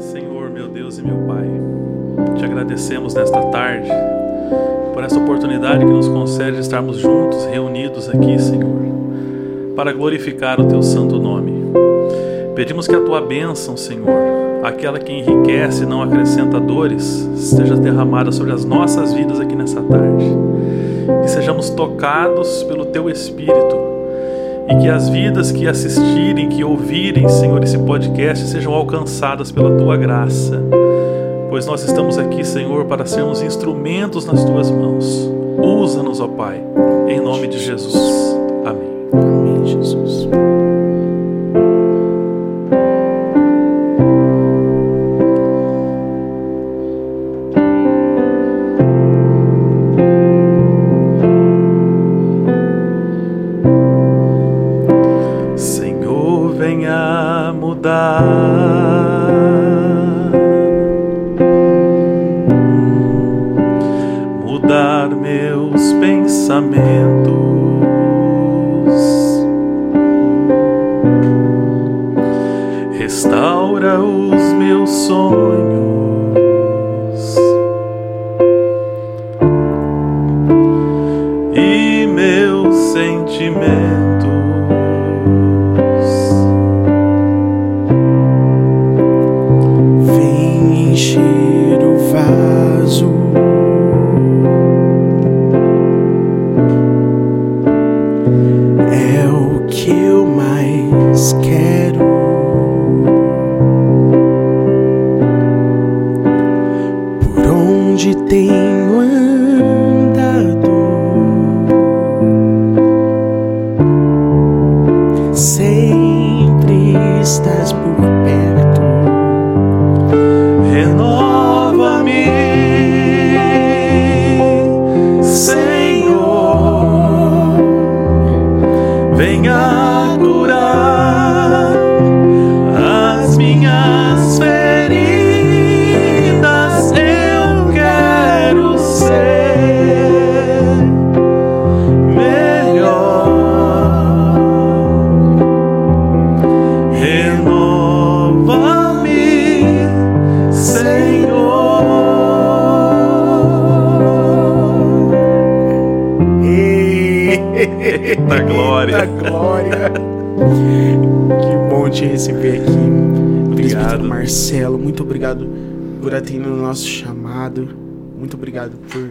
Senhor, meu Deus e meu Pai, te agradecemos nesta tarde por essa oportunidade que nos concede estarmos juntos, reunidos aqui, Senhor, para glorificar o teu santo nome. Pedimos que a tua bênção, Senhor, aquela que enriquece e não acrescenta dores, esteja derramada sobre as nossas vidas aqui nessa tarde. Que sejamos tocados pelo teu Espírito e que as vidas que assistirem, que ouvirem, Senhor, esse podcast sejam alcançadas pela tua graça. Pois nós estamos aqui, Senhor, para sermos instrumentos nas tuas mãos. Usa-nos, ó Pai, em nome de Jesus. Por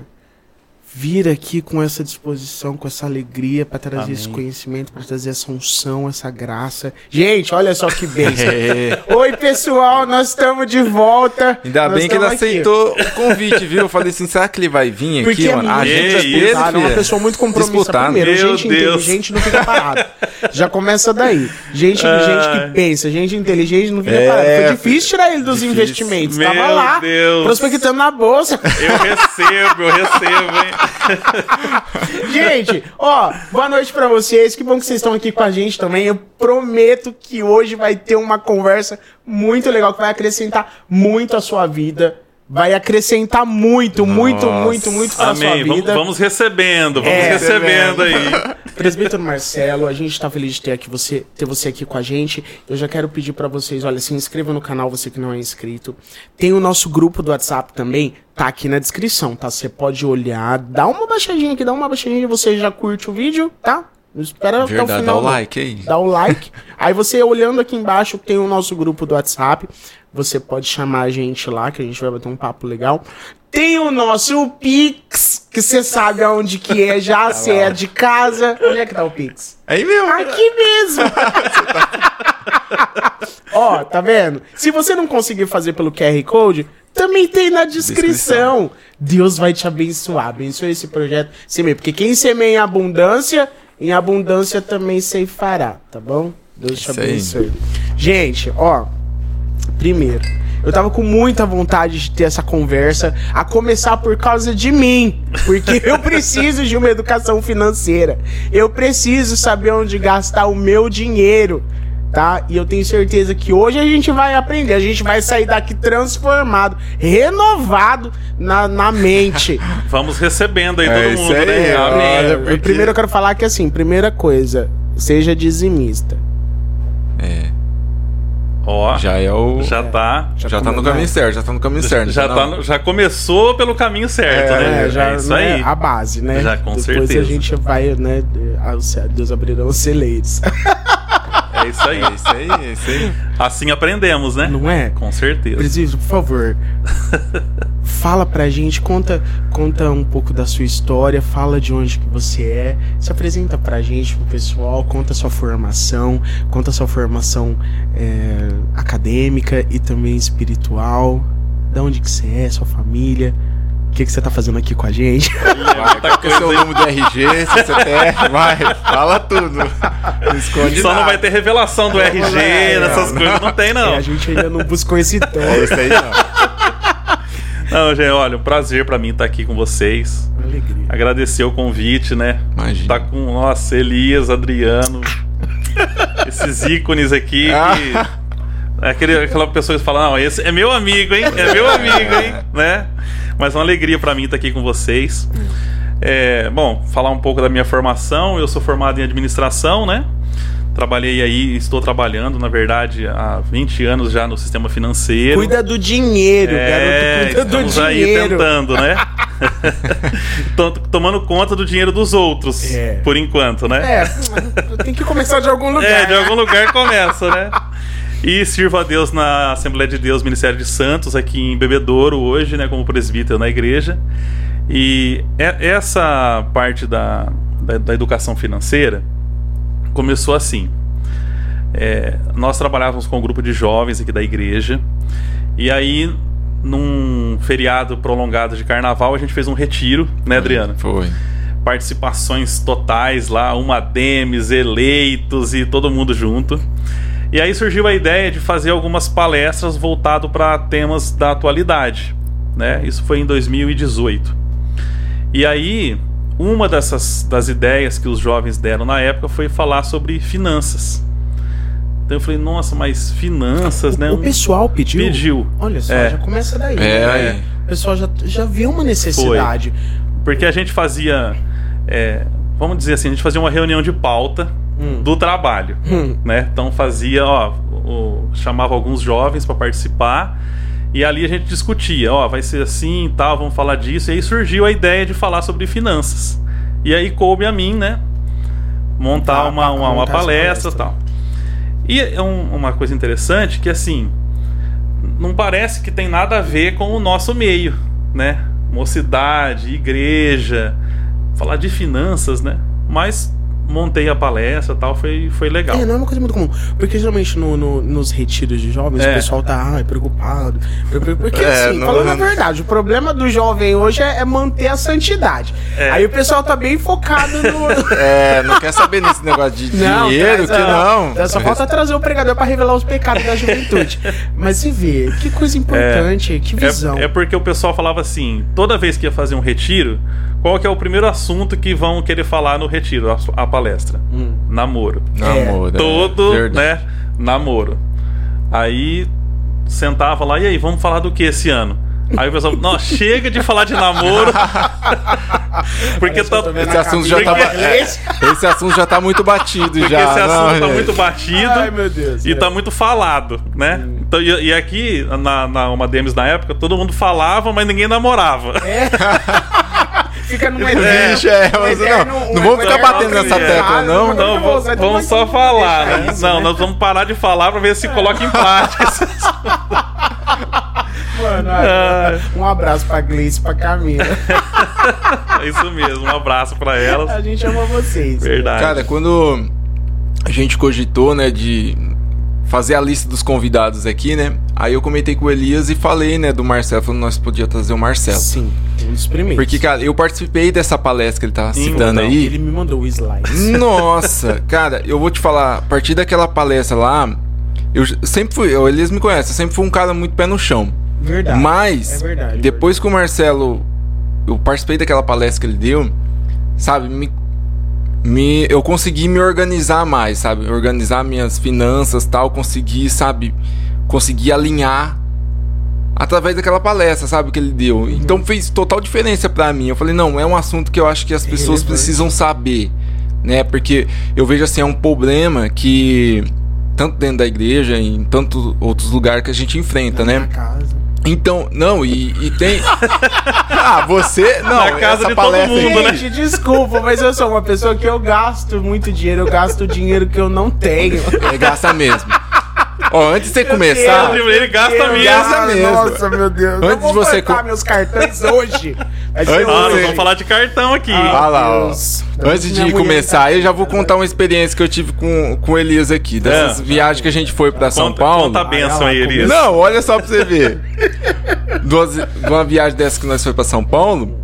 vir aqui com essa disposição, com essa alegria para trazer Amém. esse conhecimento, para trazer essa unção, essa graça. Gente, olha só que bênção. É. Oi, pessoal, nós estamos de volta. Ainda Nós bem que ele aqui. aceitou o convite, viu? Eu falei assim, será que ele vai vir aqui, Porque é mano? A gente Que é disputado, é uma pessoa muito compromissada. Disputado. Primeiro, Meu gente Deus. inteligente não fica parado. Já começa daí. Gente, gente que pensa, gente inteligente não fica É, parado. Foi difícil tirar ele dos difícil. investimentos. Meu Tava lá, Deus. prospectando na bolsa. Eu recebo, eu recebo, hein? gente, ó, boa noite pra vocês. Que bom que vocês estão aqui com a gente também. Eu prometo que hoje vai ter uma conversa muito legal que vai acrescentar muito à sua vida. Vai acrescentar muito, muito, Nossa. muito, muito pra sua Amém. Vamos, vida. vamos recebendo, vamos É, recebendo aí. Presbítero Marcelo, a gente tá feliz de ter, aqui você, ter você aqui com a gente. Eu já quero pedir pra vocês, olha, se inscreva no canal, você que não é inscrito. Tem o nosso grupo do WhatsApp também, tá aqui na descrição, tá? Você pode olhar, dá uma baixadinha aqui, dá uma baixadinha, você já curte o vídeo, tá? Espera até o Verdade, final. dá o like aí. Dá o like. Aí você olhando aqui embaixo tem o nosso grupo do WhatsApp. Você pode chamar a gente lá, que a gente vai bater um papo legal. Tem o nosso Pix, que você sabe aonde que é já, você é de casa. Onde é que tá o Pix? Aí mesmo. Aqui mesmo. Ó, tá vendo? Se você não conseguir fazer pelo QR Code, também tem na descrição. Deus vai te abençoar. Abençoe esse projeto. Semeia, porque quem semeia em abundância, em abundância também ceifará, tá bom? Deus te abençoe. Gente, ó, primeiro, eu tava com muita vontade de ter essa conversa, a começar por causa de mim, porque eu preciso de uma educação financeira. Eu preciso saber onde gastar o meu dinheiro, tá? E eu tenho certeza que hoje a gente vai aprender, a gente vai sair daqui transformado, renovado na, na mente. Vamos recebendo aí É todo isso mundo, aí, né? Amém. Porque- Primeiro eu quero falar que assim, primeira coisa, seja dizimista. É. Ó, Já é o. já tá. Já, tá no caminho certo, já tá no caminho certo. Já, tá no- já começou pelo caminho certo, É, né? É, já é isso né, aí. a base, né? Já, com Depois certeza. a gente vai, né? Deus abrirão os celeiros. É isso aí. É isso aí, é isso aí. Assim aprendemos, né? Não é? Com certeza. Preciso, por favor. fala pra gente, conta, conta um pouco da sua história, fala de onde que você é, se apresenta pra gente, pro pessoal, conta sua formação, conta sua formação é, acadêmica e também espiritual, da onde que você é, sua família, que que você tá fazendo aqui com a gente. Vai, é o seu número de RG, se você tem, vai, fala tudo. Não esconde Só nada. não vai ter revelação do RG, é, dessas não. coisas, não tem É, não. a gente ainda não buscou esse tom. É isso aí, não. Não, gente, olha, um prazer pra mim estar aqui com vocês. Alegria. Agradecer o convite, né? Imagina. Tá com, nossa, Elias, Adriano, esses ícones aqui que... é Aquele, aquela pessoa que fala, não, esse é meu amigo, hein? É meu amigo, hein? Né? Mas é uma alegria pra mim estar aqui com vocês. É, bom, falar um pouco da minha formação. Eu sou formado em administração, né? Trabalhei aí, estou trabalhando, na verdade, há 20 anos já no sistema financeiro. Cuida do dinheiro, É, garoto, cuida do estamos aí dinheiro. tentando, né? Tomando conta do dinheiro dos outros, É. por enquanto, né? É, tem que começar de algum lugar. É, de algum lugar começa, né? E sirvo a Deus na Assembleia de Deus Ministério de Santos, aqui em Bebedouro, hoje, né, como presbítero na igreja. E é- essa parte da, da, da educação financeira começou assim. É, nós trabalhávamos com um grupo de jovens aqui da igreja, e aí, num feriado prolongado de carnaval, a gente fez um retiro, né, Adriana? Foi. participações totais lá, uma Demis, eleitos e todo mundo junto. E aí surgiu a ideia de fazer algumas palestras voltado para temas da atualidade, né? Isso foi em 2018. E aí, uma dessas das ideias que os jovens deram na época foi falar sobre finanças. Então eu falei, nossa, mas finanças, né? O pessoal pediu. Pediu. Olha só, É. já começa daí. É, né? aí. O pessoal já, já viu uma necessidade. Porque a gente fazia, é, vamos dizer assim, a gente fazia uma reunião de pauta Hum. do trabalho, Hum. né? Então fazia, ó, o- chamava alguns jovens para participar e ali a gente discutia, ó, vai ser assim e tal, vamos falar disso. E aí surgiu a ideia de falar sobre finanças. E aí coube a mim, né? Montar Tá, uma, uma, uma montar essa palestra e tal. E é um- uma coisa interessante que assim, não parece que tem nada a ver com o nosso meio, né? Mocidade, igreja, falar de finanças, né? Mas montei a palestra e tal, foi, foi legal. É, não é uma coisa muito comum. Porque geralmente no, no- nos retiros de jovens É. o pessoal tá ai, preocupado. Porque, É, assim, não- falando a não- verdade, o problema do jovem hoje é, é manter a santidade. É. Aí o pessoal tá bem focado no. É, não quer saber nesse negócio de Não, dinheiro, traz que a- não. traz- Só falta trazer o pregador pra revelar os pecados da juventude. Mas você vê, que coisa importante, que visão. É, é porque o pessoal falava assim, toda vez que ia fazer um retiro, qual que é o primeiro assunto que vão querer falar no retiro, a, a palestra? Hum. Namoro. Namoro. é, Todo, né? Namoro. Aí sentava lá, e aí, vamos falar do que esse ano? Aí o pessoal, não, chega de falar de namoro. porque tá, Esse assunto já tá. é, esse assunto já tá muito batido porque já. esse assunto não, tá gente. muito batido. Ai, meu Deus. E é. tá muito falado, né? Então, e, e aqui, na, na uma Demis na época, todo mundo falava, mas ninguém namorava. Fica numa É, Vixe, é, mas não, não vamos ficar batendo nessa tecla, não. Não, vamos, vamos só falar, né? não, nós vamos parar de falar pra ver se coloca em prática. Mano, Ah. um abraço pra Gleice e pra Camila. é isso mesmo, um abraço pra elas. A gente ama vocês. Verdade. Cara, quando a gente cogitou, né, de fazer a lista dos convidados aqui, né? Aí eu comentei com o Elias e falei, né, do Marcelo, falando que nós podíamos trazer o Marcelo. Sim, um dos primeiros. Porque, cara, eu participei dessa palestra que ele tava Sim, citando então. aí. Ele me mandou o slide. Nossa, cara, eu vou te falar, a partir daquela palestra lá, eu sempre fui, o Elias me conhece, eu sempre fui um cara muito pé no chão. Verdade. Mas, É verdade, depois que o Marcelo, eu participei daquela palestra que ele deu, sabe, me, me, eu consegui me organizar mais, sabe, organizar minhas finanças tal, consegui, sabe, consegui alinhar através daquela palestra, sabe, que ele deu. Então fez total diferença pra mim. Eu falei, não, é um assunto que eu acho que as pessoas relevante. precisam saber, né? Porque eu vejo assim, é um problema que tanto dentro da igreja, em tantos outros lugares que a gente enfrenta, Na né? minha casa. Então, não, e, e tem. ah, você. Não, Na casa essa de todo palestra aí- mundo, né? Gente, desculpa, mas eu sou uma pessoa que eu gasto muito dinheiro, eu gasto dinheiro que eu não tenho. É, gasta mesmo. Ó, antes de você começar. Deus, Ele gasta mesmo. gasta mesmo. Nossa, meu Deus. Antes eu vou de você cortar co- meus cartões hoje. Antes de Ah, nós hoje. vamos falar de cartão aqui. Ah, Olha lá, ó. Deus. Antes de começar, tá- eu já vou contar uma experiência que eu tive com, com o Elias aqui, dessas É. viagens que a gente foi pra São Conta, Paulo. conta a benção aí, Elias. Não, olha só pra você ver. Duas, de uma viagem dessa que nós foi pra São Paulo,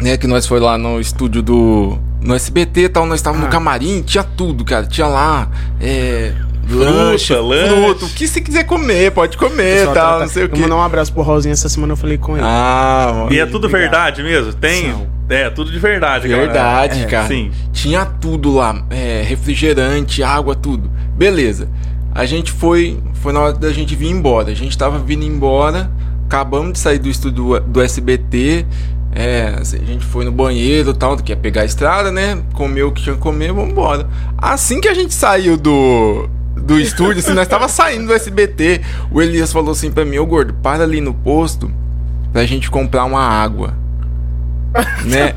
né? Que nós foi lá no estúdio do. No SBT e tal, nós estávamos Ah. no camarim, tinha tudo, cara. Tinha lá. É. Lanche, lanche. fruto, o que você quiser comer, pode comer, tal, tá- não sei o Eu que. mandar um abraço pro Raulzinho essa semana, eu falei com ele. Ah, mano. E é tudo Obrigado. verdade mesmo? Tem? São. É, tudo de verdade, cara. Verdade, É, cara. sim. Tinha tudo lá, é, refrigerante, água, tudo. Beleza. A gente foi, foi na hora da gente vir embora. A gente tava vindo embora, acabamos de sair do estúdio do SBT. É, assim, a gente foi no banheiro e tal, que ia pegar a estrada, né? Comeu o que tinha que comer, vamos embora. Assim que a gente saiu do, do estúdio, assim, nós tava saindo do SBT, o Elias falou assim pra mim, ô gordo, para ali no posto pra gente comprar uma água né?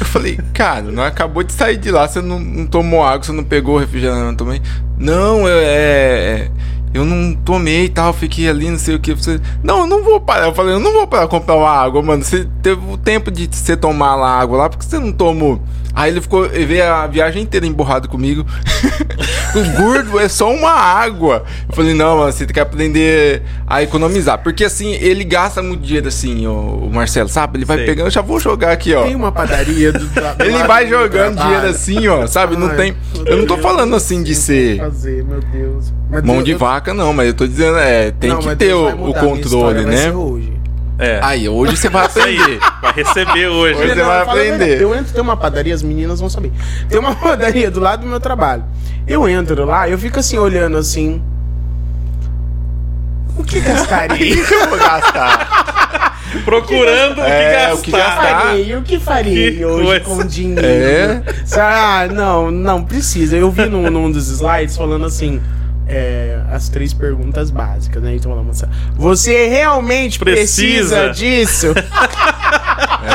Eu falei, cara, não acabou de sair de lá, você não, não tomou água, você não pegou refrigerante também? Não, eu, é, é, eu não tomei e tal, fiquei ali, não sei o que. Você, não, eu não vou parar. Eu falei, eu não vou parar comprar uma água, mano. Você teve o tempo de você tomar lá água lá, porque você não tomou. Aí ele ficou, ele veio a viagem inteira emburrado comigo. o gordo é só uma água. Eu falei, não, mano, você tem que aprender a economizar. Porque assim, ele gasta muito dinheiro assim, o, o Marcelo, sabe? Ele vai Sei. pegando, eu já vou jogar aqui, ó. Tem uma padaria do, Ele vai do jogando trabalho. dinheiro assim, ó, sabe? Não Ai, tem. meu Eu não tô falando assim de eu ser Fazer, meu Deus. Mas mão Deus- de vaca, não, mas eu tô dizendo, é, tem Não, que ter Deus o, vai o controle, história vai né? ser hoje. É. Aí, hoje você vai aprender. Vai receber hoje. Hoje você vai aprender. Eu entro, tem uma padaria, as meninas vão saber. Tem uma padaria do lado do meu trabalho. Eu entro lá, eu fico assim, olhando assim. O que gastaria? que eu vou gastar? Procurando É, o o que que gastar. gastar. Farei, o que faria Que hoje coisa. com dinheiro? É? Ah, não, não precisa. Eu vi num, num dos slides falando assim. É, as três perguntas básicas, né? Então, vamos lá, você realmente precisa, Precisa. disso?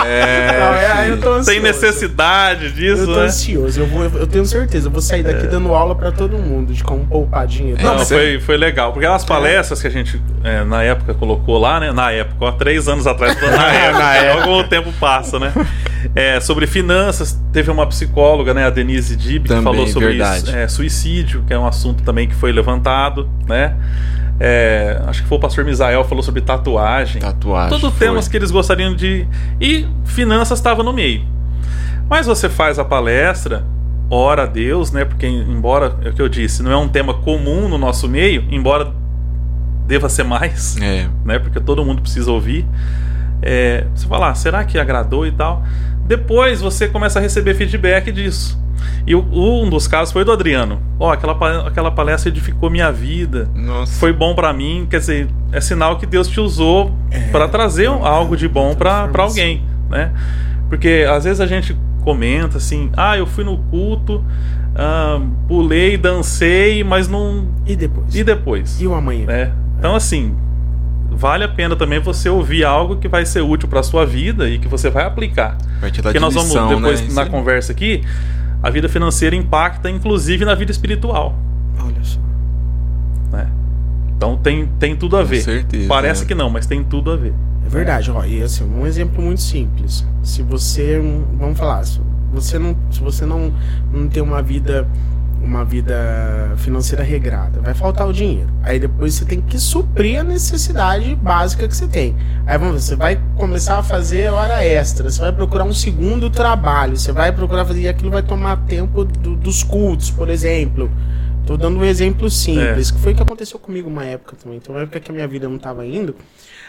É. Não, é, eu tô ansioso. Tem necessidade disso, Eu tô né? ansioso, eu, vou, eu tenho certeza, eu vou sair daqui dando aula pra todo mundo de como poupar dinheiro. Não, mas foi, foi legal. Porque as palestras que a gente, é, na época, colocou lá, né? Na época, ó, três anos atrás, na época, Na época. logo o tempo passa, né? É, sobre finanças, teve uma psicóloga, né? A Denise Dib, que falou sobre é, suicídio, que é um assunto também que foi levantado, né? É, acho que foi o pastor Misael falou sobre tatuagem. Tatuagem. Todos foi. temas que eles gostariam de. E finanças estava no meio. Mas você faz a palestra, ora a Deus, né? Porque, embora, é o que eu disse, não é um tema comum no nosso meio, embora deva ser mais, É. né? Porque todo mundo precisa ouvir. É, você fala, ah, será que agradou e tal? Depois você começa a receber feedback disso. E um dos casos foi do Adriano. Ó, aquela, pa- aquela palestra edificou minha vida Nossa. foi bom pra mim, quer dizer, é sinal que Deus te usou pra trazer um- algo de bom pra pra alguém, né? Porque às vezes a gente comenta assim: "Ah, eu fui no culto, ah, pulei, dancei, mas não E depois? e depois?", E o amanhã? né? Então assim, vale a pena também você ouvir algo que vai ser útil pra sua vida e que você vai aplicar. Vai te dar Porque de nós vamos lição, depois né? na Isso- conversa aqui, a vida financeira impacta inclusive na vida espiritual. Olha só. né? Então tem, tem tudo a Com ver. certeza, Parece é. que não, mas tem tudo a ver. É verdade, ó, e assim, um exemplo muito simples. Se você, vamos falar, se você não, se você não, não tem uma vida, uma vida financeira regrada, vai faltar o dinheiro. Aí depois você tem que suprir a necessidade básica que você tem. Aí vamos ver, você vai começar a fazer hora extra, você vai procurar um segundo trabalho, você vai procurar fazer e aquilo vai tomar tempo do- dos cultos, por exemplo. Tô dando um exemplo simples, que foi o que aconteceu comigo uma época também. Então, uma época que a minha vida não tava indo,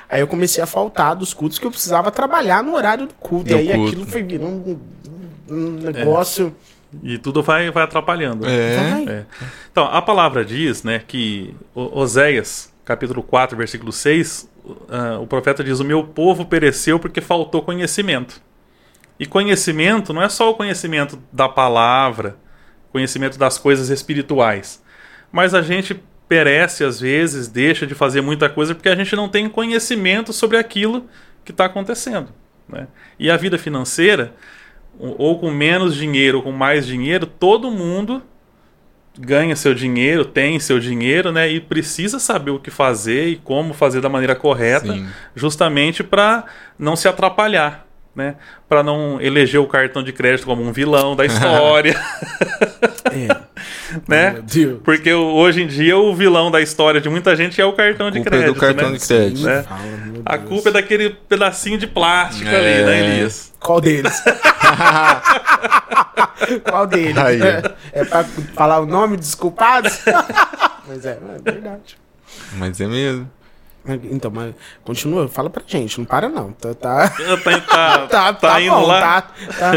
aí eu comecei a faltar dos cultos que eu precisava trabalhar no horário do culto. E aí culto. aquilo foi virando um, um negócio. E tudo vai, vai atrapalhando. É. Vai. É. Então, a palavra diz, né, que Oséias, capítulo 4, versículo 6, ah, o profeta diz: O meu povo pereceu porque faltou conhecimento. E conhecimento não é só o conhecimento da palavra, conhecimento das coisas espirituais, mas a gente perece às vezes, deixa de fazer muita coisa porque a gente não tem conhecimento sobre aquilo que está acontecendo. Né? E a vida financeira, ou com menos dinheiro ou com mais dinheiro, todo mundo ganha seu dinheiro, tem seu dinheiro, né? E precisa saber o que fazer e como fazer da maneira correta, Sim. justamente para não se atrapalhar, né? Para não eleger o cartão de crédito como um vilão da história, É. né? Porque hoje em dia o vilão da história de muita gente é o cartão de culpa é do crédito, cartão né? de crédito. né? Fala, A culpa é daquele pedacinho de plástico É. ali, né, Elias? Qual deles? Qual deles? Aí. É, é pra falar o nome dos culpados? mas é, é verdade. Mas é mesmo. Então, mas continua, fala pra gente, não para não. Tá, tá, Tá, tá, tá, tá tá indo bom, lá. tá, tá.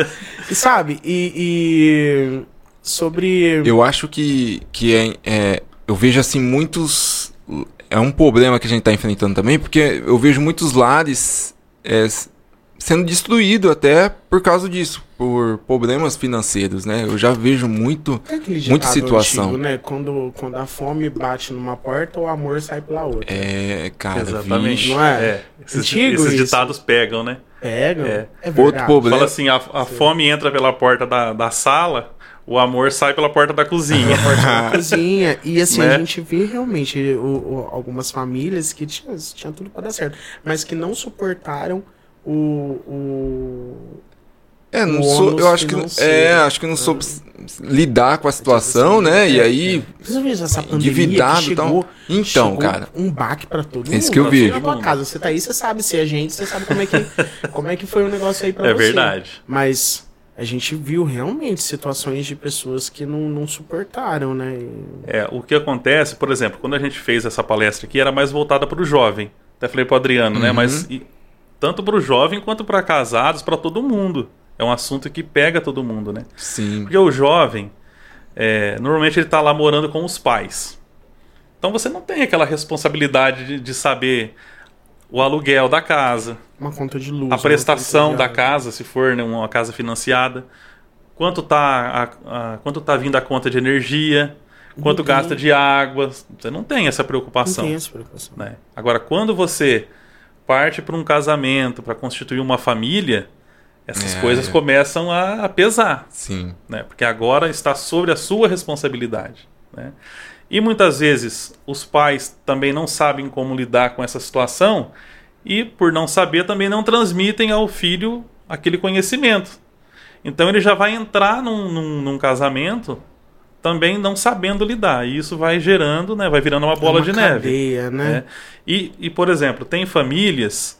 E sabe, e, e sobre... Eu acho que, que é, é- Eu vejo assim muitos. É um problema que a gente tá enfrentando também, porque eu vejo muitos lares é, sendo destruídos até por causa disso, por problemas financeiros, né? Eu já vejo muito. É muita situação. antigo, né? Quando, quando a fome bate numa porta, o amor sai pela outra. É, cara, Exatamente. vixe. Não é? Esses, Antigo esses isso. ditados pegam, né? Pega, É. é, Outro verdade. problema. Fala assim, a, a fome entra pela porta da, da sala, o amor sai pela porta da cozinha. na cozinha. E assim, Né? a gente vê realmente o- o- algumas famílias que tinham tinha tudo pra dar certo, mas que não suportaram o. o É, não sou, eu acho que financeiro. é, acho que não soube s- lidar com a situação, né? E aí Você vê essa Endividado que e tal. chegou, Então, chegou cara. um baque pra todo mundo. Esse que eu. Na tua casa, você tá aí, você sabe se é gente, você sabe como é que, como é que foi o negócio aí pra É você. verdade. Mas a gente viu realmente situações de pessoas que não, não suportaram, né? E- É, o que acontece, por exemplo, quando a gente fez essa palestra aqui, era mais voltada para o jovem. Até falei para Adriano, né? Uhum. Mas e- tanto para o jovem quanto para casados, para todo mundo. É um assunto que pega todo mundo, né? sim. Porque o jovem, é, normalmente ele está lá morando com os pais. Então você não tem aquela responsabilidade de, de saber o aluguel da casa, Uma conta de luz. a prestação da casa, se for né, uma casa financiada, quanto tá, a, a- quanto tá vindo a conta de energia, quanto Não tem. gasta de água. Você não tem essa Não preocupação. tem essa preocupação. né? Agora, quando você parte para um casamento, para constituir uma família, essas É, coisas é. começam a, a pesar Sim. né? Porque agora está sobre a sua responsabilidade, né? E muitas vezes os pais também não sabem como lidar com essa situação e por não saber também não transmitem ao filho aquele conhecimento. Então ele já vai entrar num, num- num casamento também não sabendo lidar e isso vai gerando, né? Vai virando uma bola É uma de neve. cadeia, né? né? E, e, por exemplo, tem famílias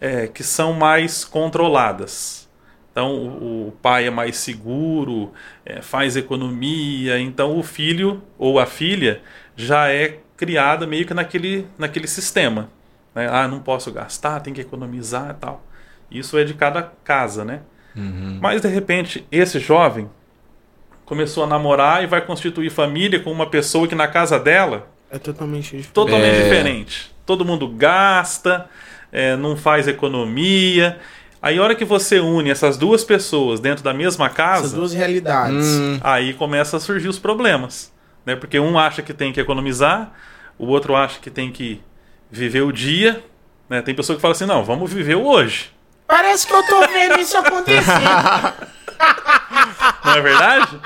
é, que são mais controladas. Então, o, o pai é mais seguro, é, faz economia, então o filho ou a filha já é criada meio que naquele, naquele sistema. né? Ah, não posso gastar, tem que economizar e tal. Isso é de cada casa, né? Uhum. Mas, de repente, esse jovem começou a namorar e vai constituir família com uma pessoa que na casa dela É totalmente diferente. totalmente É. diferente. Todo mundo gasta, é, não faz economia. Aí, a hora que você une essas duas pessoas dentro da mesma Essas casa, duas realidades. Hum, aí começa a surgir os problemas. Né? Porque um acha que tem que economizar, o outro acha que tem que viver o dia. Né? Tem pessoa que fala assim: não, vamos viver o hoje. Parece que eu tô vendo isso acontecer. Não é verdade?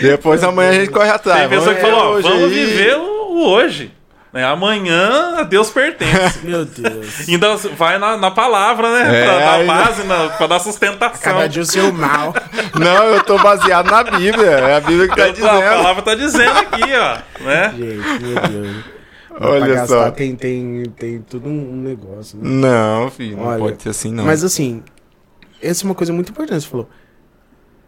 Depois amanhã a gente corre atrás. Tem pessoa que ó, hoje vamos aí. viver o, hoje. Né? Amanhã a Deus pertence. Meu Deus. Ainda vai na, na palavra, né? É, pra dar ainda- base, na, pra dar sustentação. Cada dia o seu mal. Não, eu tô baseado na Bíblia. É a Bíblia que tá Eu- dizendo. a palavra tá dizendo aqui, ó. Né? Gente, meu Deus. Olha só. Tem, tem, tem tudo um negócio. Né? Não, filho, não Olha, pode ser assim, não. Mas assim, essa é uma coisa muito importante. Você falou.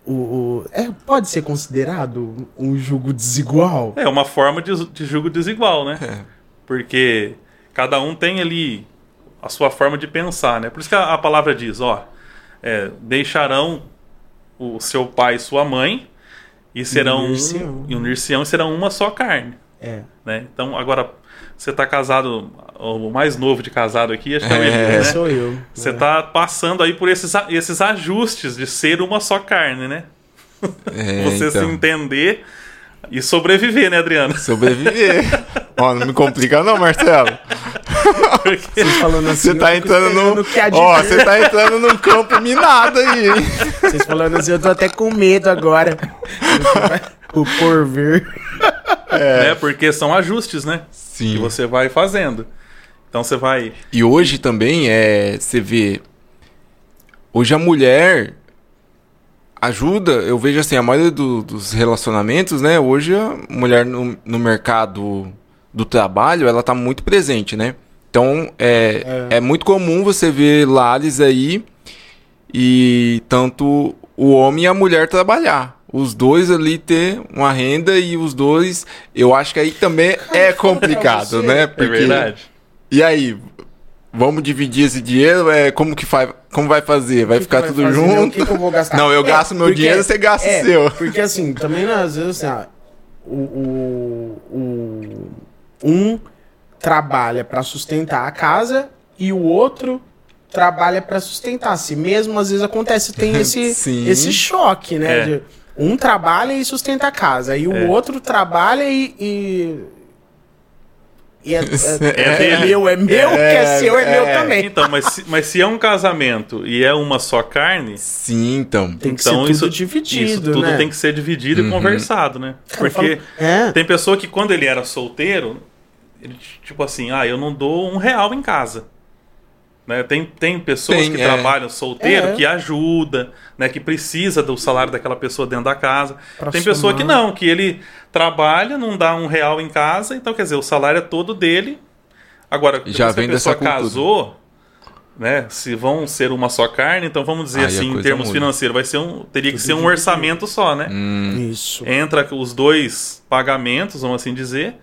O, o- é, pode ser considerado um jogo desigual? É uma forma de, de julgo desigual, né? É. Porque cada um tem ali a sua forma de pensar, né? Por isso que a, a palavra diz, ó, é, deixarão o seu pai e sua mãe e serão unir-se-ão. um, e unir-se-ão e serão uma só carne, É. né? Então agora você tá casado, o mais novo de casado aqui, acho que é o É. Né? Sou eu. Você É. tá passando aí por esses, esses ajustes de ser uma só carne, né? É, Você se então. entender E sobreviver, né, Adriano? Sobreviver. Ó, não me complica não, Marcelo. Porque Vocês falando assim, Você tá entrando no. Ó, você tá entrando num campo minado aí, hein? Vocês falando assim, eu tô até com medo agora. o porvir. Né? Porque são ajustes, né? Que Sim. você vai fazendo. Então você vai. E hoje também é. Você vê. Hoje a mulher ajuda, eu vejo assim, a maioria do- dos relacionamentos, né? Hoje a mulher no, no mercado do trabalho, ela tá muito presente, né? Então é, é. muito comum você ver lares aí e tanto o homem e a mulher trabalhar. Os dois ali ter uma renda e os dois, eu acho que aí também é complicado, né? É verdade. E aí, vamos dividir esse dinheiro? É, como que faz? Como vai fazer? Vai que ficar vai tudo fazer, junto? O que que eu vou gastar? Não, eu É, gasto meu porque- dinheiro, você gasta é, o seu. Porque assim, também né, às vezes assim, ah, o, o, o- um trabalha pra sustentar a casa e o outro trabalha pra sustentar si mesmo. Às vezes acontece, tem esse, esse choque, né? É. de um trabalha e sustenta a casa, e o É. outro trabalha e. e... e é, é- É é meu, é meu, que é seu, é, meu é. também. Então, mas se, mas se é um casamento e é uma só carne, Sim, então. Tem que então ser tudo isso, dividido, isso tudo né? tem que ser dividido Uhum. e conversado, né? Porque falo- é. tem pessoa que quando ele era solteiro, ele, tipo assim, ah, eu não dou um real em casa. Né? Tem, tem pessoas Tem, que é. trabalham solteiro É. que ajuda, né? que precisa do salário daquela pessoa dentro da casa. Pra tem pessoa que não, que ele trabalha, não dá um real em casa, então quer dizer, o salário é todo dele. Agora, Já vem a pessoa casou, né? Se vão ser uma só carne, então vamos dizer Aí assim, em termos muda. financeiros, vai ser um, teria que ser um orçamento só, né? Hum, Isso. Entra os dois pagamentos, vamos assim dizer,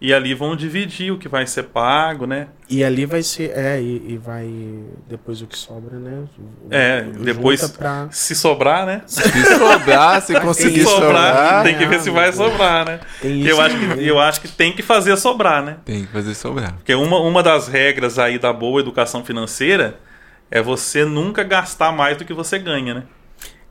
e ali vão dividir o que vai ser pago, né? E ali vai ser. É, e, e vai. Depois o que sobra, né? O- É, depois Pra... se sobrar, né? se sobrar, se conseguir Se sobrar, sobrar, tem que ver se vai sobrar, né? Tem Eu isso acho, que, eu acho que tem que fazer sobrar, né? tem que fazer sobrar. Porque uma, uma das regras aí da boa educação financeira é você nunca gastar mais do que você ganha, né?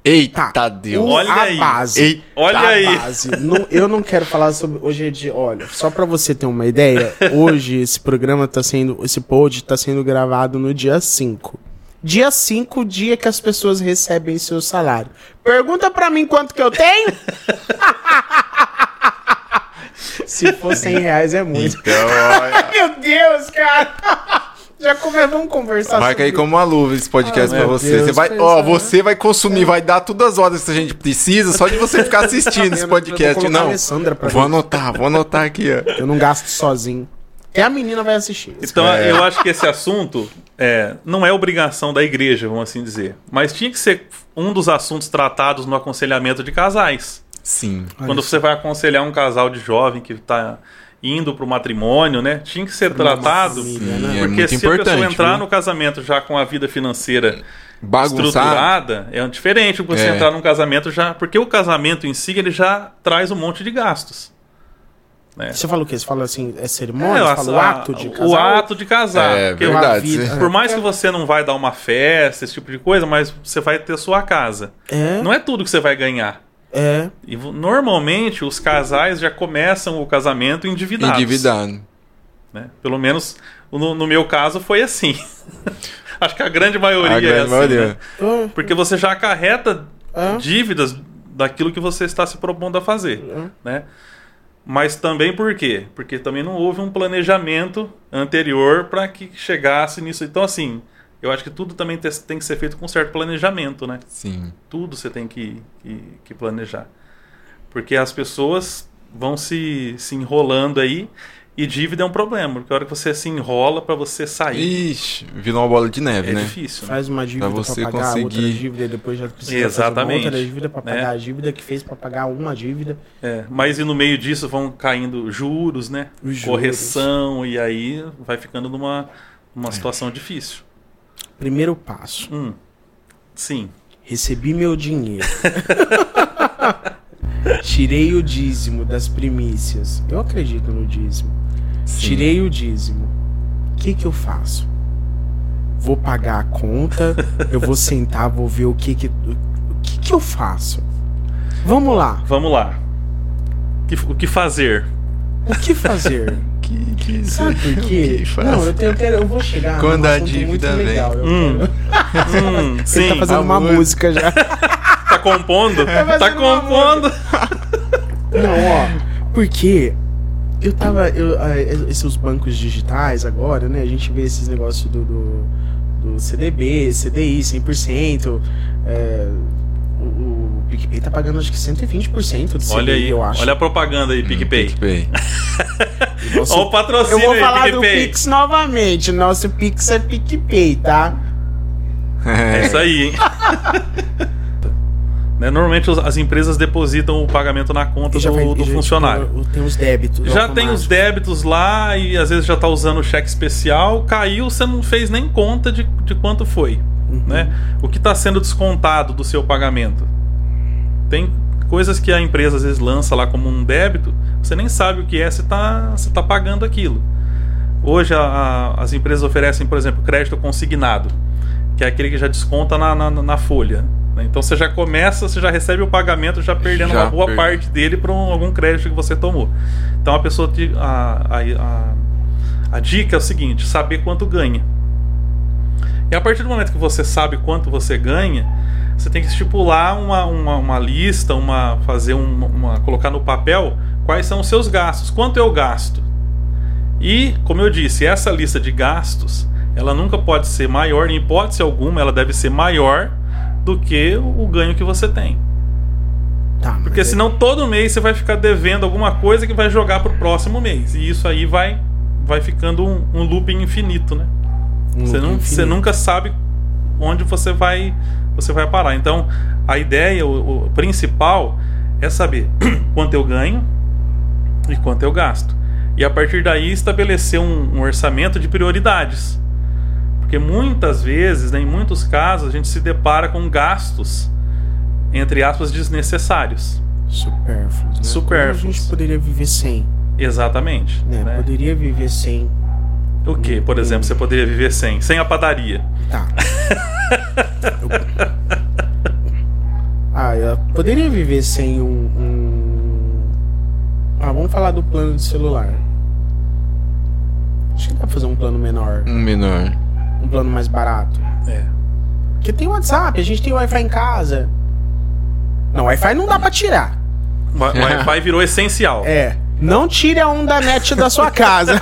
Eita Tá. Deus. O- Olha a aí. base. Olha a aí. base. Não- eu não quero falar sobre. Hoje é de. Olha, só pra você ter uma ideia, hoje esse programa tá sendo. Esse pod tá sendo gravado no dia 5. Dia 5, dia que as pessoas recebem seu salário. Pergunta pra mim quanto que eu tenho? Se for 100 reais é muito. Então, olha. Meu Deus, cara! Já come... vamos conversar Vai cair sobre como uma luva esse podcast Ah, pra você. Deus, você vai, ó, né? você vai consumir, vai dar todas as horas que a gente precisa só de você ficar assistindo esse podcast. Não, vou anotar, vou anotar aqui, ó. Eu não gasto sozinho. Até a menina vai assistir. Então É. eu acho que esse assunto é, não é obrigação da igreja, vamos assim dizer. Mas tinha que ser um dos assuntos tratados no aconselhamento de casais. Sim. Quando você vai aconselhar um casal de jovem que está indo para o matrimônio, né? Tinha que ser tratado. família, né? Sim, é Porque muito se a pessoa entrar viu? no casamento já com a vida financeira Bagunçado. estruturada, é diferente você É. entrar num casamento já. Porque o casamento em si ele já traz um monte de gastos. Né? Você fala o quê? Você fala assim, é cerimônia? É, você a- fala o ato de o casar? ato de casar. É Porque verdade. vida- Por mais que você não vai dar uma festa, esse tipo de coisa, mas você vai ter sua casa. É, Não é tudo que você vai ganhar. É. E normalmente os casais já começam o casamento endividados. Endividado. né? Pelo menos no, no meu caso foi assim. Acho que a grande maioria A é grande assim. maioria. né? É, Porque você já acarreta É. dívidas daquilo que você está se propondo a fazer. Né? Mas também por quê? Porque também não houve um planejamento anterior para que chegasse nisso. Então, assim, eu acho que tudo também te- tem que ser feito com certo planejamento, né? Sim. Tudo você tem que, que, que planejar. Porque as pessoas vão se, se enrolando aí e dívida é um problema. Porque a hora que você se enrola para você sair, Ixi, virou uma bola de neve, é né? difícil. né? Faz uma dívida pra, você pagar outra conseguir- dívida e depois já precisa Exatamente. fazer uma outra dívida pra né? pagar a dívida que fez pra pagar uma dívida. É, mas e no meio disso vão caindo juros, né? Os juros. Correção, e aí vai ficando numa, É. numa situação difícil. Primeiro passo. Hum, sim. Recebi meu dinheiro. Tirei o dízimo das primícias. Eu acredito no dízimo. Sim. Tirei o dízimo. O que que eu faço? Vou pagar a conta, eu vou sentar, vou ver o que que o que que eu faço. Vamos lá. Vamos lá. o que fazer. O que fazer? Que, que, Sabe por quê? que faz? Não, eu, tenho, eu, quero, eu vou chegar Quando a dívida vem. legal. Hum. Hum, Ele sim, tá fazendo uma amor. música já. tá compondo? Tá uma compondo. Não, ó. Porque eu tava. Eu, esses bancos digitais agora, né? A gente vê esses negócios do, do, do CDB, CDI 100%. É, o, o PicPay tá pagando acho que 120% do CDI, Olha aí, eu acho. olha a propaganda aí, PicPay. PicPay. Nosso- Olha o patrocínio eu vou aí, falar do PicPay. Pix novamente. Nosso Pix é PicPay, tá? É isso aí, hein? Né, Normalmente as empresas depositam o pagamento na conta já do, vai- do já, funcionário. tipo, tem os débitos. Já tem os débitos lá e às vezes já tá usando o cheque especial, caiu, você não fez nem conta de, de quanto foi. Uhum. Né? O que está sendo descontado do seu pagamento? Tem coisas que a empresa às vezes lança lá como um débito, você nem sabe o que é, você está você tá pagando aquilo. Hoje a- a- as empresas oferecem, por exemplo, crédito consignado, que é aquele que já desconta na, na, na folha. né? Então você já começa, você já recebe o pagamento já perdendo Já uma boa parte dele para algum crédito que você tomou. Então a pessoa te- a, a, a, a dica é o seguinte: saber quanto ganha. E a partir do momento que você sabe quanto você ganha, você tem que estipular uma, uma, uma lista, uma fazer um- uma colocar no papel quais são os seus gastos, quanto eu gasto. E, como eu disse, essa lista de gastos, ela nunca pode ser maior, em hipótese alguma, ela deve ser maior do que o ganho que você tem. Tá, Porque é- senão todo mês você vai ficar devendo alguma coisa que vai jogar pro próximo mês. E isso aí vai, vai ficando um, um looping infinito, né? Um Você, não, você nunca sabe onde você vai, você vai parar. Então, a ideia, o, o principal, é saber quanto eu ganho e quanto eu gasto. E a partir daí estabelecer um, um orçamento de prioridades. Porque muitas vezes, né, em muitos casos, a gente se depara com gastos, entre aspas, desnecessários. Supérfluos. Né? Supérfluos. Como A gente poderia viver sem. Exatamente. Né? né? Poderia viver sem. O que, por exemplo, você poderia viver sem? Sem a padaria. Tá. Ah, eu poderia viver sem um, um- Ah, vamos falar do plano de celular. Acho que dá pra fazer um plano menor, Um menor. um plano mais barato. É. Porque tem WhatsApp, a gente tem Wi-Fi em casa. Não, Wi-Fi não dá pra tirar. O Wi-Fi virou essencial. É. Não tire a onda net da sua casa.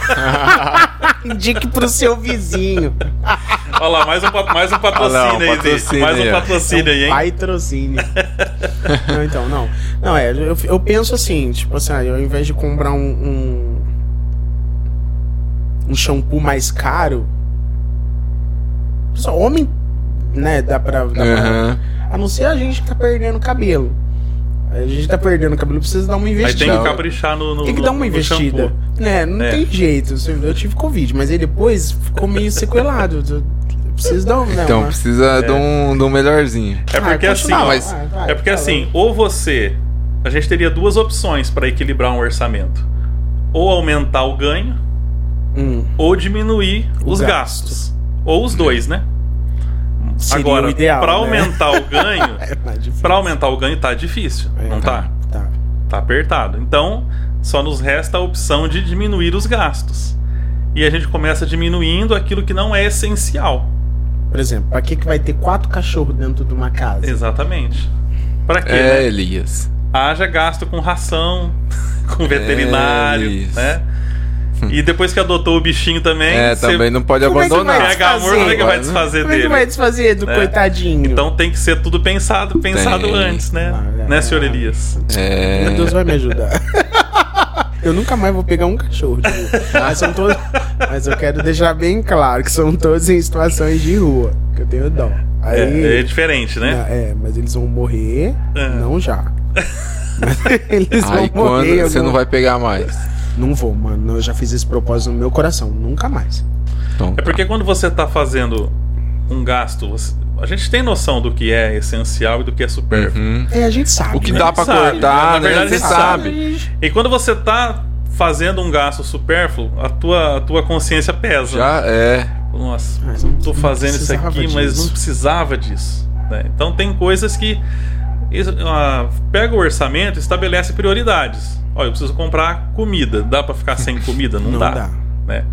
Indique pro seu vizinho. Olha lá, mais um, mais um patrocínio Olha lá, um aí, patrocínio. Mais um patrocínio aí, hein? Patrocínio. não, então, não. Não, é, eu, eu penso assim, tipo assim, ah, ao invés de comprar um, um. um shampoo mais caro. Só homem, né, dá pra. Dá pra a não ser a gente que tá perdendo cabelo. A gente tá perdendo cabelo, precisa dar uma Aí tem investida. que caprichar no, no Tem que dar uma investida. né, não É. tem jeito. Eu tive Covid, mas aí depois ficou meio sequelado. Eu preciso dar um. né, Então uma- precisa de, um, de um melhorzinho. É porque Ah, assim, ó, mas- é porque fala. assim, ou você, a gente teria duas opções para equilibrar um orçamento: ou aumentar o ganho, Hum, ou diminuir O os gasto. gastos, ou os dois, né? Seria Agora, o ideal. para né? aumentar o ganho, É difícil. para aumentar o ganho tá difícil, É, não tá? Tá. Tá apertado. Então, só nos resta a opção de diminuir os gastos. E a gente começa diminuindo aquilo que não é essencial. Por exemplo, pra que, que vai ter quatro cachorros dentro de uma casa? Exatamente. Para quê? É, né? Elias. Haja gasto com ração, com veterinário, isso. né? E depois que adotou o bichinho também, É, você também não pode Como é que abandonar. vai pega amor, como é que vai desfazer? desfazer Como é que dele? vai desfazer do Né? coitadinho? Então tem que ser tudo pensado, pensado Tem. antes, né? Ah, é. né, senhor Elias? É. Meu Deus vai me ajudar. Eu nunca mais vou pegar um cachorro de rua. Mas, são todos... Mas eu quero deixar bem claro que são todos em situações de rua. Que eu tenho dó. Aí, É, é diferente, né? É, mas eles vão morrer, É. não já. Mas eles vão Aí quando morrer. você algum- não vai pegar mais. Não vou, mano. Eu já fiz esse propósito no meu coração. Nunca mais. Então, É porque quando você está fazendo um gasto, você- a gente tem noção do que é essencial e do que é supérfluo. Uhum. É, a gente sabe. O que né? dá pra Sabe, cortar, na né? verdade, Você a gente sabe. E quando você está fazendo um gasto supérfluo, a tua, a tua consciência pesa. Já é. Nossa, Mas não- tô não fazendo isso precisava aqui, mas disso. não precisava disso. né? Então tem coisas que Isso, pega o orçamento e estabelece prioridades. Ó, eu preciso comprar comida. Dá pra ficar sem comida? Não, Não dá. dá. Né?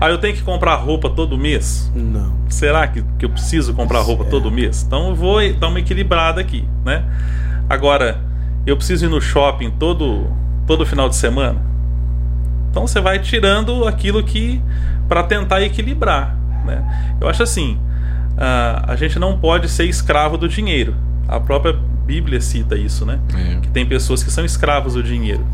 Ah, eu tenho que comprar roupa todo mês? Não. Será que, que eu preciso comprar roupa É. todo mês? Então eu vou dar uma equilibrada aqui, né? Agora, eu preciso ir no shopping todo, todo final de semana? Então você vai tirando aquilo que para tentar equilibrar, né? Eu acho assim, ah, a gente não pode ser escravo do dinheiro. A própria Bíblia cita isso, né? É. que tem pessoas que são escravos do dinheiro.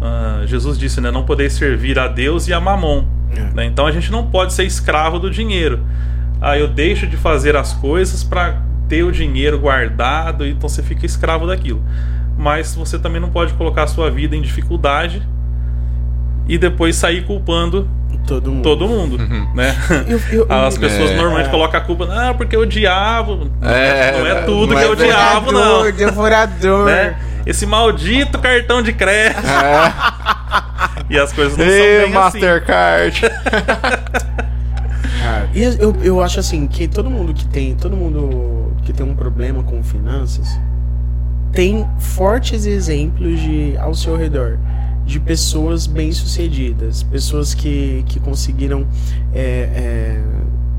Ah, Jesus disse, né? Não podeis servir a Deus e a Mamon. É. né? Então a gente não pode ser escravo do dinheiro. Ah, eu deixo de fazer as coisas para ter o dinheiro guardado, então você fica escravo daquilo. Mas você também não pode colocar a sua vida em dificuldade e depois sair culpando Todo mundo. todo mundo, né? Eu- eu- As pessoas É. normalmente colocam a culpa, não, porque o diabo. É, não é tudo não que é é o diabo, não Devorador, Devorador. né? Esse maldito cartão de crédito. É. E as coisas não são bem assim. Mastercard. Cara, e eu, eu acho assim que todo mundo que tem, todo mundo que tem um problema com finanças tem fortes exemplos de ao seu redor de pessoas bem-sucedidas, pessoas que, que conseguiram é, é,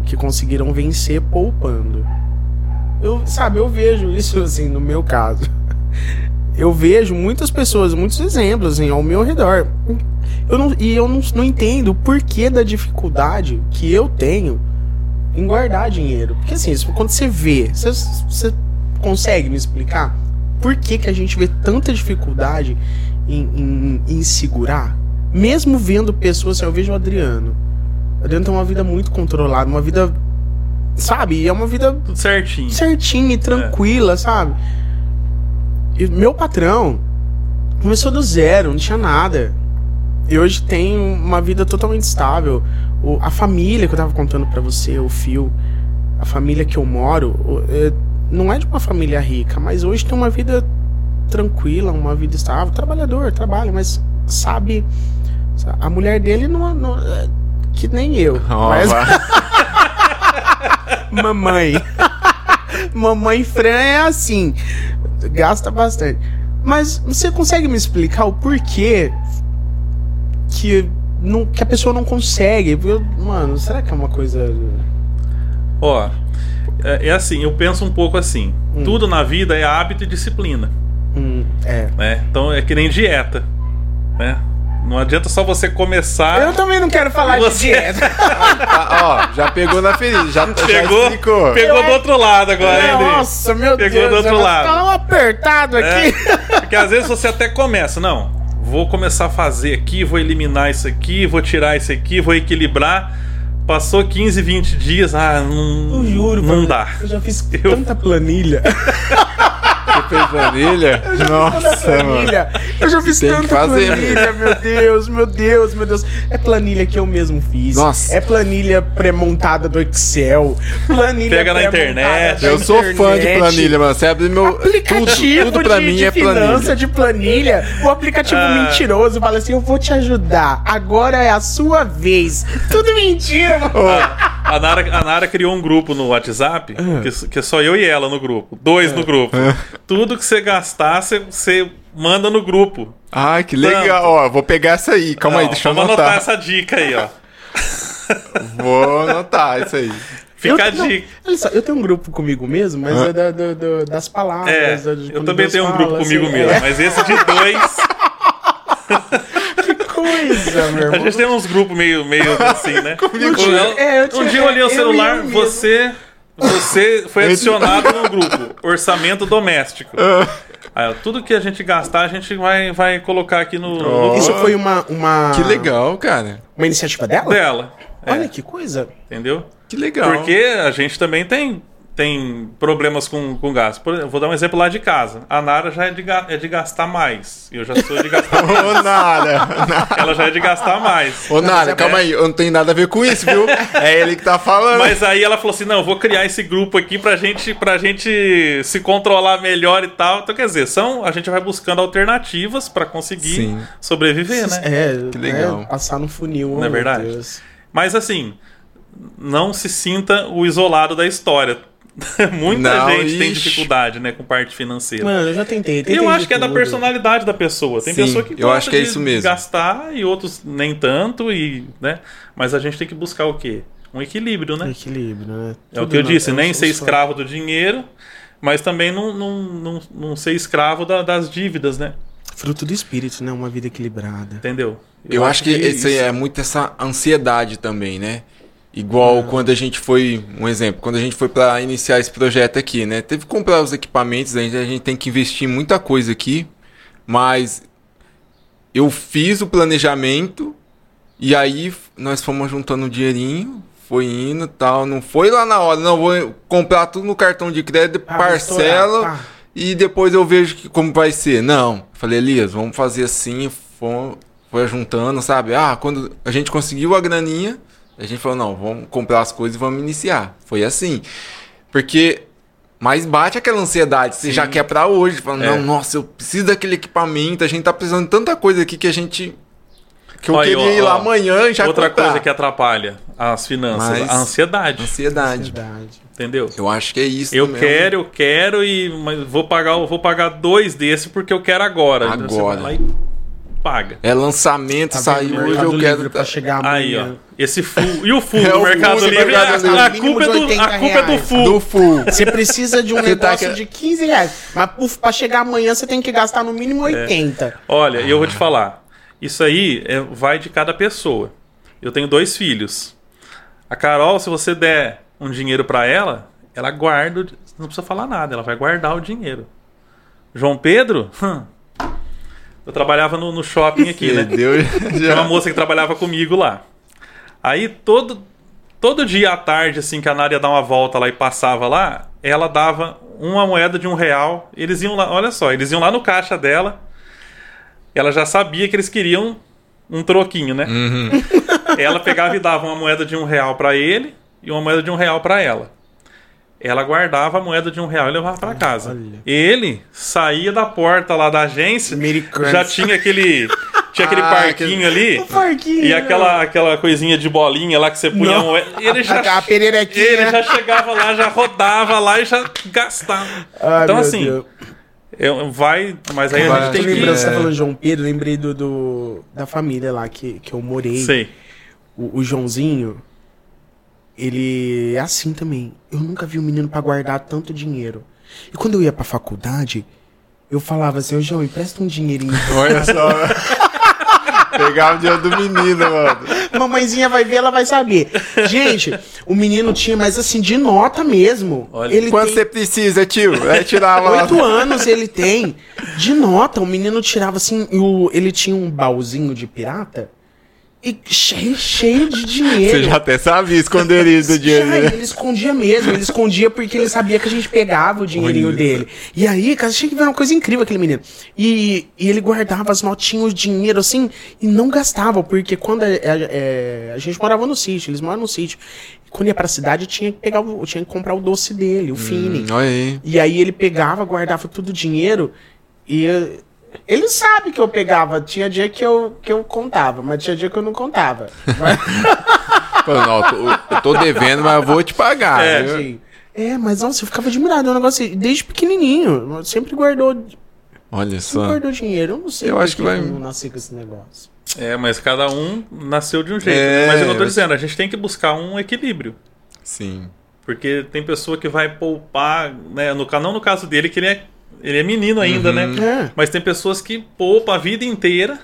que conseguiram vencer poupando. Eu, sabe, eu vejo isso assim no meu caso. Eu vejo muitas pessoas, muitos exemplos assim, ao meu redor. Eu não, e eu não, não entendo o porquê da dificuldade que eu tenho em guardar dinheiro. Porque assim, quando você vê, você, você consegue me explicar por que, que a gente vê tanta dificuldade em, em, em segurar? Mesmo vendo pessoas, assim, eu vejo o Adriano. O Adriano tem uma vida muito controlada, uma vida. Sabe? É uma vida Tudo certinho. certinha e tranquila, sabe? E meu patrão começou do zero, não tinha nada. E hoje tem uma vida totalmente estável. O- a família que eu tava contando pra você, o Fio, a família que eu moro, o- é, não é de uma família rica, mas hoje tem uma vida tranquila, uma vida estável, trabalhador, trabalha, mas sabe, sa- a mulher dele não, não é que nem eu, mas mamãe. mamãe Fran é assim. Gasta bastante. Mas você consegue me explicar o porquê que, não, que a pessoa não consegue? Eu- mano, será que é uma coisa. Ó, é, é assim, eu penso um pouco assim. Hum. Tudo na vida é hábito e disciplina, Hum, é. né? Então é que nem dieta, né? Não adianta só você começar. Eu também não quero falar Você- de dieta. Ah, ó, já pegou na ferida, já, já Pegou, explicou. pegou do outro lado agora, hein? Nossa, meu Pegou Deus. do outro eu lado. um apertado aqui. É, porque às vezes você até começa, não, vou começar a fazer aqui, vou eliminar isso aqui, vou tirar isso aqui, vou equilibrar. Passou 15, 20 dias, ah, não, Eu juro, não mano, dá. Eu já fiz Eu- tanta planilha. Você fez planilha? Nossa, mano. planilha. Eu já fiz Tem tanta fazer, planilha, meu Deus, meu Deus, meu Deus. É planilha que eu mesmo fiz. Nossa. É planilha pré-montada do Excel. Planilha Pega na internet. Eu sou fã de internet. planilha, mano. Você abre meu. Aplicativo tudo, tudo pra de, mim de é finança, planilha. de planilha. O aplicativo Ah. mentiroso fala assim: Eu vou te ajudar. Agora é a sua vez. Tudo mentira, mano. A, a Nara, a Nara criou um grupo no WhatsApp, Ah. que, que é só eu e ela no grupo. Dois no grupo. Tudo que você gastar, você, você manda no grupo. Ai, que legal. Ó, vou pegar essa aí. Calma aí, Não, deixa eu vamos anotar. anotar essa dica aí, ó. Vou anotar isso aí. Fica a Eu- não, dica. olha só, eu tenho um grupo comigo mesmo, mas é da- do- do- das palavras. É, da- de eu também Deus tenho um fala, grupo comigo assim, mesmo, é. mas esse de dois. Que coisa, meu A irmão. gente tem uns grupos meio, meio assim, né? Comigo. Um- É, um dia eu olhei o e celular, eu mesmo. Você. Foi adicionado no grupo Orçamento Doméstico. Aí, ó, tudo que a gente gastar, a gente vai, vai colocar aqui no, no Isso foi uma, uma, Que legal, cara. uma iniciativa dela? dela. É, Olha que coisa. entendeu? Que legal. Porque a gente também tem, tem problemas com, com gasto. Por exemplo, vou dar um exemplo lá de casa. A Nara já é de, é de gastar mais. Eu já sou de gastar menos. Ô, Nara. Ela já é de gastar mais. Ô, Nara, é- calma aí. Eu não tenho nada a ver com isso, viu? É ele que tá falando. Mas aí ela falou assim: não, eu vou criar esse grupo aqui pra gente, pra gente se controlar melhor e tal. Então, quer dizer, são, a gente vai buscando alternativas pra conseguir Sim. sobreviver, né? É, Que legal. é, passar no funil. Não é verdade? Deus. Mas assim, não se sinta o isolado da história. Muita Não, gente tem ixi. dificuldade, né, com parte financeira. Mano, eu já tentei. tentei eu acho que é da tudo. personalidade da pessoa. Tem Sim, pessoa que eu gosta acho que é de isso mesmo. gastar e outros nem tanto e, né? Mas a gente tem que buscar o quê? Um equilíbrio, né? Equilíbrio, né? É o Tudo que eu na- disse, eu nem sou ser só- escravo do dinheiro, mas também não, não, não, não ser escravo da- das dívidas, né? Fruto do espírito, né? Uma vida equilibrada. Entendeu? Eu, acho que esse aí é muito essa ansiedade também, né? Igual quando a gente foi, um exemplo, quando a gente foi pra iniciar esse projeto aqui, né? Teve que comprar os equipamentos, a gente, a gente tem que investir em muita coisa aqui, mas eu fiz o planejamento e aí nós fomos juntando o dinheirinho, foi indo e tal, não foi lá na hora, não, vou comprar tudo no cartão de crédito, Ah, parcela estourar, pá. e depois eu vejo que, como vai ser. Não, falei, Elias, vamos fazer assim, foi, foi juntando, sabe? Ah, quando a gente conseguiu a graninha, a gente falou, não, vamos comprar as coisas e vamos iniciar. Foi assim. Porque mas bate aquela ansiedade, você Sim. já quer pra hoje, falando, É. não, nossa, eu preciso daquele equipamento, a gente tá precisando de tanta coisa aqui que a gente que eu Olha, queria ó, ir lá ó, amanhã e já Outra comprar. coisa que atrapalha as finanças, Mas- a ansiedade, ansiedade. Verdade. entendeu? Eu acho que é isso. Eu mesmo. quero, eu quero e mas vou pagar, eu vou pagar dois desses porque eu quero agora. Então você Agora. vai lá e paga. É lançamento, Tá saiu hoje, Mercado eu quero. Livre pra chegar Aí, ó. amanhã. Esse full. E o full É do o Mercado full Livre? Mercado a, a Mínimo culpa é de do, 80 a culpa é do full. Do full. Você precisa de um Você tá negócio que- de 15 reais. Mas puf, pra chegar amanhã você tem que gastar no É. mínimo 80. Olha, e eu vou te falar. Isso aí é- vai de cada pessoa. Eu tenho dois filhos. A Carol, se você der um dinheiro pra ela, ela guarda. Não precisa falar nada, ela vai guardar o dinheiro. João Pedro? Hum. Eu trabalhava no, no shopping aqui, né? Entendeu? Tinha uma moça que trabalhava comigo lá. Aí todo, todo dia à tarde, assim, que a Nara ia dar uma volta lá e passava lá, ela dava uma moeda de um real. Eles iam lá, olha só, eles iam lá no caixa dela. Ela já sabia que eles queriam um troquinho, né? Uhum. Ela pegava e dava uma moeda de um real pra ele e uma moeda de um real pra ela. Ela guardava a moeda de um real e levava pra casa. Olha. Ele saía da porta lá da agência, Americanos. já tinha aquele tinha aquele Ah, parquinho ali O parquinho. e aquela aquela coisinha de bolinha lá que você punha a moeda. Ele já A- a pererequinha. ele já chegava lá, já rodava lá e já gastava. Ai, então meu assim, Deus. eu, vai, mas aí a Vai. gente tem que você tá É. falando João Pedro, lembrei do, do- da família lá que, que eu morei. sei. O, o Joãozinho, ele é assim também. Eu nunca vi um menino pra guardar tanto dinheiro. E quando eu ia pra faculdade, eu falava assim, ô João, empresta um dinheirinho. Olha só. Pegava o dinheiro do menino, mano. Mamãezinha vai ver, ela vai saber. Gente, o menino tinha, mas assim, de nota mesmo. Olha, ele Quanto tem você precisa, tio? É tirar lá. oito anos ele tem. De nota, o menino tirava assim, o, ele tinha um baúzinho de pirata e cheio, cheio de dinheiro. Você já até sabia esconder do dinheiro. Já, ele escondia mesmo, ele escondia porque ele sabia que a gente pegava o dinheirinho Olha. dele. E aí, cara, achei que era uma coisa incrível aquele menino. E, e ele guardava as notinhas, o dinheiro assim, e não gastava, porque quando é, é, é, a gente morava no sítio, eles moram no sítio. Quando ia pra cidade, tinha que pegar, o- tinha que comprar o doce dele, o. Hum, olha aí. E aí ele pegava, guardava todo o dinheiro e ele sabe que eu pegava. Tinha dia que eu, que eu contava, mas tinha dia que eu não contava. Mas, não, eu tô, eu tô devendo, mas eu vou te pagar. É, é, mas nossa, eu ficava admirado. É um negócio assim, desde pequenininho. Sempre guardou, Olha sempre só. guardou dinheiro. Eu não sei Eu acho que vai- eu não nasci com esse negócio. É, mas cada um nasceu de um jeito. É, mas é o que eu tô eu- dizendo, a gente tem que buscar um equilíbrio. Sim. Porque tem pessoa que vai poupar, né? No, não no caso dele, que ele é, ele é menino ainda, Uhum. né? É, Mas tem pessoas que poupam a vida inteira,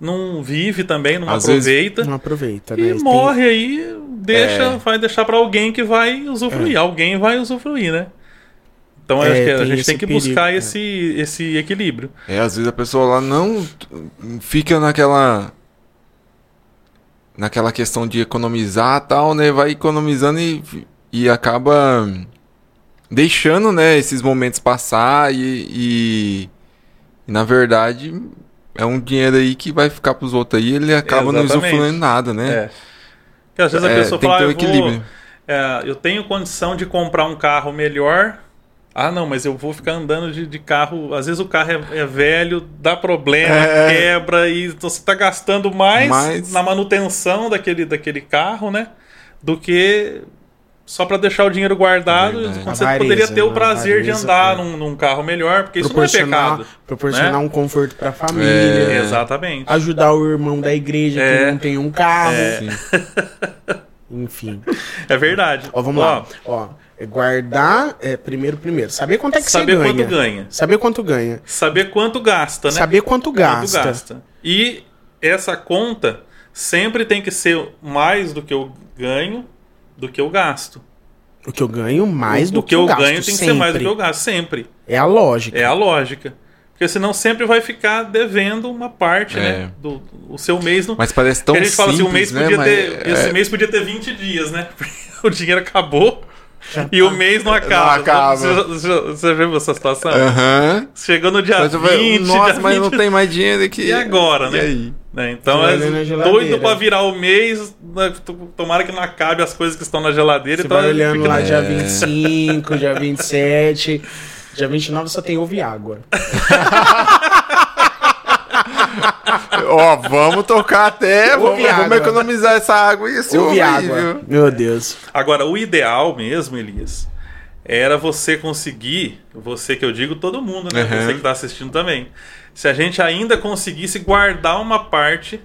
não vive também, não Às aproveita. não aproveita, né? E Tem- morre aí, deixa, É. vai deixar pra alguém que vai usufruir. Alguém vai usufruir, né? Então É, acho que a gente tem que perigo, buscar é. esse, esse equilíbrio. É, às vezes a pessoa lá não fica naquela naquela questão de economizar tal, né? Vai economizando e, e acaba deixando, né, esses momentos passar e, e, e, na verdade é um dinheiro aí que vai ficar pros outros aí ele acaba não Exatamente. usufruindo nada, né? É. Porque às vezes a É, pessoa tem que fala, ter um "Ah, eu, vou- equilíbrio. é, eu tenho condição de comprar um carro melhor. Ah, não, mas eu vou ficar andando de, de carro. Às vezes o carro é, é velho, dá problema, É. quebra, e então você está gastando mais Mais- na manutenção daquele, daquele carro, né? Do que só para deixar o dinheiro guardado, Verdade. você A poderia avareza, ter o né? prazer de Avareza, andar é. num, num carro melhor, porque isso não é pecado. proporcionar né? um conforto pra família. É. Exatamente. Ajudar o irmão da igreja É. que não tem um carro. Sim. Enfim. É verdade. Ó, vamos lá. Ó, é guardar, é, primeiro, primeiro. Saber quanto é que Saber você ganha. quanto ganha. Saber quanto ganha. Saber quanto gasta, né? Saber quanto gasta. Quanto gasta. E essa conta sempre tem que ser mais do que eu ganho do que eu gasto. O que eu ganho mais o, do o que eu gasto, ganho tem que ser mais do que eu sempre. gasto, sempre. É a lógica. É a lógica. Porque senão sempre vai ficar devendo uma parte, É. né? Do, o seu mês não. Mas parece tão Porque a gente fala assim, o mês simples, podia né? ter. Mas, Esse é, mês podia ter 20 dias, né? Porque o dinheiro acabou e o mês não acaba. acaba. Você, já- você, viu essa situação? Aham. Chegou no dia Mas eu 20, falei, Nossa, dia mas não 20, tem mais dinheiro aqui. E agora, E né? aí? né? Então é doido pra virar o mês. né? Tomara que não acabe as coisas que estão na geladeira. Você então vai olhando fica- lá É. dia 25, dia 27. Dia 29 só tem ovo e água. Ó, vamos tocar até. Vamos, vamos economizar essa água e esse água. viu? Meu Deus. Agora, o ideal mesmo, Elias, era você conseguir, você que eu digo, todo mundo, né? Uhum. Você que tá assistindo também. Se a gente ainda conseguisse guardar uma parte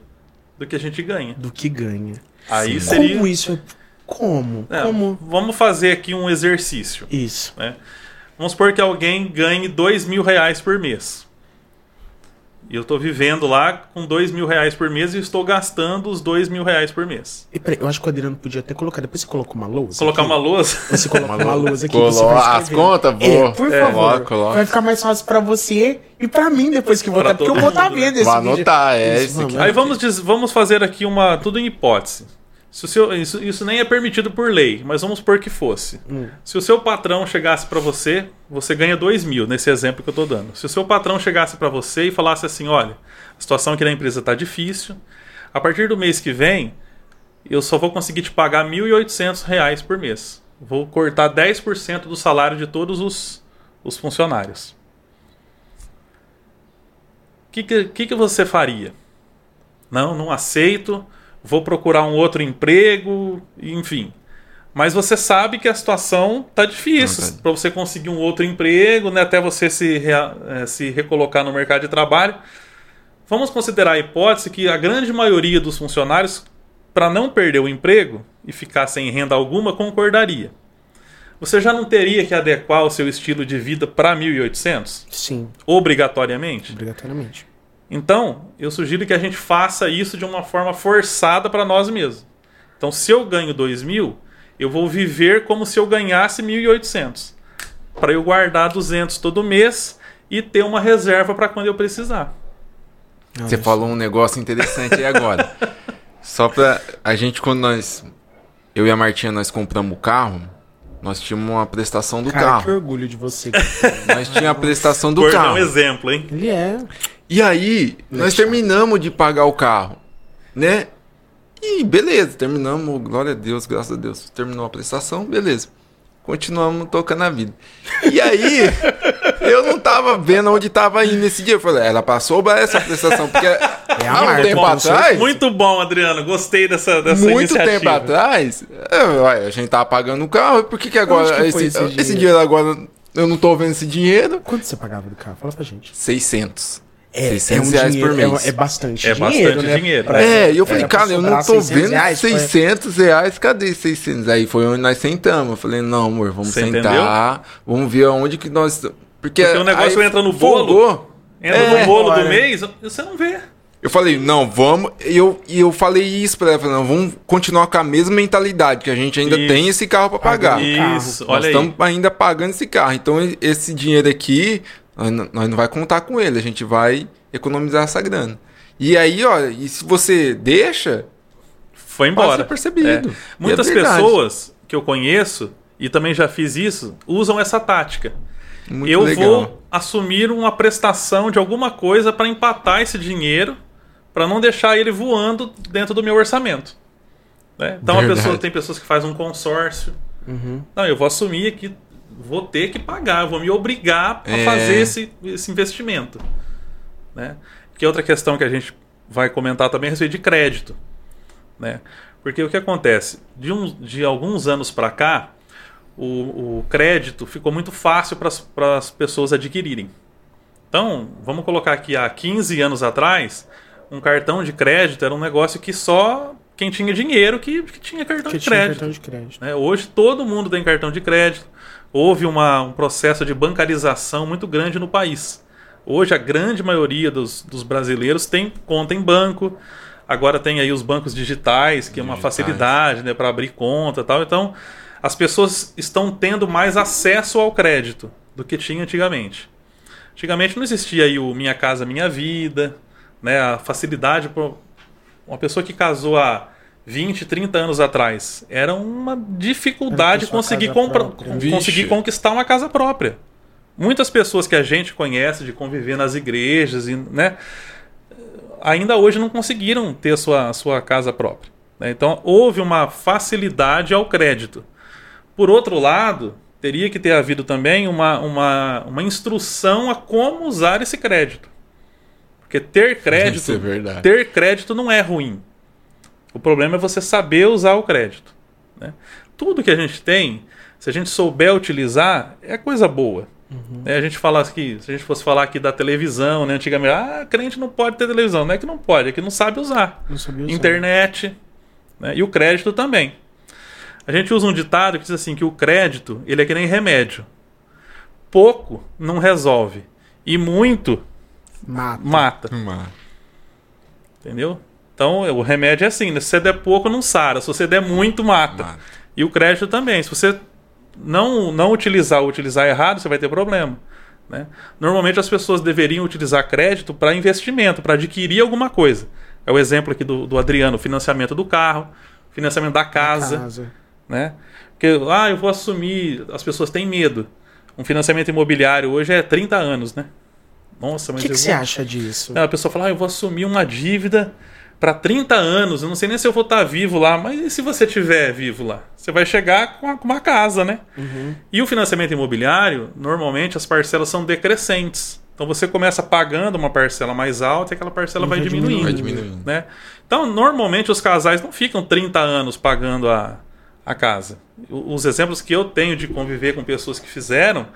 do que a gente ganha. Do que ganha. Aí seria. Como isso é. Como? É, Como? Vamos fazer aqui um exercício. Isso. né? Vamos supor que alguém ganhe dois mil reais por mês. E eu estou vivendo lá com dois mil reais por mês e estou gastando os dois mil reais por mês. E peraí, eu acho que o Adriano podia até colocar. Depois você coloca uma lousa. Colocar aqui. uma lousa. Você coloca uma lousa aqui. Colo- você vai as contas, É, boa. por É, favor. coloca, coloca. Vai ficar mais fácil pra você e pra mim depois que votar. Porque eu vou estar mundo, né? vendo esse Vou vídeo. anotar, é, esse vamos. aqui. Aí vamos, vamos fazer aqui uma. Tudo em hipótese. Se o seu- isso, isso nem é permitido por lei, mas vamos supor que fosse. Hum. Se o seu patrão chegasse para você, você ganha 2 mil, nesse exemplo que eu estou dando. Se o seu patrão chegasse para você e falasse assim: olha, a situação aqui na empresa está difícil, a partir do mês que vem, eu só vou conseguir te pagar 1.800 reais por mês. Vou cortar 10% do salário de todos os, os funcionários. O que, que, que que você faria? Não, não aceito, vou procurar um outro emprego, enfim. Mas você sabe que a situação tá difícil tá. para você conseguir um outro emprego, né, até você se, rea- eh, se recolocar no mercado de trabalho. Vamos considerar a hipótese que a grande maioria dos funcionários, para não perder o emprego e ficar sem renda alguma, concordaria. Você já não teria que adequar o seu estilo de vida para 1.800? Sim, Obrigatoriamente? obrigatoriamente. Então, eu sugiro que a gente faça isso de uma forma forçada para nós mesmos. Então, se eu ganho 2 mil, eu vou viver como se eu ganhasse 1.800. Para eu guardar 200 todo mês e ter uma reserva para quando eu precisar. Você falou um negócio interessante aí agora. Só pra. A gente, quando nós. Eu e a Martinha, nós compramos o carro. Nós tínhamos uma prestação do Cara, que carro. orgulho de você. Nós tínhamos a prestação do Por dar carro. um exemplo, hein? Ele é. E aí, nós terminamos de pagar o carro, né? E beleza, terminamos, glória a Deus, graças a Deus. Terminou a prestação, beleza. Continuamos tocando a vida. E aí, eu não tava vendo onde tava indo esse dia. Eu falei, pra sobrar essa prestação, porque a há um marca, tempo com atrás, Muito bom, Adriano. Gostei dessa, dessa muito iniciativa. tempo atrás, é, a gente tava pagando o carro, por que que agora, Onde que esse, esse esse, dinheiro? dinheiro agora, eu não tô vendo esse dinheiro? Quanto você pagava do carro? Fala pra gente. 600. É, 600 é um reais dinheiro, por é- mês. É, bastante É dinheiro, bastante né? dinheiro. Pra- É, e eu falei, pra cara, eu não tô 600 vendo reais, foi- 600 reais, cadê 600? Aí foi onde nós sentamos. Eu falei, não, amor, vamos Você sentar, vamos ver aonde que nós... Porque, Porque o negócio aí entra no folgou. Entra É, no bolo bora. do mês, você não vê. Eu falei, não, vamos... E eu, e eu falei isso pra ela, falei, não, vamos continuar com a mesma mentalidade, que a gente ainda Isso. tem esse carro pra pagar. Isso, Nós olha aí. estamos ainda pagando esse carro. Então, esse dinheiro aqui, nós não, nós vai contar com ele. A gente vai economizar essa grana. E aí, ó, e se você deixa, Foi embora. Passa percebido. É. E Muitas é pessoas que eu conheço, e também já fiz isso, usam essa tática. Muito eu legal. vou assumir uma prestação de alguma coisa para empatar esse dinheiro, para não deixar ele voando dentro do meu orçamento. né? Então pessoa tem pessoas que fazem um consórcio. Uhum. Não, eu vou assumir que vou ter que pagar, eu vou me obrigar a É. fazer esse, esse investimento. Né? Que é outra questão que a gente vai comentar também a respeito de crédito. Né? Porque o que acontece? De, um, de alguns anos para cá, o, o, crédito ficou muito fácil para as pessoas adquirirem. Então, vamos colocar aqui há 15 anos atrás, um cartão de crédito era um negócio que só quem tinha dinheiro que, que tinha cartão que de tinha crédito. Cartão de crédito. Né? Hoje todo mundo tem cartão de crédito. Houve uma, um processo de bancarização muito grande no país. Hoje a grande maioria dos, dos brasileiros tem conta em banco. Agora tem aí os bancos digitais, que digitais. é uma facilidade né, para abrir conta tal. Então, as pessoas estão tendo mais acesso ao crédito do que tinha antigamente. Antigamente não existia aí o Minha Casa Minha Vida, né, a facilidade para uma pessoa que casou há 20, 30 anos atrás. Era uma dificuldade conseguir, compra, conseguir conquistar uma casa própria. Muitas pessoas que a gente conhece de conviver nas igrejas, né, ainda hoje não conseguiram ter a sua, a sua casa própria. Né? Então houve uma facilidade ao crédito. Por outro lado, teria que ter havido também uma, uma, uma instrução a como usar esse crédito. Porque ter crédito, é ter crédito não é ruim. O problema é você saber usar o crédito. Né? Tudo que a gente tem, se a gente souber utilizar, é coisa boa. Uhum. É, a gente fala aqui, se a gente fosse falar aqui da televisão, né? Antigamente, ah, crente não pode ter televisão. Não é que não pode, é que não sabe usar. Não usar. Internet né? e o crédito também. A gente usa um ditado que diz assim que o crédito ele é que nem remédio. Pouco não resolve e muito mata. mata. mata. Entendeu? Então o remédio é assim, né? se você der pouco não sara, se você der muito mata. mata. E o crédito também. Se você não, não utilizar ou utilizar errado, você vai ter problema. Né? Normalmente as pessoas deveriam utilizar crédito para investimento, para adquirir alguma coisa. É o exemplo aqui do, do Adriano, financiamento do carro, financiamento da casa. casa. Né? Porque, ah, eu vou assumir, as pessoas têm medo. Um financiamento imobiliário hoje é 30 anos, né? Nossa, mas. O que, que você acha disso? Não, a pessoa fala, ah, eu vou assumir uma dívida para 30 anos, eu não sei nem se eu vou estar tá vivo lá, mas e se você estiver vivo lá? Você vai chegar com uma casa, né? Uhum. E o financiamento imobiliário, normalmente as parcelas são decrescentes. Então você começa pagando uma parcela mais alta e aquela parcela vai, vai, diminuindo, vai diminuindo. Né? Então, normalmente os casais não ficam 30 anos pagando a, a casa. Os exemplos que eu tenho de conviver com pessoas que fizeram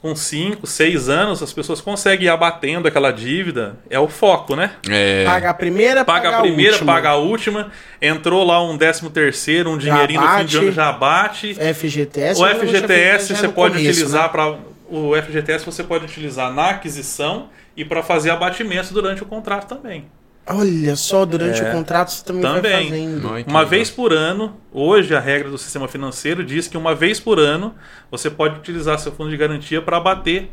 com 5, 6 anos, as pessoas conseguem ir abatendo aquela dívida. É o foco, né? É. Paga a primeira, paga, paga a primeira, a paga a última. Entrou lá um décimo terceiro, um dinheirinho no fim de ano já bate. FGTS. O FGTS você pode começo, utilizar né? para o FGTS você pode utilizar na aquisição e para fazer abatimentos durante o contrato também. Olha só, durante é, o contrato você também, também. vai fazendo. uma vez por ano, hoje a regra do sistema financeiro diz que uma vez por ano você pode utilizar seu fundo de garantia para abater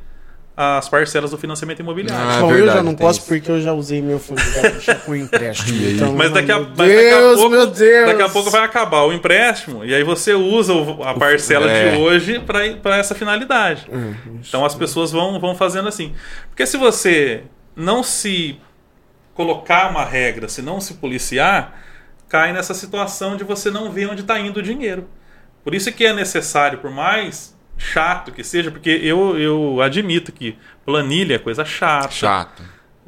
as parcelas do financiamento imobiliário. Ah, Bom, verdade, eu já não posso isso. porque eu já usei meu fundo de garantia com empréstimo. então, mas daqui a, Deus, daqui a pouco, meu Deus. daqui a pouco vai acabar o empréstimo e aí você usa a parcela é. de hoje para essa finalidade. Hum, então as pessoas vão, vão fazendo assim. Porque se você não se colocar uma regra, se não se policiar, cai nessa situação de você não ver onde está indo o dinheiro. Por isso que é necessário, por mais chato que seja, porque eu, eu admito que planilha é coisa chata. Chato.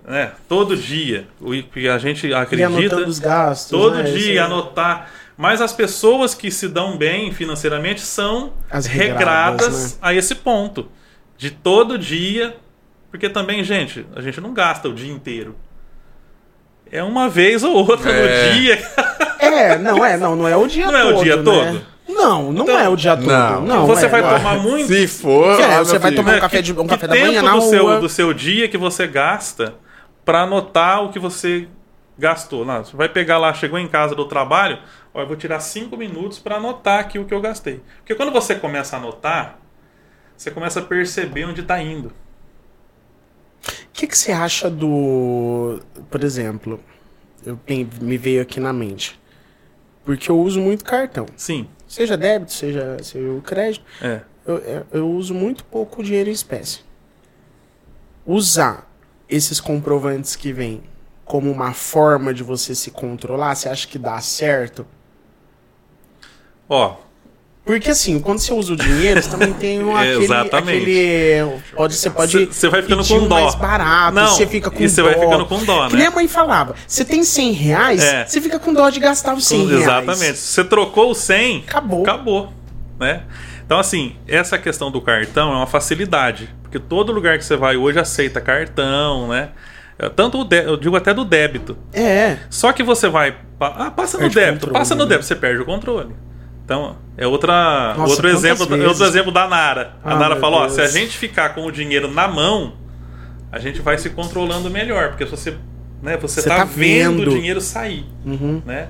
Né? Todo dia. O que a gente acredita. E os gastos. Todo né? dia anotar. Mas as pessoas que se dão bem financeiramente são as regradas, regradas né? a esse ponto. De todo dia. Porque também, gente, a gente não gasta o dia inteiro é uma vez ou outra é. no dia. É, não é, não, não é o dia não todo. Não é o dia né? todo? Não, não então, é o dia todo. Não, não você é, vai tomar muito. Se for, é, você vai tomar um café, de, um café da manhã na do rua. seu, do seu dia que você gasta para anotar o que você gastou. Não, você vai pegar lá, chegou em casa do trabalho, ó, eu vou tirar cinco minutos para anotar aqui o que eu gastei. Porque quando você começa a anotar, você começa a perceber onde está indo. O que, que você acha do. Por exemplo, eu, me veio aqui na mente. Porque eu uso muito cartão. Sim. Seja débito, seja, seja o crédito. É. Eu, é, eu uso muito pouco dinheiro em espécie. Usar esses comprovantes que vêm como uma forma de você se controlar, você acha que dá certo? Ó, Porque assim, quando você usa o dinheiro, você também tem um, aquele, Exatamente. aquele. Pode, você pode. Você vai ficando com dó. mais barato, Não, você fica com e você dó. vai ficando com dó, Que né? nem a mãe falava: você tem 100 reais, É. você fica com dó de gastar os 100 reais. Exatamente. Se você trocou o 100, Acabou. acabou, né? Então assim, essa questão do cartão é uma facilidade, porque todo lugar que você vai hoje aceita cartão, né? É, Tanto o dé- eu digo até do débito. É. Só que você vai, ah, passa no Perde débito, controle, passa no né? débito, você perde o controle. Então, é outra, Nossa, outro exemplo, vezes? outro exemplo da Nara. A Ah, Nara falou, ó, se a gente ficar com o dinheiro na mão, a gente vai se controlando melhor, porque se você, né, você, Você tá, tá vendo, vendo. o dinheiro sair, Uhum, né?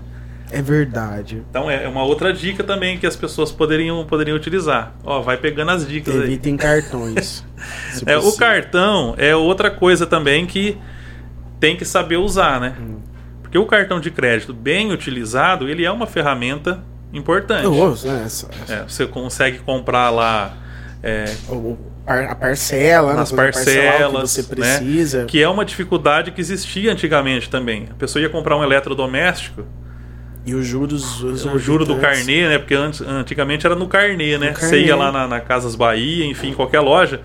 é verdade. Então é é uma outra dica também que as pessoas poderiam, poderiam utilizar. Ó, vai pegando as dicas aí. Evitem cartões. É, o cartão é outra coisa também que tem que saber usar, né? Hum. Porque o cartão de crédito bem utilizado, ele é uma ferramenta importante. Nossa, né, essa- É, você consegue comprar lá é, a parcela, nas né, poder parcelar o que parcelas, você né? precisa. que é uma dificuldade que existia antigamente também. A pessoa ia comprar um eletrodoméstico, E os juros. Os o juro do carnê, né? Porque antes, antigamente era no carnê, né? No Você carnê. ia lá na, na Casas Bahia, enfim, qualquer loja,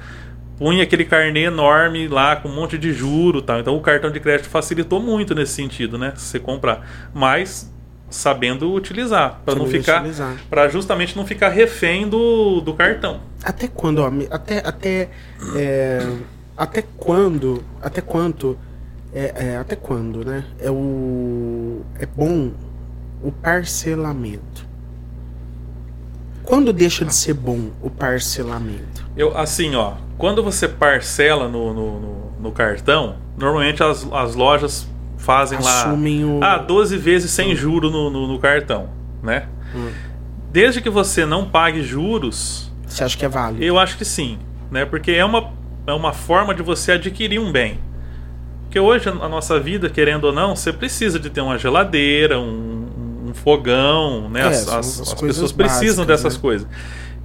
punha aquele carnê enorme lá com um monte de juro e tal. Então o cartão de crédito facilitou muito nesse sentido, né? Se você comprar. Mas sabendo utilizar, para não ficar. para justamente não ficar refém do, do cartão. Até quando, ó, até, até, é, até quando, até quanto, é, é, até quando, né? É o, é bom o parcelamento. Quando deixa de ser bom o parcelamento? Eu, assim, ó, quando você parcela no, no, no- no cartão, normalmente as, as lojas fazem Assumem lá. o- Ah, 12 vezes sem juro no, no, no cartão, né? Hum. Desde que você não pague juros, Você acha que é válido? eu acho que sim, né? Porque é uma, é uma forma de você adquirir um bem. Porque hoje, a nossa vida, querendo ou não, você precisa de ter uma geladeira, um, um fogão, né? É, as as- as as pessoas precisam básicas, dessas né? coisas.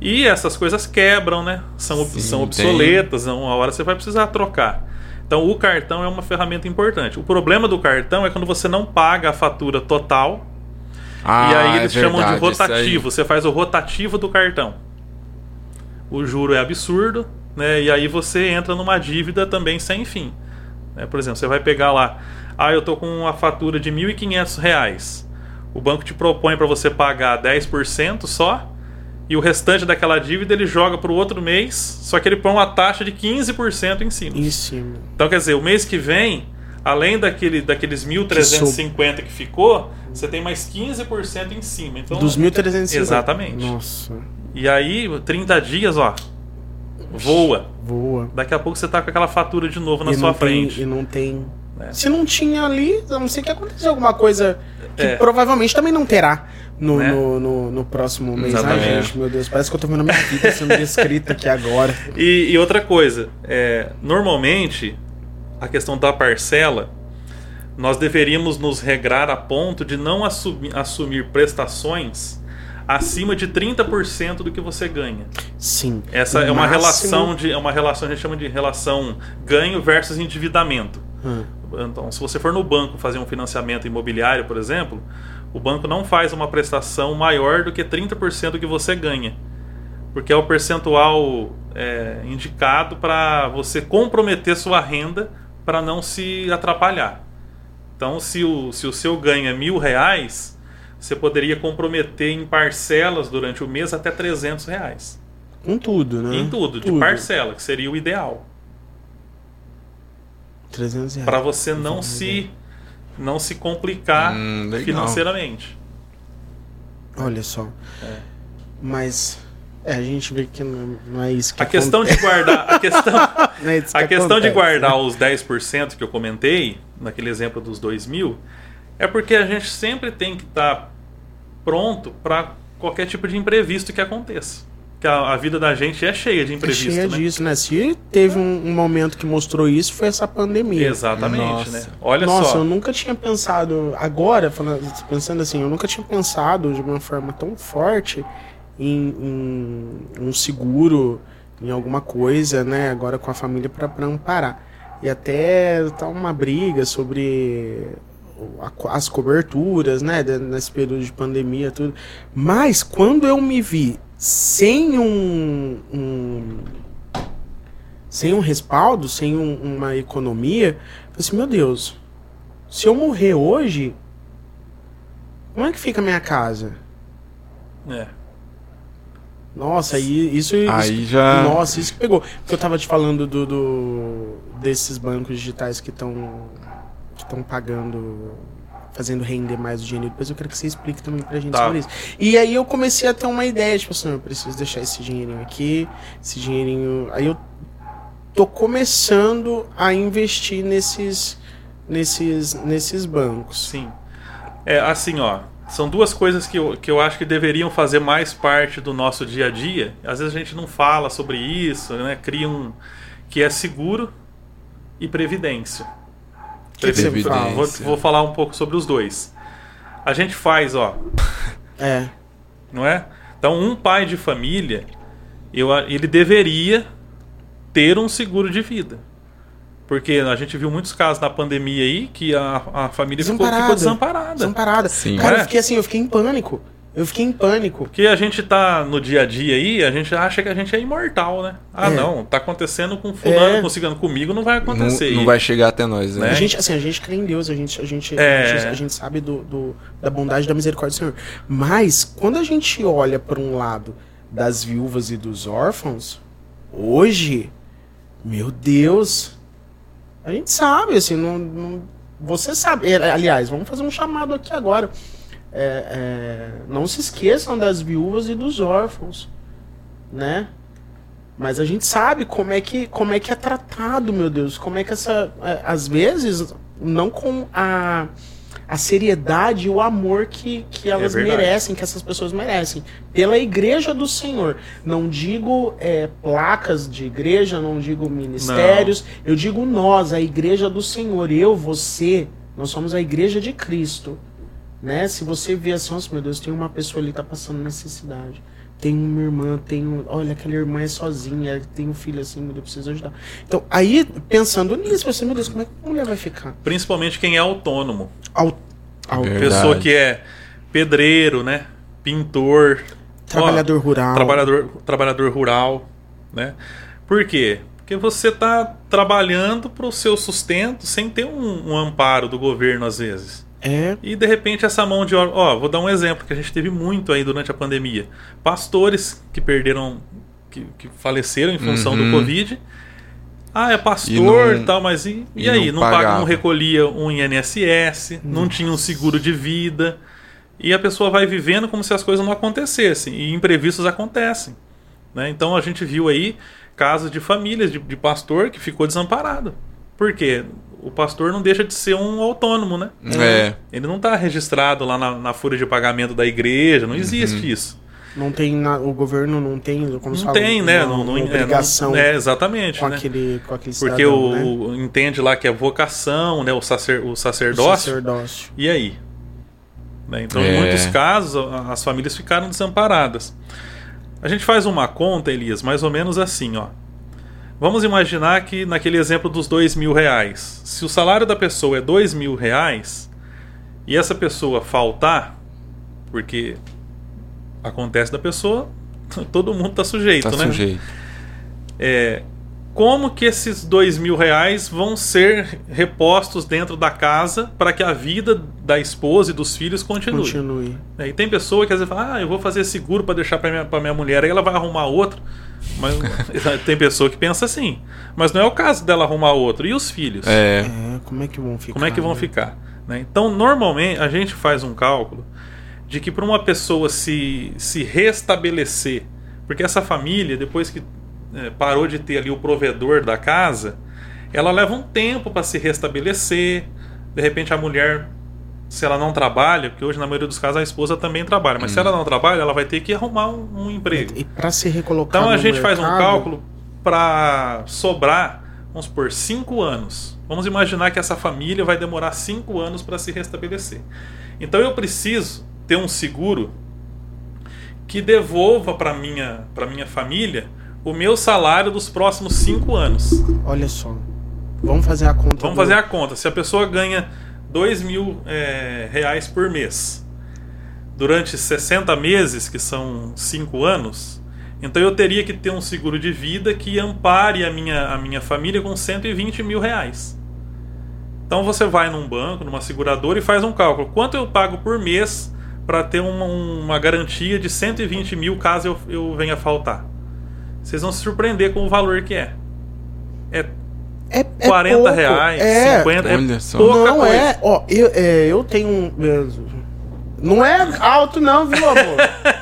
E essas coisas quebram, né? São, Sim, são tem. obsoletas, então, uma hora você vai precisar trocar. Então o cartão é uma ferramenta importante. O problema do cartão é quando você não paga a fatura total Ah, e aí é eles chamam de verdade, isso aí. rotativo. Você faz o rotativo do cartão. O juro é absurdo, né? E aí você entra numa dívida também sem fim. né? Por exemplo, você vai pegar lá, ah, eu tô com uma fatura de 1.500 reais. O banco te propõe para você pagar 10% só e o restante daquela dívida ele joga para o outro mês, só que ele põe uma taxa de 15% em cima. Em cima. Então, quer dizer, o mês que vem, além daquele, daqueles 1.350 que ficou, você tem mais 15% em cima. Então, Dos 1.350. Exatamente. Nossa, E aí, 30 dias, ó, voa. voa. Daqui a pouco você tá com aquela fatura de novo na e sua não tem- frente. e não tem. É. Se não tinha ali, a não ser que aconteceu alguma coisa que É. provavelmente também não terá no, Né? no, no, no próximo mês. Ai, gente, meu Deus, parece que eu tô vendo a minha vida sendo descrita aqui agora. E, e outra coisa, é, normalmente, a questão da parcela, nós deveríamos nos regrar a ponto de não assumir, assumir prestações acima de 30% do que você ganha. Sim. Essa é uma máximo- relação de é uma relação a gente chama de relação ganho versus endividamento. Hum, Então, se você for no banco fazer um financiamento imobiliário, por exemplo, o banco não faz uma prestação maior do que 30% do que você ganha. Porque é o percentual é, indicado para você comprometer sua renda para não se atrapalhar. Então, se o, se o seu ganho é mil reais, você poderia comprometer em parcelas durante o mês até 300 reais. com tudo, né? Em tudo, de parcela, que seria o ideal. 300 reais. para você não se não se complicar Hum, financeiramente. Olha só. É. Mas é, a gente vê que não, não é isso que A questão de guardar, a questão, é isso a que questão de guardar os 10% que eu comentei, naquele exemplo dos 2 mil, é porque a gente sempre tem que estar pronto para qualquer tipo de imprevisto que aconteça. Que a, a vida da gente é cheia de É imprevisto, cheia né? disso, né? Se teve um, um momento que mostrou isso, foi essa pandemia. Exatamente, Nossa. né? Olha Nossa, só. eu nunca tinha pensado. Agora, falando, pensando assim, eu nunca tinha pensado de uma forma tão forte em, em um seguro, em alguma coisa, né? Agora com a família para amparar. E até tá uma briga sobre as coberturas, né? Nesse período de pandemia, tudo. Mas quando eu me vi sem um, um- sem um respaldo, sem um- uma economia, eu falei assim, meu Deus, se eu morrer hoje, como é que fica a minha casa? É. Nossa, e isso, Aí isso- já- Nossa, isso que pegou. Porque eu tava te falando do, do- desses bancos digitais que estão estão pagando fazendo render mais o dinheiro. Depois eu quero que você explique também pra gente Tá. sobre isso. E aí eu comecei a ter uma ideia, tipo assim, eu preciso deixar esse dinheirinho aqui, esse dinheirinho. Aí eu tô começando a investir nesses nesses nesses bancos. Sim. É assim, ó. São duas coisas que eu, que eu acho que deveriam fazer mais parte do nosso dia a dia. Às vezes a gente não fala sobre isso, né? Cria um. que é seguro e previdência. Que, Previdência. fala? Vou, vou falar um pouco sobre os dois. A gente faz, ó, É. não é? Então, um pai de família, eu, ele deveria ter um seguro de vida. Porque a gente viu muitos casos na pandemia aí que a, a família ficou, ficou desamparada. Desamparada. Sim. Cara, É. eu fiquei assim, eu fiquei em pânico. Eu fiquei em pânico. Porque a gente tá no dia a dia aí, a gente acha que a gente é imortal, né? Ah, É. não, tá acontecendo com fulano, É. cigano, comigo não vai Não, acontecer. não E- vai chegar até nós, né? Né? A gente, assim, a gente crê em Deus, a gente, a gente, É. a gente, a gente sabe do, do- da bondade e da misericórdia do Senhor. Mas, quando a gente olha para um lado das viúvas e dos órfãos, hoje, meu Deus, a gente sabe, assim, não, não- você sabe. é, Aliás, vamos fazer um chamado aqui agora. É, é, não se esqueçam das viúvas e dos órfãos, né? Mas a gente sabe como é que como é que é tratado, meu Deus, como é que essa é, às vezes não com a a seriedade e o amor que, que elas verdade. merecem, que essas pessoas merecem. Pela igreja do Senhor. Não digo é, placas de igreja, não digo ministérios, eu digo nós, a igreja do Senhor. Eu, você, nós somos a igreja de Cristo. Né? Se você vê assim, nossa, meu Deus, tem uma pessoa ali que tá passando necessidade. Tem uma irmã, tem um. Olha, aquela irmã é sozinha, tem um filho assim, meu Deus, preciso ajudar. Então, aí, pensando nisso, você, meu Deus, como é que a mulher vai ficar? Principalmente quem é autônomo. Verdade. Pessoa que é pedreiro, né? Pintor. trabalhador Ó, rural. Trabalhador, trabalhador rural, né? Por quê? Porque você está trabalhando para o seu sustento sem ter um, um amparo do governo às vezes. É. E de repente essa mão de obra. Ó, vou dar um exemplo que a gente teve muito aí durante a pandemia. Pastores que perderam. que, que faleceram em função Uhum. do Covid. Ah, é pastor E não- tal, mas e, e e aí? não Não, paga, não recolhia um INSS, não tinha um seguro de vida. E a pessoa vai vivendo como se as coisas não acontecessem. E imprevistos acontecem. né? Então a gente viu aí casos de famílias de, de pastor que ficou desamparado. Por quê? O pastor não deixa de ser um autônomo, né? É. Ele não está registrado lá na, na folha de pagamento da igreja, não existe isso. Não tem. na- o governo não tem. Como se Não fala, tem, né? uma- Não, não, uma é, obrigação não- é, exatamente. com, né? aquele, com aquele Porque cidadão, o, né? o- entende lá que é vocação, né? O, sacer, o O sacerdócio. sacerdócio. E aí? Né? Então, em É. muitos casos, as famílias ficaram desamparadas. A gente faz uma conta, Elias, mais ou menos assim, ó. Vamos imaginar que naquele exemplo dos dois mil reais, se o salário da pessoa é dois mil reais e essa pessoa faltar, porque acontece da pessoa, todo mundo está sujeito, Tá né? sujeito. É, como que esses dois mil reais vão ser repostos dentro da casa para que a vida da esposa e dos filhos continue? Continue. É, E tem pessoa que às vezes fala, ah, eu vou fazer seguro para deixar para minha, pra minha mulher, aí ela vai arrumar outro. Mas tem pessoa que pensa assim. Mas não é o caso dela arrumar outro. E os filhos? É. É, como é que vão ficar? Como é que vão né? ficar? né? Então, normalmente, a gente faz um cálculo de que para uma pessoa se, se restabelecer, porque essa família, depois que parou de ter ali o provedor da casa, ela leva um tempo para se restabelecer. De repente, a mulher, se ela não trabalha, porque hoje na maioria dos casos a esposa também trabalha, mas se ela não trabalha, ela vai ter que arrumar um, um emprego. E para se recolocar Então a gente faz um mercado, cálculo para sobrar, vamos por cinco anos. Vamos imaginar que essa família vai demorar cinco anos para se restabelecer. Então eu preciso ter um seguro que devolva para minha para minha família o meu salário dos próximos cinco anos. Olha só. Vamos fazer a conta. Vamos do- fazer a conta. Se a pessoa ganha dois mil é, reais por mês, durante 60 meses, que são 5 anos, então eu teria que ter um seguro de vida que ampare a minha, a minha família com 120 mil reais. Então você vai num banco, numa seguradora e faz um cálculo. Quanto eu pago por mês para ter uma, uma, garantia de 120 mil caso eu, eu venha faltar? Vocês vão se surpreender com o valor que é. É é, é 40 pouco. reais, é, 50, Olha é só. pouca não coisa. é, ó, eu, é, eu tenho um. é, Não é alto, não, viu, amor?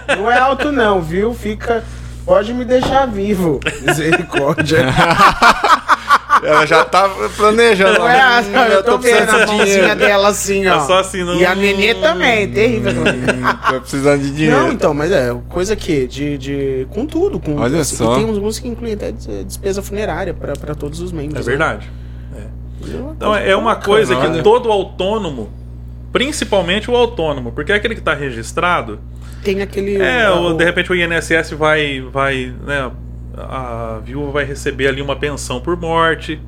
Não é alto, não, viu? Fica. Pode me deixar vivo. Misericórdia. Ela já tá planejando. É, a- Hum, eu tô vendo precisando a mãozinha dinheiro. dela assim, ó. É só assim, não- E a Nenê também, terrível. Hum, Tô precisando de dinheiro. Não, então, mas é coisa que de, de com tudo, com Olha assim, só. E tem uns uns que incluem até des- despesa funerária pra pra todos os membros. É né? verdade. Então Então é uma coisa que todo autônomo, principalmente o autônomo, porque é aquele que está registrado, tem aquele é, o- o, de repente o INSS vai, vai, né, a viúva vai receber ali uma pensão por morte,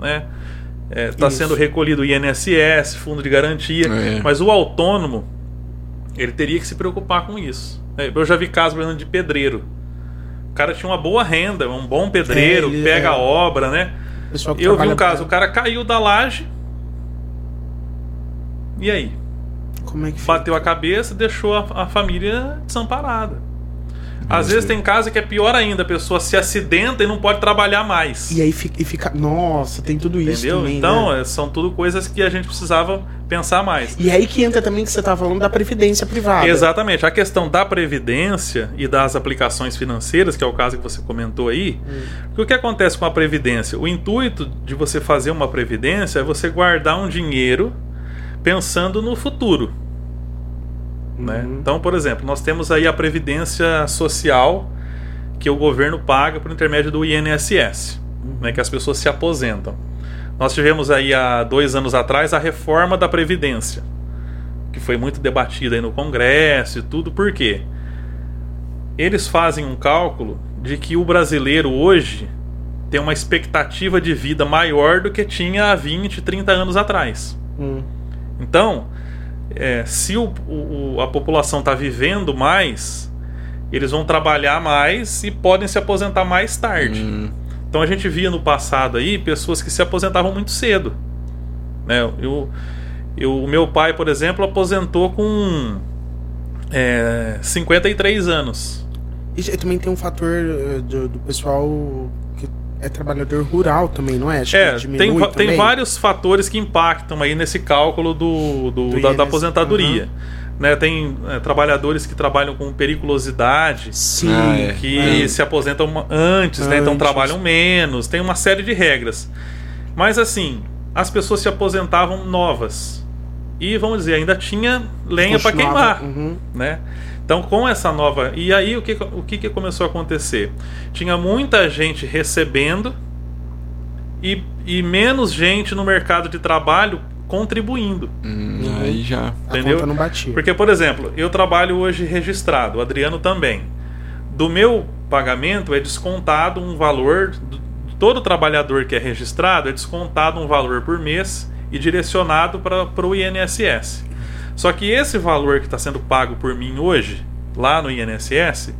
né? Está Isso. sendo recolhido o INSS, fundo de garantia, É. mas o autônomo ele teria que se preocupar com isso. É, Eu já vi casos, por exemplo, de pedreiro. O cara tinha uma boa renda, um bom pedreiro, É, ele- pega é. a obra, né? Eu vi um caso, pra- o cara caiu da laje. E aí? Como é que fica? Bateu a cabeça, deixou a, a família desamparada. Às vezes tem caso que é pior ainda, a pessoa se acidenta e não pode trabalhar mais. E aí fica, e fica. Nossa, tem tudo isso Entendeu? também. então, né? é, são tudo coisas que a gente precisava pensar mais. E aí que entra também que você tá falando da previdência privada. Exatamente. A questão da previdência e das aplicações financeiras, que é o caso que você comentou aí, Hum. porque o que acontece com a previdência? O intuito de você fazer uma previdência é você guardar um dinheiro pensando no futuro. Né? Uhum. Então, por exemplo, nós temos aí a previdência social que o governo paga por intermédio do INSS, né, que as pessoas se aposentam. Nós tivemos aí há dois anos atrás a reforma da previdência, que foi muito debatida aí no Congresso e tudo. Por quê? Eles fazem um cálculo de que o brasileiro hoje tem uma expectativa de vida maior do que tinha há 20, 30 anos atrás. Hum. Então, é, se o, o- a população está vivendo mais, eles vão trabalhar mais e podem se aposentar mais tarde. Hum, Então a gente via no passado aí pessoas que se aposentavam muito cedo. Né? Eu, eu, o meu pai, por exemplo, aposentou com é, 53 anos. E também tem um fator eh, do, do pessoal é trabalhador rural também, não é? Acho É, tem, va- tem também. vários fatores que impactam aí nesse cálculo do, do- Do da, da aposentadoria. Né, tem é, trabalhadores que trabalham com periculosidade, Sim. Ah, é. que É. se aposentam ma- antes, né? Então Antes. trabalham menos, tem uma série de regras. Mas assim, as pessoas se aposentavam novas. E vamos dizer, ainda tinha lenha para queimar, Uhum. né? Então com essa nova, e aí o que o que, que começou a acontecer? Tinha muita gente recebendo e, e menos gente no mercado de trabalho contribuindo. hum, Aí já. A Entendeu? conta não batia. Porque, por exemplo, eu trabalho hoje registrado, o Adriano também. Do meu pagamento é descontado um valor, do- todo trabalhador que é registrado é descontado um valor por mês e direcionado para o INSS. Só que esse valor que está sendo pago por mim hoje, lá no INSS,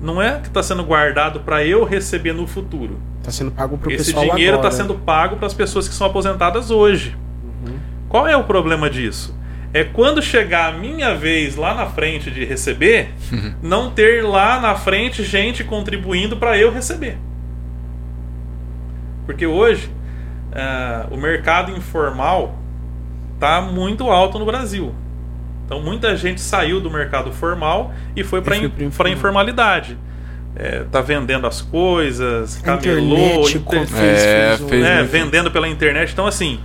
não é que está sendo guardado para eu receber no futuro. Tá sendo pago pro Esse pessoal dinheiro está sendo pago para as pessoas que são aposentadas hoje. Qual é o problema disso? É quando chegar a minha vez lá na frente de receber, não ter lá na frente gente contribuindo para eu receber. Porque hoje ah, o mercado informal está muito alto no Brasil. Então muita gente saiu do mercado formal e foi para pro a informal. informalidade. É, tá vendendo as coisas, camelô, internet inter- É, fez fez né, vendendo pela internet. Então, assim,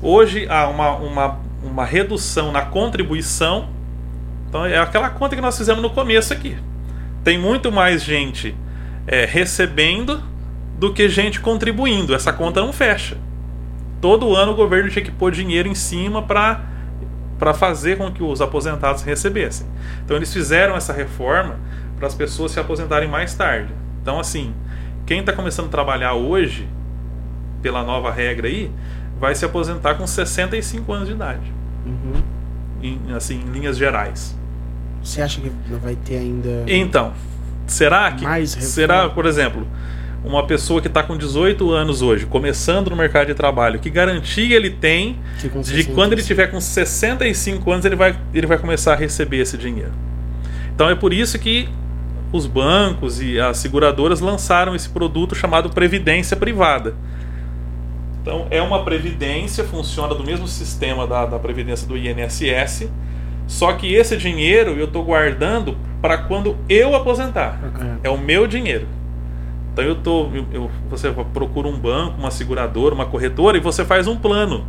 hoje há uma, uma, uma redução na contribuição. Então, é aquela conta que nós fizemos no começo aqui. Tem muito mais gente é, recebendo do que gente contribuindo. Essa conta não fecha. Todo ano o governo tinha que pôr dinheiro em cima para para fazer com que os aposentados recebessem. Então eles fizeram essa reforma para as pessoas se aposentarem mais tarde. Então assim, quem está começando a trabalhar hoje, pela nova regra aí, vai se aposentar com 65 anos de idade, Uhum. em, assim, em linhas gerais. Você acha que não vai ter ainda. Então, será que. Mais reforma? será, por exemplo, uma pessoa que está com 18 anos hoje, começando no mercado de trabalho, que garantia ele tem de 65? quando ele tiver com 65 anos ele vai, ele vai começar a receber esse dinheiro. Então é por isso que os bancos e as seguradoras lançaram esse produto chamado Previdência Privada. Então é uma previdência, funciona do mesmo sistema da, da previdência do INSS, só que esse dinheiro eu estou guardando para quando eu aposentar. É o meu dinheiro. Então eu tô, eu, eu- você procura um banco, uma seguradora, uma corretora e você faz um plano.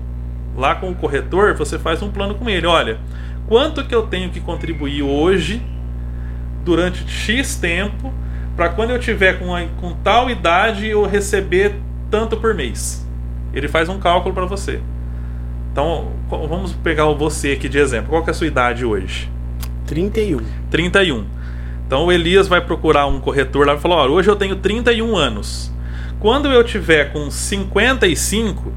Lá com o corretor, você faz um plano com ele. Olha, quanto que eu tenho que contribuir hoje durante X tempo para quando eu tiver com, a- com tal idade eu receber tanto por mês. Ele faz um cálculo para você. Então, vamos pegar o você aqui de exemplo. Qual que é a sua idade hoje? 31. 31. Então o Elias vai procurar um corretor lá e falar: Olha, hoje eu tenho 31 anos. Quando eu tiver com 55,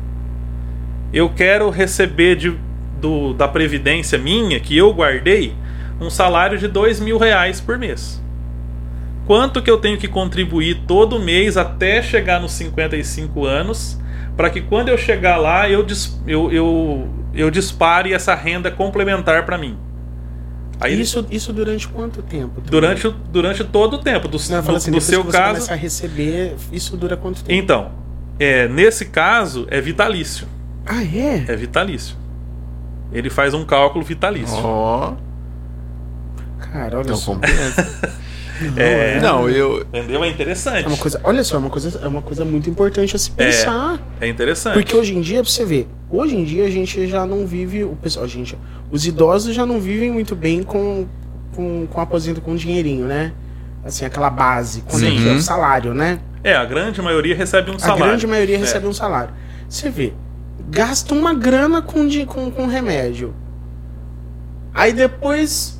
eu quero receber de, do, da previdência minha, que eu guardei, um salário de dois mil reais por mês. Quanto que eu tenho que contribuir todo mês até chegar nos 55 anos, para que quando eu chegar lá eu, eu, eu, eu dispare essa renda complementar para mim. Aí Isso, isso durante quanto tempo? Durante, durante todo o tempo. Do, Não, do- assim, do seu caso. começa a receber, isso dura quanto tempo? Então, é, nesse caso, é vitalício. Ah, é? É vitalício. Ele faz um cálculo vitalício. Ó, Cara, olha não só. compreendo. É, Não, eu. Entendeu? É interessante. É uma coisa, olha só, é uma coisa, é uma coisa muito importante a se pensar. É interessante. Porque hoje em dia, pra você ver, hoje em dia a gente já não vive, o pessoal, a gente, os idosos já não vivem muito bem com, com, com aposento com dinheirinho, né? Assim, aquela base, quando é Sim. é o salário, né? É, a grande maioria recebe um salário. A grande maioria É. recebe um salário. Você vê, gasta uma grana com, com, com remédio. Aí depois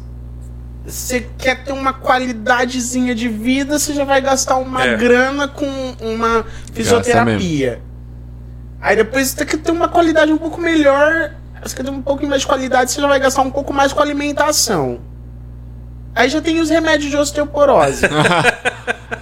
você quer ter uma qualidadezinha de vida, você já vai gastar uma É. grana com uma fisioterapia. Aí depois você quer ter uma qualidade um pouco melhor, você quer ter um pouco mais de qualidade, você já vai gastar um pouco mais com alimentação. Aí já tem os remédios de osteoporose.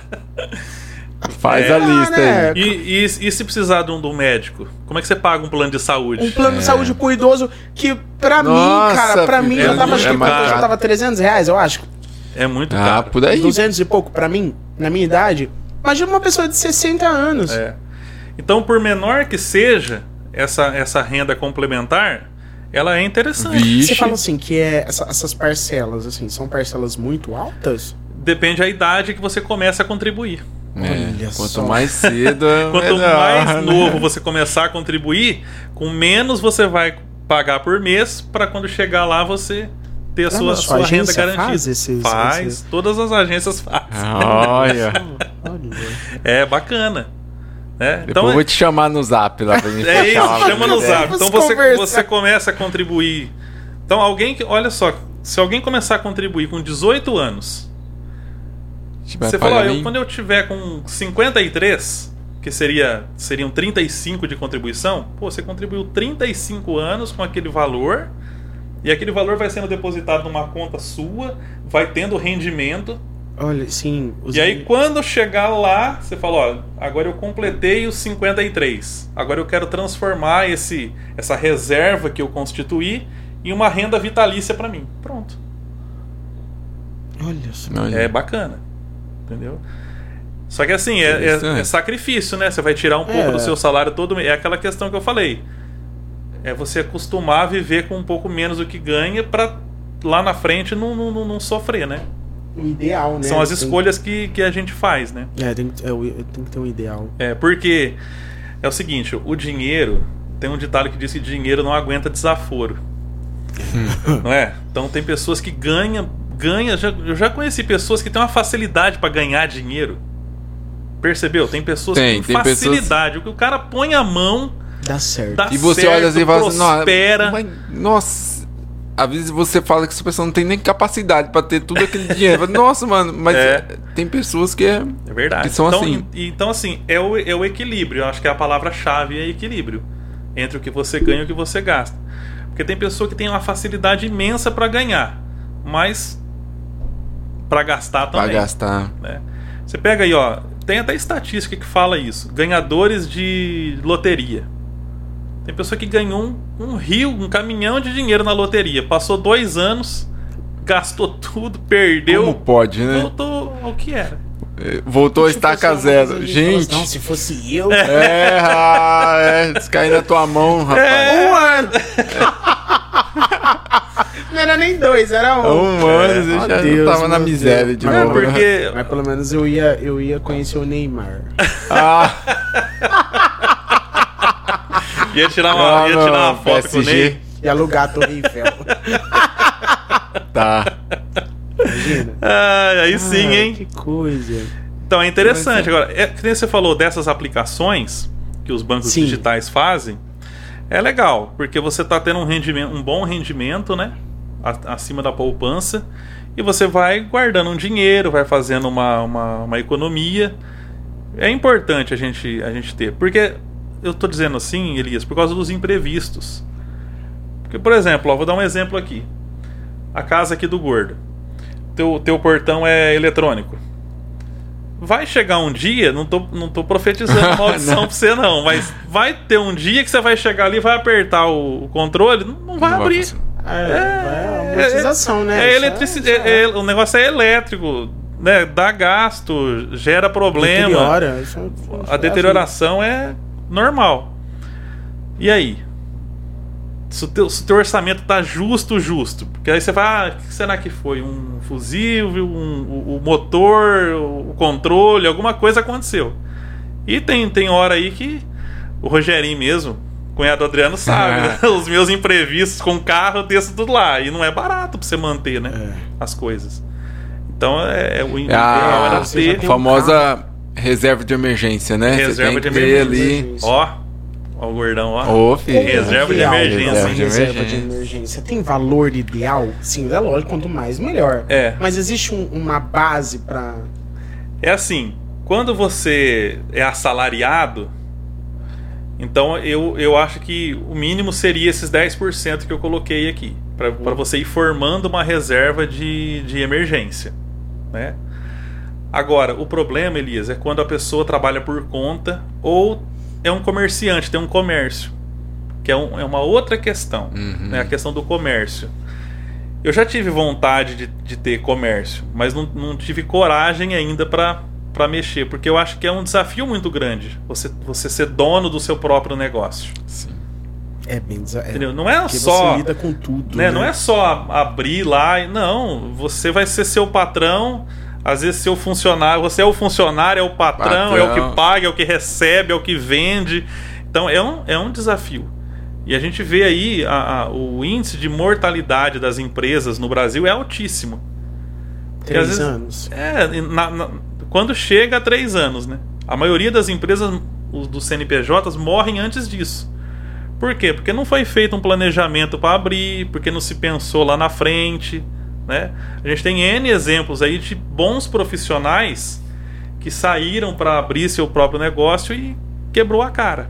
Faz É. a lista né? aí. E, e- e se precisar de um, de um médico? Como é que você paga um plano de saúde? Um plano É. de saúde pro idoso que, pra mim, Nossa, cara, pra mim é tava, acho que muito quanto? já tava 300 reais, eu acho. É muito Ah, caro. por aí. 200 e pouco pra mim, na minha idade. Imagina uma pessoa de 60 anos. É. Então, por menor que seja essa, essa renda complementar, ela é interessante. Vixe. Você fala assim, que é essa- essas parcelas, assim, são parcelas muito altas? Depende da idade que você começa a contribuir. É, Olha quanto só. mais cedo. é Quanto melhor, mais né? novo você começar a contribuir, com menos você vai pagar por mês para quando chegar lá você ter a Ah, sua, mas sua sua renda garantida. faz esses- faz, esses- todas as agências fazem. Olha. Olha. É bacana. Né? Depois Então eu vou te chamar no zap lá pra gente é isso, chama no zap. Então você, conversar. você começa a contribuir. Então alguém que, olha só, se alguém começar a contribuir com 18 anos, você ó, eu, quando eu tiver com 53, que seria seriam 35 de contribuição, pô, você contribuiu 35 anos com aquele valor e aquele valor vai sendo depositado numa conta sua, vai tendo rendimento. Olha, sim. os- E aí quando chegar lá, você fala, ó, agora eu completei os 53. Agora eu quero transformar esse essa reserva que eu constituí em uma renda vitalícia para mim. Pronto. Olha só. Olha. É bacana. Entendeu? Só que assim, é, é- é sacrifício, né? Você vai tirar um pouco É. do seu salário todo mês. É aquela questão que eu falei. É você acostumar a viver com um pouco menos do que ganha pra lá na frente não, não, não- não sofrer, né? O ideal, né? São as Tem- escolhas que, que a gente faz, né? É, tem, que- é, tem que ter um ideal. É, porque é o seguinte, o dinheiro, tem um ditado que diz que dinheiro não aguenta desaforo. não é? Então tem pessoas que ganham, ganham, já- eu já conheci pessoas que têm uma facilidade para ganhar dinheiro. Percebeu? Tem pessoas Tem, que têm tem pessoas- facilidade, o que o cara põe a mão, Dá certo. dá E você certo, olha assim e fala assim, prospera. "Não, mas, nossa. Às vezes você fala que essa pessoa não tem nem capacidade pra ter tudo aquele dinheiro. Fala, Nossa, mano, mas É. tem pessoas que é. É verdade. Que são então, assim. e- Então, assim, é o, é o equilíbrio. Eu acho que a palavra-chave é equilíbrio. Entre o que você ganha e o que você gasta. Porque tem pessoa que tem uma facilidade imensa para ganhar, mas para gastar Pra também. gastar. né? Você pega aí, ó, tem até estatística que fala isso. Ganhadores de loteria. Tem pessoa que ganhou um, um rio, um caminhão de dinheiro na loteria. Passou dois anos, gastou tudo, perdeu, Como pode, né? voltou ao que era. É, Voltou a estaca zero. fala assim, Gente. Não, se fosse eu. É, ah, é, descair na tua mão, rapaz. Um ano. Não era nem dois, era um. Um ano, É, eu já Deus, tava na miséria Deus. de Mas É novo. né? porque Mas pelo menos eu ia, eu ia conhecer o Neymar. Ah, ia tirar uma, Ah, ia tirar uma foto com o PSG. Ney. E alugar a Torre Eiffel. tá. Imagina. Ah, aí sim, Ah, hein? Que coisa. Então é interessante. Agora, é, que nem você falou dessas aplicações que os bancos Sim. digitais fazem, é legal, porque você está tendo um, rendimento, um bom rendimento, né? Acima da poupança, e você vai guardando um dinheiro, vai fazendo uma, uma, uma economia. É importante a gente, a gente ter. Porque eu estou dizendo assim, Elias, por causa dos imprevistos. Porque, por exemplo, ó, vou dar um exemplo aqui. A casa aqui do gordo. Teu, teu portão é eletrônico. Vai chegar um dia, não tô, não tô profetizando maldição Não. pra você não, mas vai ter um dia que você vai chegar ali, vai apertar o, o controle, não, não vai Não vai abrir. funcionar. É, é, amortização, né? É Isso eletricidade, isso o negócio é elétrico, né? Dá gasto, gera problema. Deteriora, isso é- A deterioração é normal. E aí? Se o teu, se o teu orçamento tá justo, justo. Porque aí você vai, ah, o que será que foi? Um fusível, um, o, o motor, o controle, alguma coisa aconteceu. E tem, tem hora aí que o Rogerinho mesmo, cunhado do Adriano, sabe, né? Os meus imprevistos com carro, eu desço tudo lá. E não é barato pra você manter, né? É. As coisas. Então é, é o É ideal era a ter um famosa reserva de emergência, né? Reserva Você tem de emergência. ali. Ó, ó o gordão, ó. Ô, filho. Reserva de emergência, reserva de Reserva de emergência. emergência. Tem valor ideal? Sim, é lógico, quanto mais, melhor. É. Mas existe um- uma base pra. É assim, quando você é assalariado, então eu, eu acho que o mínimo seria esses 10% que eu coloquei aqui, para você ir formando uma reserva de, de emergência. Né? Agora, o problema, Elias, é quando a pessoa trabalha por conta ou é um comerciante, tem um comércio, que é, um- é uma outra questão, Uhum. né? a questão do comércio. Eu já tive vontade de, de ter comércio, mas não, não tive coragem ainda para mexer, porque eu acho que é um desafio muito grande você, você ser dono do seu próprio negócio. Sim. É bem desa- é? Não é porque só. você lida com tudo. né, Não é só abrir lá e. Não, você vai ser seu patrão, às vezes seu funcionário. Você é o funcionário, é o patrão, é o Patrão. que paga, é o que recebe, é o que vende. Então é um, é um desafio. E a gente vê aí a- a- o índice de mortalidade das empresas no Brasil é altíssimo. Três vezes- anos. É, na- na- quando chega a três anos, né? A maioria das empresas, os dos CNPJs, morrem antes disso. Por quê? Porque não foi feito um planejamento para abrir, porque não se pensou lá na frente, né? A gente tem N exemplos aí de bons profissionais que saíram para abrir seu próprio negócio e quebrou a cara.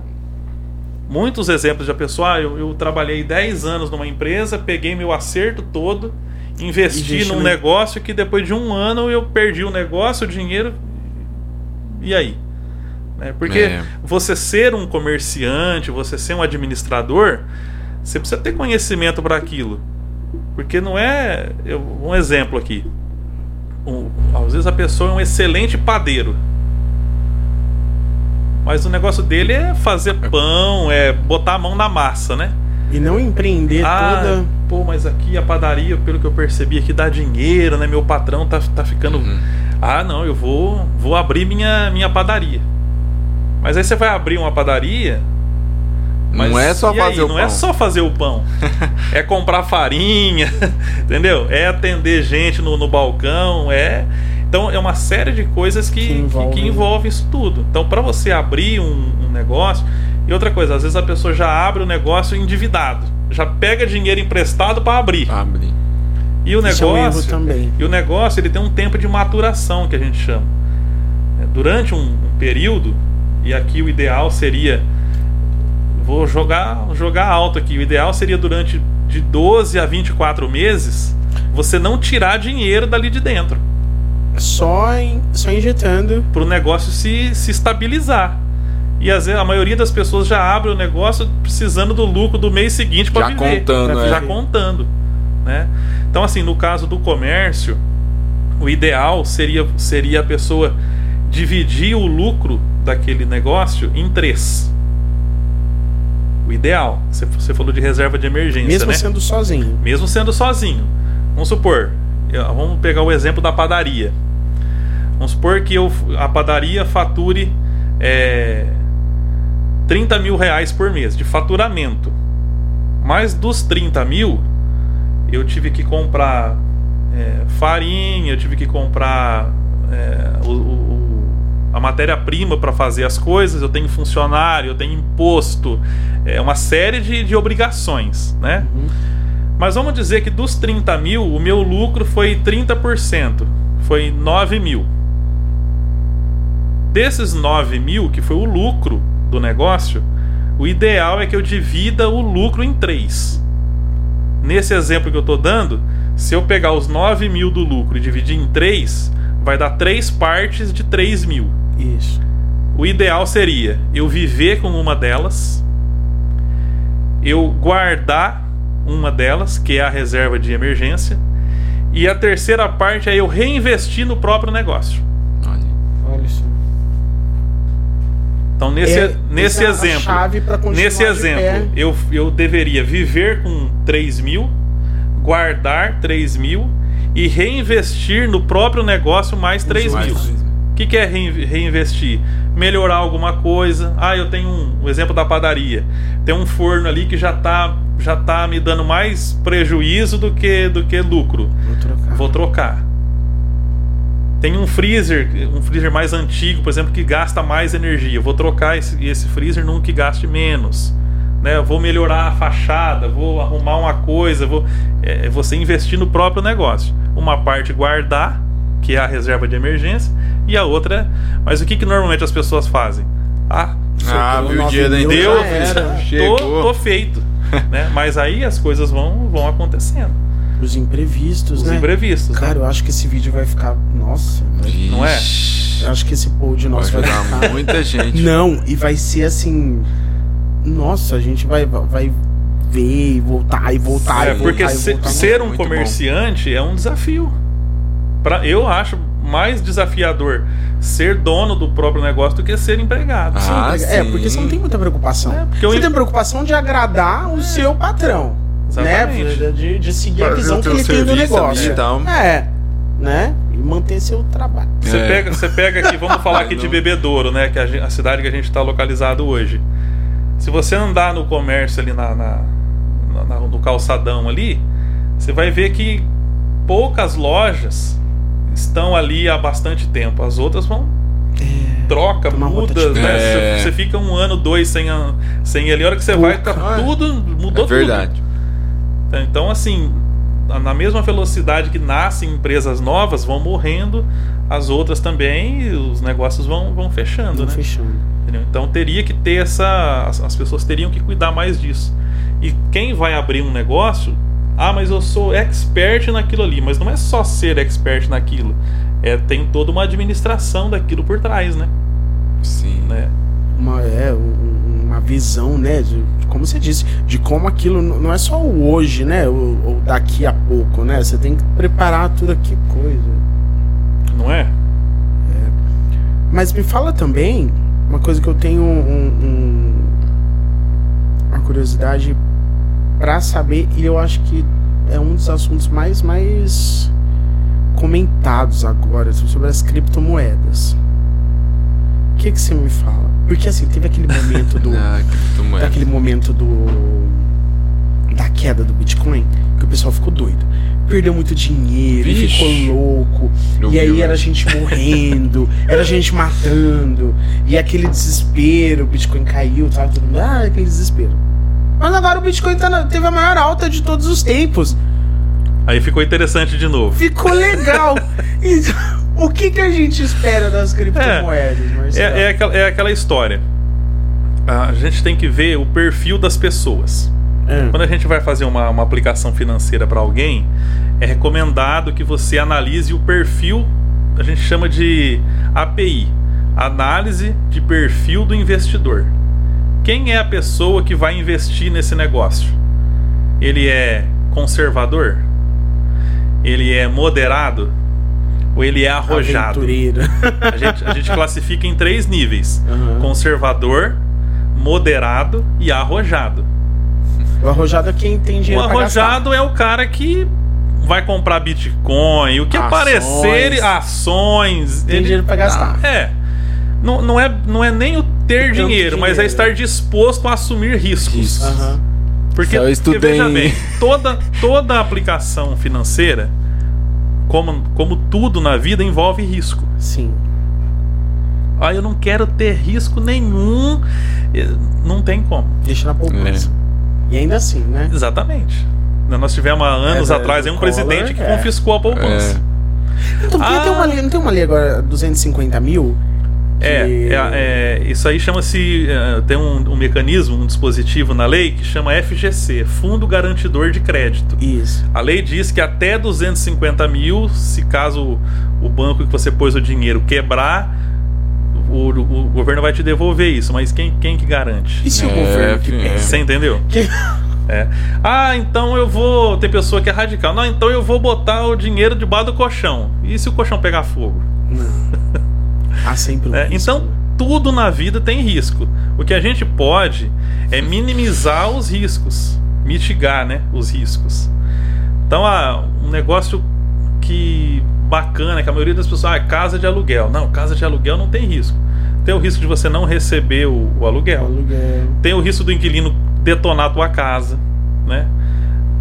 Muitos exemplos de a pessoa, ah, eu, eu trabalhei 10 anos numa empresa, peguei meu acerto todo, investi Investi num no- negócio que depois de um ano eu perdi o negócio, o dinheiro. E aí? Né? Porque É. você ser um comerciante, você ser um administrador, você precisa ter conhecimento para aquilo. Porque não é. eu- um exemplo aqui. Um- às vezes a pessoa é um excelente padeiro. Mas o negócio dele é fazer pão, é botar a mão na massa, né? E não empreender Ah, toda. pô, mas aqui a padaria, pelo que eu percebi aqui, dá dinheiro, né? Meu patrão tá, tá ficando. Uhum. Ah, não, eu vou, vou abrir minha, minha padaria. Mas aí você vai abrir uma padaria. Não mas é só e aí? fazer o Não pão. é só fazer o pão. é comprar farinha, entendeu? É atender gente no, no balcão, é. Então é uma série de coisas que, Que que, envolvem. que envolve isso tudo. Então, para você abrir um, um negócio. E outra coisa, às vezes a pessoa já abre o negócio endividado. Já pega dinheiro emprestado para abrir. Abre. E o Isso é um erro negócio. também. E o negócio ele tem um tempo de maturação que a gente chama. É, Durante um, um período, e aqui o ideal seria. Vou jogar, jogar alto aqui. O ideal seria durante de 12 a 24 meses você não tirar dinheiro dali de dentro. Só, in, só injetando. para o negócio se, se estabilizar. E às vezes a maioria das pessoas já abre o negócio precisando do lucro do mês seguinte para Já viver. contando, é. já contando, né? Então assim, no caso do comércio, o ideal seria seria a pessoa dividir o lucro daquele negócio em três. O ideal. Você, você falou de reserva de emergência, Mesmo né? sendo sozinho. mesmo sendo sozinho. Vamos supor, vamos pegar o exemplo da padaria. Vamos supor que eu, a padaria fature é, 30 mil reais por mês de faturamento. Mas dos 30 mil, eu tive que comprar é, farinha, eu tive que comprar é, o- o- a matéria-prima para fazer as coisas, eu tenho funcionário, eu tenho imposto, é uma série de, de obrigações, né? Mas vamos dizer que dos 30 mil, o meu lucro foi 30%. Foi 9 mil. Desses 9 mil, que foi o lucro do negócio, o ideal é que eu divida o lucro em três. Nesse exemplo que eu estou dando, se eu pegar os 9 mil do lucro e dividir em três, vai dar três partes de 3 mil. Isso. O ideal seria eu viver com uma delas, eu guardar uma delas, que é a reserva de emergência, e a terceira parte é eu reinvestir no próprio negócio. Então, nesse, É, nesse é a exemplo, nesse exemplo, eu, eu deveria viver com 3 mil, guardar 3 mil e reinvestir no próprio negócio mais 3 Mais mil. três mil. O que, que é rein- reinvestir? Melhorar alguma coisa. Ah, eu tenho um, o exemplo da padaria. Tem um forno ali que já tá, já tá me dando mais prejuízo do que, do que lucro. Vou trocar. Vou trocar. Tem um freezer, um freezer mais antigo, por exemplo, que gasta mais energia. Vou trocar esse, esse freezer num que gaste menos. Né? Eu Vou melhorar a fachada, vou arrumar uma coisa, vou é, você investir no próprio negócio. Uma parte guardar, que é a reserva de emergência, e a outra. Mas o que, que normalmente as pessoas fazem? Ah, Ah, viu o dia da deu, era. tô, tô feito. né? Mas aí as coisas vão, vão acontecendo. Os imprevistos, Os né? imprevistos. né? Cara, eu acho que esse vídeo vai ficar. Nossa, vai- Não é? Eu acho que esse pod Vai nosso vai, ajudar ficar. muita gente. Não, e vai ser assim. Nossa, a gente vai, vai ver e voltar e voltar É, e voltar. porque e voltar. ser um comerciante é um desafio. Pra, eu acho mais desafiador ser dono do próprio negócio do que ser empregado. Ah, é, sim. porque você não tem muita preocupação. É, porque eu- Você tem preocupação de agradar o seu patrão. Exatamente. Né? De, de seguir a visão que ele tem do negócio. e tal. É. Né? E manter seu trabalho. Você, É. pega, você pega aqui, vamos falar aqui de. Bebedouro, né? Que é a, cidade que a gente está localizado hoje. Se você andar no comércio ali na, na- na- no calçadão ali, você vai ver que poucas lojas estão ali há bastante tempo. As outras vão troca, Toma uma muda, né? É. Você, você fica um ano, dois sem, sem ele. A hora que você vai, tá tudo mudou É verdade. tudo. Então, assim, na- mesma velocidade que nascem empresas novas, vão morrendo as outras também e os negócios vão, vão fechando, Tô né? fechando. Entendeu? Então teria que ter essa. As, as pessoas teriam que cuidar mais disso. E quem vai abrir um negócio, ah, mas eu sou expert naquilo ali. Mas não é só ser expert naquilo. É, tem toda uma administração daquilo por trás, né? Sim. né? Uma, é, um- visão, né? De, como você disse, de como aquilo não é só o hoje, né? Ou, daqui a pouco, né? Você tem que preparar tudo aqui coisa. Não é? Mas me fala também uma coisa que eu tenho um- um- uma curiosidade pra saber e eu acho que é um dos assuntos mais mais comentados agora sobre as criptomoedas. O que que você me fala? Porque assim teve aquele momento do Ah, criptomoeda. daquele momento do da queda do Bitcoin que o pessoal ficou doido. Perdeu muito dinheiro, Vixe. ficou louco. E aí né? era gente morrendo, era gente matando, e aquele desespero, o Bitcoin caiu, tava todo mundo, ah, aquele desespero. Mas agora o Bitcoin tá na- teve a maior alta de todos os tempos. Aí ficou interessante de novo. Ficou legal. O que que a gente espera das criptomoedas, Marcelo? É, é, aquela, é aquela história. A gente tem que ver o perfil das pessoas. É. Quando a gente vai fazer uma, uma aplicação financeira para alguém, é recomendado que você analise o perfil a gente chama de API Análise de Perfil do Investidor. Quem é a pessoa que vai investir nesse negócio? Ele é conservador? Ele é moderado? Ou ele é arrojado? A gente, a gente classifica em três níveis: Aham. conservador, moderado e arrojado. O arrojado é quem tem O dinheiro gastar. arrojado é o cara que vai comprar Bitcoin, o que Ações. aparecer, ações. Tem dinheiro pra gastar. É. Não, não é. não é nem o ter Tanto dinheiro, mas é dinheiro. estar disposto a assumir riscos. Aham. Porque, Eu porque veja em- bem, toda, toda aplicação financeira, como, como tudo na vida, envolve risco. Sim. Ah, eu não quero ter risco nenhum. Não tem como. Deixa na poupança. E ainda assim, né? Exatamente. Nós tivemos há anos É, atrás aí um Collor, presidente que é. confiscou a poupança. Então, porque Ah. tem uma lei, não tem uma lei agora, 250 mil? É, Que- é, é, isso aí chama-se. é, tem um, um mecanismo, um dispositivo na lei que chama FGC Fundo Garantidor de Crédito. Isso. A lei diz que até 250 mil, se caso o banco que você pôs o dinheiro quebrar, o, o governo vai te devolver isso. Mas quem, quem que garante? E se o É, governo que pega? Você entendeu? Que- É. Ah, então eu vou. Tem pessoa que é radical. Não, então eu vou botar o dinheiro debaixo do colchão. E se o colchão pegar fogo? Não. Há sempre um É, risco, então, tudo na vida tem risco. O que a gente pode é minimizar os riscos, mitigar né, os riscos. Então, ah, um negócio que bacana, que a maioria das pessoas, ah, casa de aluguel. Não, casa de aluguel não tem risco. Tem o risco de você não receber o, o aluguel. Aluguel. Tem o risco do inquilino detonar a tua casa, né?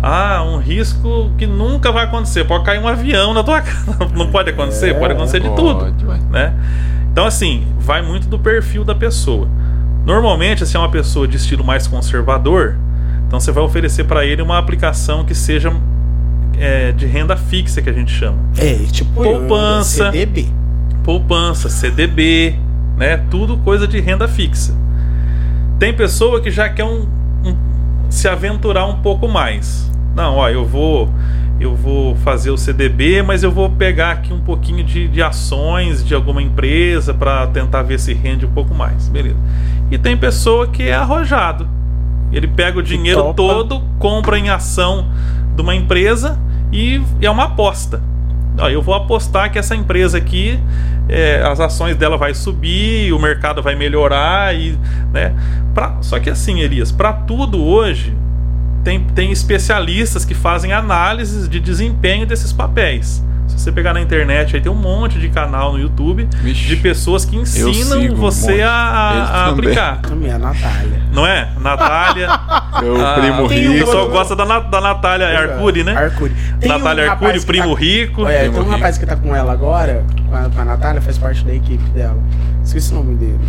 Ah, um risco que nunca vai acontecer. Pode cair um avião na tua casa. Não pode acontecer? É, pode acontecer de tudo Pode, vai. né? Então, assim, vai muito do perfil da pessoa. Normalmente, se é uma pessoa de estilo mais conservador, então você vai oferecer para ele uma aplicação que seja é, de renda fixa, que a gente chama. É, tipo, Poupança. CDB. Poupança, CDB, né? Tudo coisa de renda fixa. Tem pessoa que já quer um, um- se aventurar um pouco mais. Não, ó, eu vou eu vou fazer o CDB, mas eu vou pegar aqui um pouquinho de, de ações de alguma empresa para tentar ver se rende um pouco mais, beleza? E tem pessoa que é arrojado. Ele pega o dinheiro todo, compra em ação de uma empresa e é uma aposta. Ó, eu vou apostar que essa empresa aqui, é, as ações dela vai subir, o mercado vai melhorar e, né? Pra, só que assim, Elias, para tudo hoje tem, tem especialistas que fazem análises de desempenho desses papéis. Se você pegar na internet, aí tem um monte de canal no YouTube Vixe. de pessoas que ensinam um você monte. a, a- também. aplicar. Também, a Natália. Não é? Natália. Meu Ah, primo tem O um- rico. pessoal gosta da, da Natália Arcuri, né? Arcuri. Tem um Natália rapaz Arcuri, que primo tá- rico. É, tem um rapaz que tá com ela agora, com a, com a Natália, faz parte da equipe dela. Esqueci o nome dele.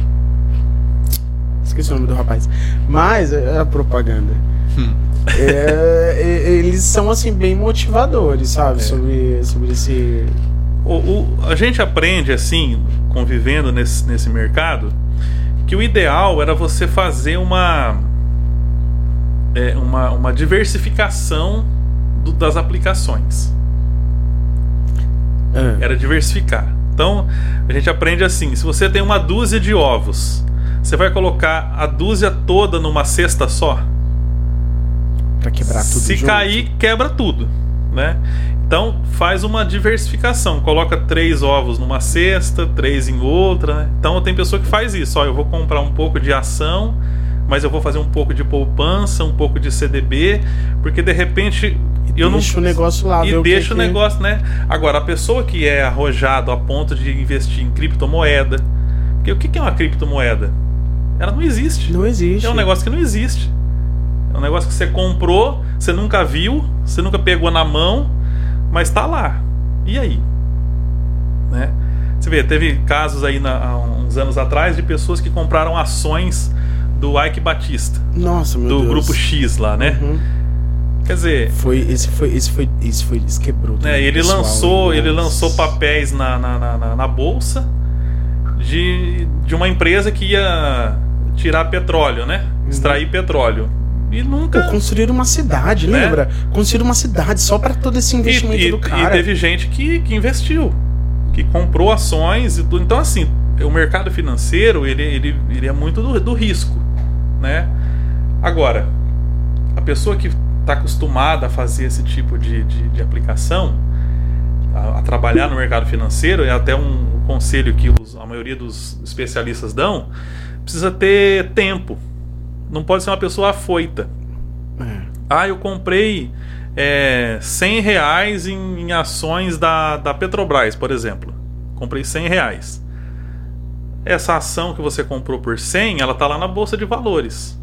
Esqueci o nome do rapaz. Mas é a propaganda. Hum. É, eles são assim bem motivadores, sabe? É. Sobre, sobre esse. O, o- a gente aprende assim, convivendo nesse, nesse mercado, que o ideal era você fazer uma é, uma, uma diversificação do- das aplicações. Ah, Era diversificar. Então a gente aprende assim: se você tem uma dúzia de ovos, você vai colocar a dúzia toda numa cesta só? pra quebrar tudo. Se junto. cair, quebra tudo, né? Então faz uma diversificação, coloca três ovos numa cesta, três em outra, né? Então tem pessoa que faz isso, ó, eu vou comprar um pouco de ação, mas eu vou fazer um pouco de poupança, um pouco de CDB, porque de repente eu não Deixa o negócio lá, e o que deixa o que- negócio, né? Agora a pessoa que é arrojado a ponto de investir em criptomoeda, porque o que é uma criptomoeda? Ela não existe. Não existe. É um negócio que não existe. É um negócio que você comprou, você nunca viu, você nunca pegou na mão, mas tá lá. E aí? Né? Você vê, teve casos aí na- há uns anos atrás de pessoas que compraram ações do Ike Batista, Nossa, meu do Deus. grupo X lá, né? Uhum. Quer dizer, Foi, esse foi, esse foi, esse foi, isso quebrou. né, ele pessoal, lançou, ele nossa. lançou papéis na, na, na, na- na bolsa de, de uma empresa que ia tirar petróleo, né? Uhum. Extrair petróleo. E nunca. Pô, construíram uma cidade, Né? lembra? Construíram uma cidade só pra todo esse investimento e, e- do e cara. teve gente que, que investiu. que comprou ações e tudo. Então, assim, o mercado financeiro ele, ele, ele é muito do, do risco, né? Agora, a pessoa que está acostumada a fazer esse tipo de, de, de aplicação, a, a, trabalhar no mercado financeiro, é até um conselho que os, a maioria dos especialistas dão, precisa ter tempo. Não pode ser uma pessoa afoita. É. Ah, eu comprei é, 100 reais em, em, ações da, da Petrobras, por exemplo. Comprei 100 reais. Essa ação que você comprou por 100, ela está lá na bolsa de valores.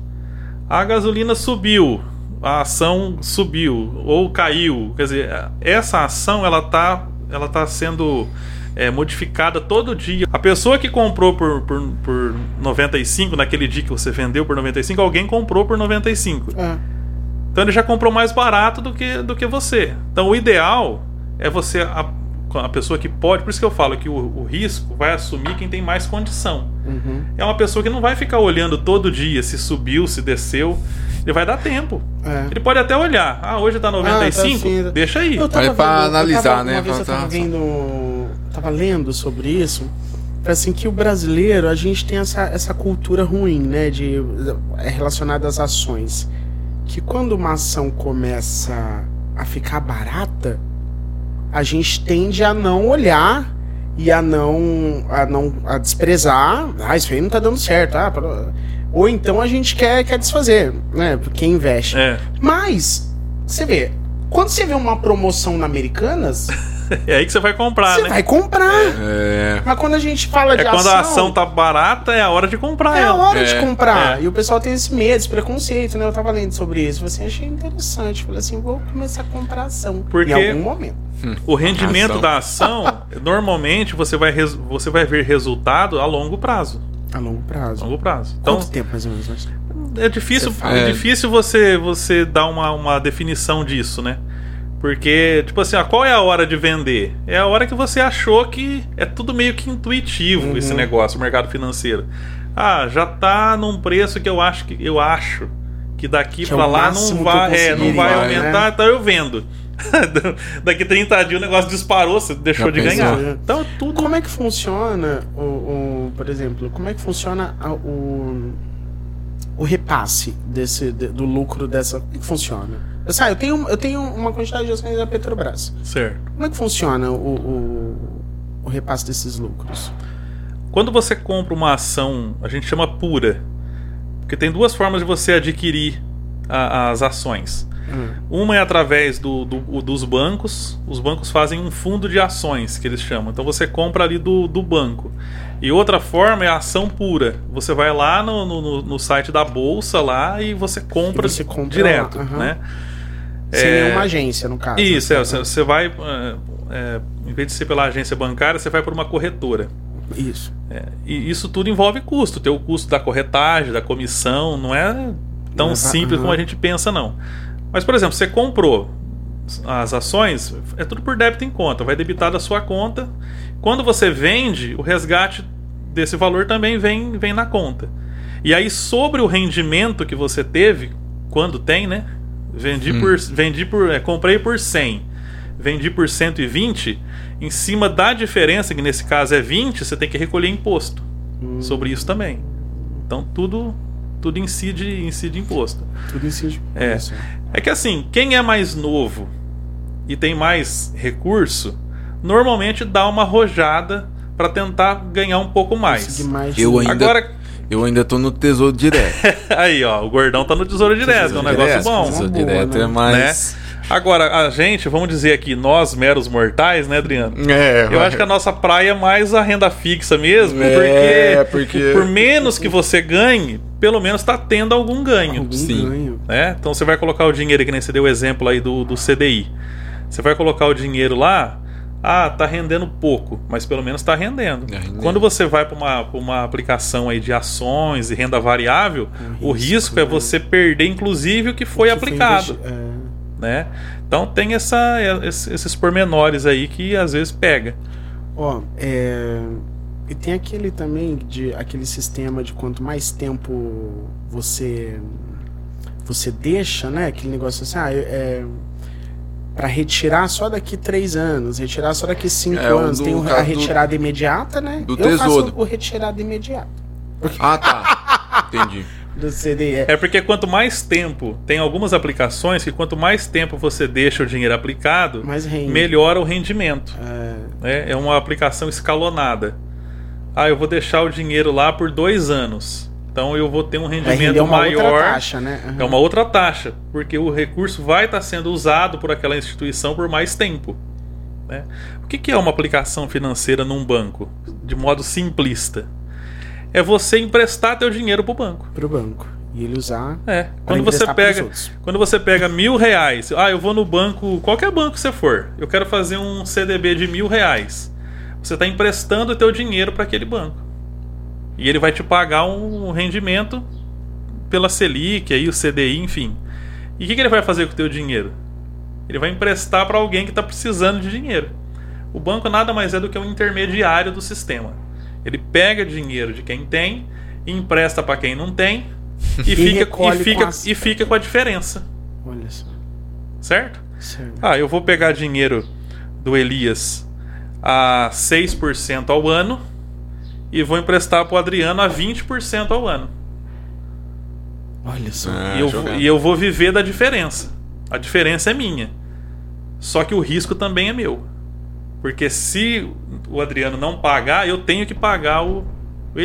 A gasolina subiu, a ação subiu ou caiu. Quer dizer, essa ação ela está ela tá sendo é, modificada todo dia. A pessoa que comprou por, por, por 95, naquele dia que você vendeu por 95, alguém comprou por 95. É. Então ele já comprou mais barato do que, do que você. Então o ideal é você, a, a pessoa que pode, por isso que eu falo que o, o risco vai assumir quem tem mais condição. Uhum. É uma pessoa que não vai ficar olhando todo dia se subiu, se desceu. Ele vai dar tempo. É. Ele pode até olhar. Ah, hoje tá 95? Ah, tá assim, deixa aí. Eu tava pra analisar, eu tava, né? Uma vez eu tava vendo. Tava lendo sobre isso. Assim, que o brasileiro, a gente tem essa, essa cultura ruim, né? De, é relacionada às ações. Que quando uma ação começa a ficar barata, a gente tende a não olhar e a não a não a desprezar. Ah, isso aí não tá dando certo. Ah, ou então a gente quer, quer desfazer, né? Quem investe. É. Mas, você vê, quando você vê uma promoção na Americanas. É aí que você vai comprar, você né? Você vai comprar. É. Mas quando a gente fala é de ação. quando a ação tá barata, é a hora de comprar é ela. É a hora de comprar. É. E o pessoal tem esse medo, esse preconceito, né? Eu tava lendo sobre isso. Assim, achei interessante. Falei assim, vou começar a comprar ação. Porque em algum momento. O rendimento ação. da ação, normalmente você vai, você vai ver resultado a longo prazo. A longo prazo. A longo prazo. Então, Quanto tempo mais ou menos? É difícil, é difícil você, você dar uma, uma definição disso, né? Porque, tipo assim, qual é a hora de vender? É a hora que você achou que é tudo meio que intuitivo uhum. esse negócio, o mercado financeiro. Ah, já tá num preço que eu acho que eu acho que daqui para é lá não vai, é, não vai né? aumentar, né? então eu vendo. Daqui 30 dias o negócio disparou, você deixou Já de pensou, ganhar. Né? Então, tudo. Como é que funciona, o, o, por exemplo, como é que funciona o, o repasse desse, de, do lucro dessa. Como é que funciona? Eu, sabe, eu, tenho, eu tenho uma quantidade de ações da Petrobras. Certo. Como é que funciona o, o, o repasse desses lucros? Quando você compra uma ação, a gente chama pura. Porque tem duas formas de você adquirir a, as ações. Hum. Uma é através do, do, dos bancos. Os bancos fazem um fundo de ações, que eles chamam. Então você compra ali do, do banco. E outra forma é a ação pura. Você vai lá no, no, no site da bolsa lá e você compra, e você compra direto, uhum. né? Sem é... nenhuma agência, no caso. Isso, é, você, vai. É, é, em vez de ser pela agência bancária, você vai por uma corretora. Isso. É, e isso tudo envolve custo. Tem o custo da corretagem, da comissão, não é tão uhum. simples como a gente pensa, não. Mas, por exemplo, você comprou as ações, é tudo por débito em conta, vai debitar da sua conta. Quando você vende, o resgate desse valor também vem, vem na conta. E aí, sobre o rendimento que você teve, quando tem, né? Vendi hum. por. Vendi por. É, comprei por 100, vendi por 120. Em cima da diferença, que nesse caso é 20, você tem que recolher imposto hum. sobre isso também. Então tudo tudo incide, incide imposto. Tudo incide. É. É que assim, quem é mais novo e tem mais recurso, normalmente dá uma rojada para tentar ganhar um pouco mais. mais eu ainda, Agora, eu ainda tô no tesouro direto. Aí, ó, o gordão tá no tesouro direto, tesouro é um negócio direto, bom. Tesouro direto né? é mais. Né? Agora, a gente, vamos dizer aqui, nós meros mortais, né, Adriano? É, Eu vai. acho que a nossa praia é mais a renda fixa mesmo, é, porque, porque por menos que você ganhe, pelo menos está tendo algum ganho. Algum Sim. ganho. Né? Então você vai colocar o dinheiro, que nem você deu o exemplo aí do, do CDI. Você vai colocar o dinheiro lá, ah, tá rendendo pouco, mas pelo menos está rendendo. É rendendo. Quando você vai para uma, uma aplicação aí de ações e renda variável, o, o risco, é né? você perder, inclusive, o que foi o que aplicado. Foi é né? Então tem essa, esses pormenores aí que às vezes pega. Ó, é... e tem aquele também de aquele sistema de quanto mais tempo você você deixa, né? Aquele negócio assim, ah, é, pra retirar só daqui três anos, retirar só daqui cinco É, anos. do Tem a caso do- retirada imediata, né? do Eu faço tesouro. o retirada imediata Ah, tá. Entendi. do CDE. É porque quanto mais tempo, tem algumas aplicações que quanto mais tempo você deixa o dinheiro aplicado, melhora o rendimento. É, né? É uma aplicação escalonada. Ah, eu vou deixar o dinheiro lá por dois anos. Então eu vou ter um rendimento maior. outra taxa, né? Aham. É uma outra taxa, porque o recurso vai estar sendo usado por aquela instituição por mais tempo. né? O que que é uma aplicação financeira num banco? De modo simplista. É você emprestar teu dinheiro para o banco. Pro banco. E ele usar. É. Quando você pega, quando você pega mil reais, ah, eu vou no banco, qualquer banco que você for, eu quero fazer um CDB de mil reais. Você está emprestando o teu dinheiro para aquele banco e ele vai te pagar um rendimento pela Selic, aí o CDI, enfim. E o que, que ele vai fazer com o teu dinheiro? Ele vai emprestar para alguém que está precisando de dinheiro. O banco nada mais é do que um intermediário do sistema. Ele pega dinheiro de quem tem, e empresta para quem não tem e, fica, e, com fica, as- e fica com a diferença, Olha só. certo? Certo. Ah, eu vou pegar dinheiro do Elias a 6% ao ano e vou emprestar para o Adriano a 20% ao ano. Olha só. Ah, e, eu, e eu vou viver da diferença. A diferença é minha. Só que o risco também é meu. Porque se o Adriano não pagar, eu tenho que pagar o, o. Eu,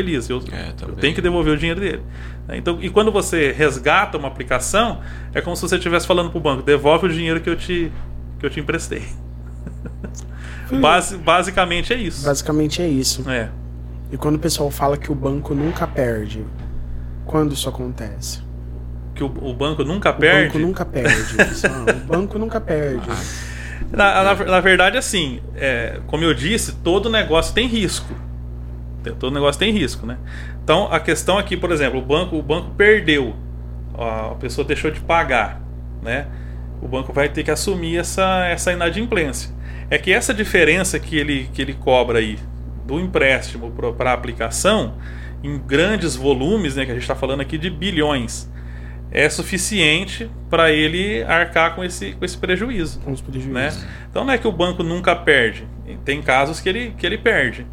É, eu também. tenho que devolver o dinheiro dele. Então, e quando você resgata uma aplicação, é como se você estivesse falando para o banco: devolve o dinheiro que eu te, que eu te emprestei. Basi- basicamente é isso. Basicamente é isso. É. E quando o pessoal fala que o banco nunca perde, quando isso acontece? Que o, o banco nunca O perde. banco nunca perde. pessoal. o banco nunca perde. Na, na, na verdade, assim, é, como eu disse, todo negócio tem risco. Todo negócio tem risco, né? Então, a questão aqui, por exemplo, o banco, o banco perdeu, a pessoa deixou de pagar, né? O banco vai ter que assumir essa, essa inadimplência. É que essa diferença que ele, que ele cobra aí do empréstimo para a aplicação, em grandes volumes, né, que a gente está falando aqui de bilhões, é suficiente para ele arcar com esse, com esse prejuízo Com né? Então não é que o banco nunca perde. Tem casos que ele, que ele perde,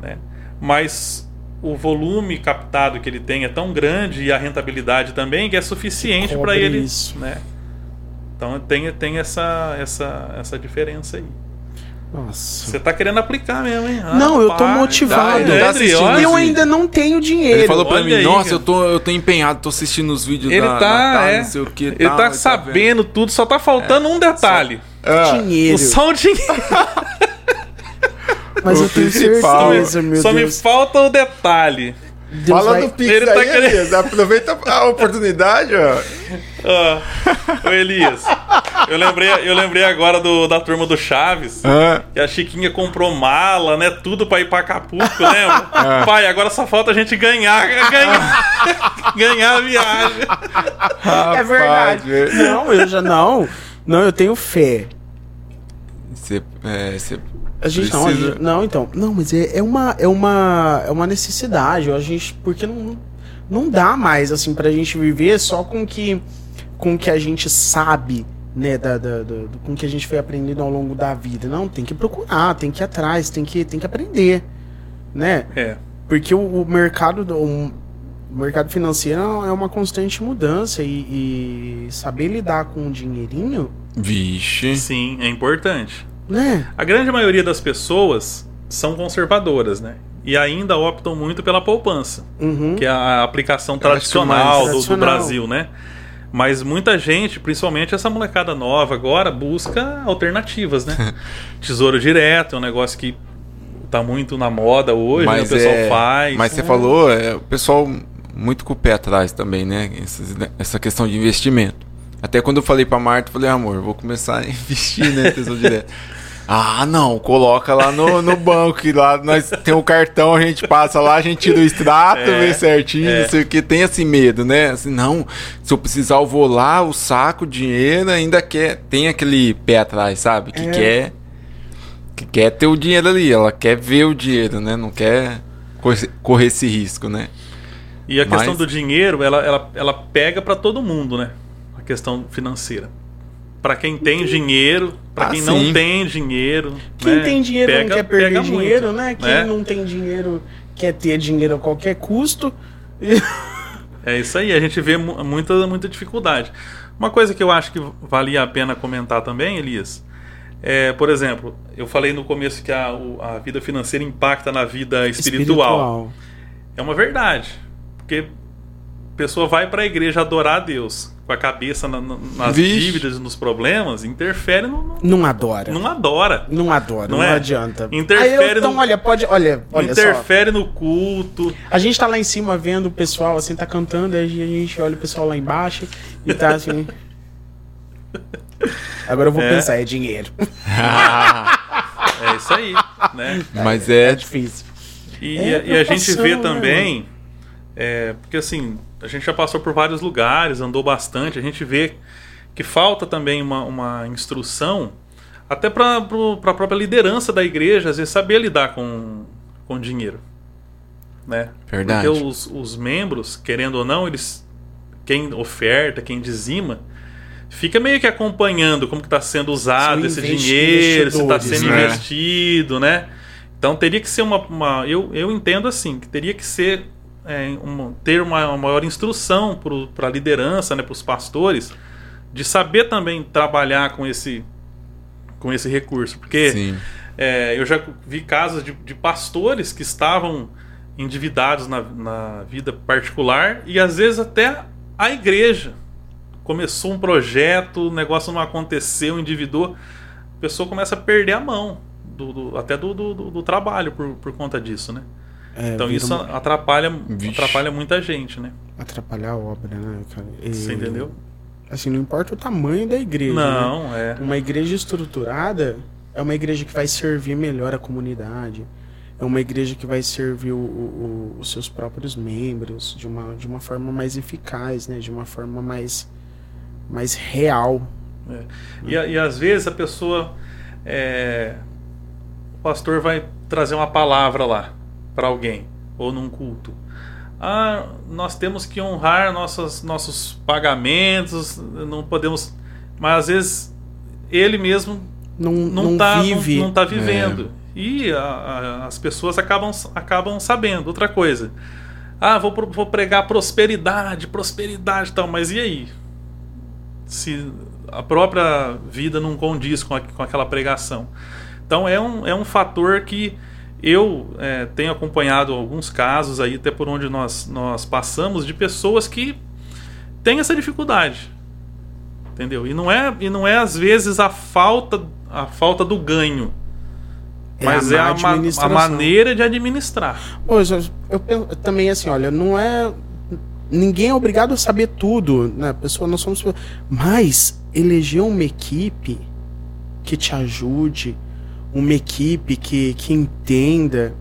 né? Mas o volume captado que ele tem é tão grande e a rentabilidade também que é suficiente para ele, isso. né? Então tem, tem essa, essa, essa diferença aí. Nossa. Você tá querendo aplicar mesmo, hein? Não, eu tô motivado. Tá André, assistindo olha, E eu ainda não tenho dinheiro. Ele falou pra olha mim, aí, nossa, cara. eu tô, eu tô empenhado, tô assistindo os vídeos Ele da, tá, da é, não sei o que. ele tá sabendo tudo, só tá faltando um detalhe. dinheiro. Só o dinheiro. Mas O eu tenho principal. certeza, meu Só me Deus. falta o detalhe. Deus Fala vai- do Pix Ele aí, tá querendo- Elias. Aproveita a oportunidade, ó. Ah, ô Elias, eu lembrei, eu lembrei agora do, da turma do Chaves. Ah, Que a Chiquinha comprou mala, né? Tudo pra ir pra Acapulco, lembra? Ah. Pai, agora só falta a gente ganhar, ganhar, ganhar a viagem. É verdade. rapaz, Não, eu já não. Não, eu tenho fé. Você, é, você A gente não, a precisa- gente- não, então. Não, mas é, é uma é uma é uma necessidade, a gente porque não não dá mais assim pra gente viver só com que com que a gente sabe, né, da, da- do- do- com que a gente foi aprendendo ao longo da vida. Não, tem que procurar, tem que ir atrás, tem que tem que aprender, né? É, Porque o, o mercado do o mercado financeiro é uma constante mudança e, e saber lidar com o dinheirinho, Vixe. sim, é importante. Né? A grande maioria das pessoas são conservadoras, né? E ainda optam muito pela poupança. Uhum. que é a aplicação mais tradicional do- do, tradicional. Brasil, né? Mas muita gente, principalmente essa molecada nova agora, busca alternativas, né? Tesouro direto é um negócio que tá muito na moda hoje, né? o pessoal é- faz. Mas você falou, é, o pessoal muito com o pé atrás também, né? Essas- essa questão de investimento. Até quando eu falei pra Marta, eu falei, amor, eu vou começar a investir, né? Tesouro direto. Ah, não, coloca lá no, no banco, que lá nós tem o cartão, a gente passa lá, a gente tira o extrato, É, vê certinho, é. não sei o que, tem esse medo, né? Assim, não, se eu precisar, eu vou lá, o saco, o dinheiro, ainda quer, tem aquele pé atrás, sabe? Que É. quer que quer ter o dinheiro ali, ela quer ver o dinheiro, né? Não quer correr, correr esse risco, né? E a Mas- questão do dinheiro, ela, ela, ela pega para todo mundo, né? A questão financeira. Para quem tem dinheiro, para Ah, quem sim. não tem dinheiro. Quem né? tem dinheiro Pega- não quer perder dinheiro, muito, né? Quem né? não tem dinheiro quer ter dinheiro a qualquer custo. É isso aí, a gente vê mu- muita, muita dificuldade. Uma coisa que eu acho que valia a pena comentar também, Elias, é, por exemplo, eu falei no começo que a, a vida financeira impacta na vida espiritual. É uma verdade. Porque pessoa vai para a igreja adorar a Deus com a cabeça na- na- nas Vixe. dívidas e nos problemas, interfere no. no- Não adora. não adora. Não adora, não, Não é? adianta. Interfere Aí eu, então, no- olha, pode. Olha, olha só. interfere no culto. A gente tá lá em cima vendo o pessoal assim, tá cantando, aí a gente olha o pessoal lá embaixo e tá assim. Agora eu vou É. pensar, é dinheiro. É isso aí. né? Mas É é. difícil. E, É e a gente vê né, também, é, porque assim, a gente já passou por vários lugares, andou bastante, a gente vê que falta também uma, uma instrução, até para a própria liderança da igreja, às vezes saber lidar com, com dinheiro. Né? Verdade. Porque os, os membros, querendo ou não, eles quem oferta, quem dizima, fica meio que acompanhando como que está sendo usado esse dinheiro, se está sendo né? investido, né? Então teria que ser uma, uma- eu, eu entendo assim, que teria que ser é, uma- ter uma, uma maior instrução para a liderança, né, para os pastores, de saber também trabalhar com esse com esse recurso, porque é, eu já vi casos de, de pastores que estavam endividados na, na vida particular e às vezes até a igreja. Começou um projeto, o negócio não aconteceu, endividou, a pessoa começa a perder a mão, do, do- até do, do, do- do trabalho por, por conta disso, né? É, Então isso uma- atrapalha, Vixe. atrapalha muita gente, né? atrapalhar a obra, né, cara? E, Você entendeu? Assim, não importa o tamanho da igreja. né? Não, é. Uma igreja estruturada é uma igreja que vai servir melhor a comunidade. É uma igreja que vai servir o- o- os seus próprios membros de uma, de uma forma mais eficaz, né? De uma forma mais, mais real. E, a- e às vezes a pessoa. é, o pastor vai trazer uma palavra lá para alguém, ou num culto. Ah, nós temos que honrar nossas, nossos pagamentos, não podemos. Mas às vezes ele mesmo Não, não, não, tá, vive. não, não tá vivendo. E a- a- as pessoas acabam, acabam sabendo. Outra coisa. Ah, vou, vou pregar prosperidade, prosperidade e tal, mas e aí? Se a própria vida não condiz com, a- com aquela pregação. Então é um, é um fator que eu é, tenho acompanhado alguns casos aí, até por onde nós, nós passamos, de pessoas que têm essa dificuldade. Entendeu? E não é, e não é às vezes a falta, a falta do ganho. É Mas a é a, ma- a maneira de administrar. Pô, eu, eu penso- também assim, olha, não é. Ninguém é obrigado a saber tudo, né? Pessoa, nós somos. Mas eleger uma equipe que te ajude, uma equipe que, que entenda,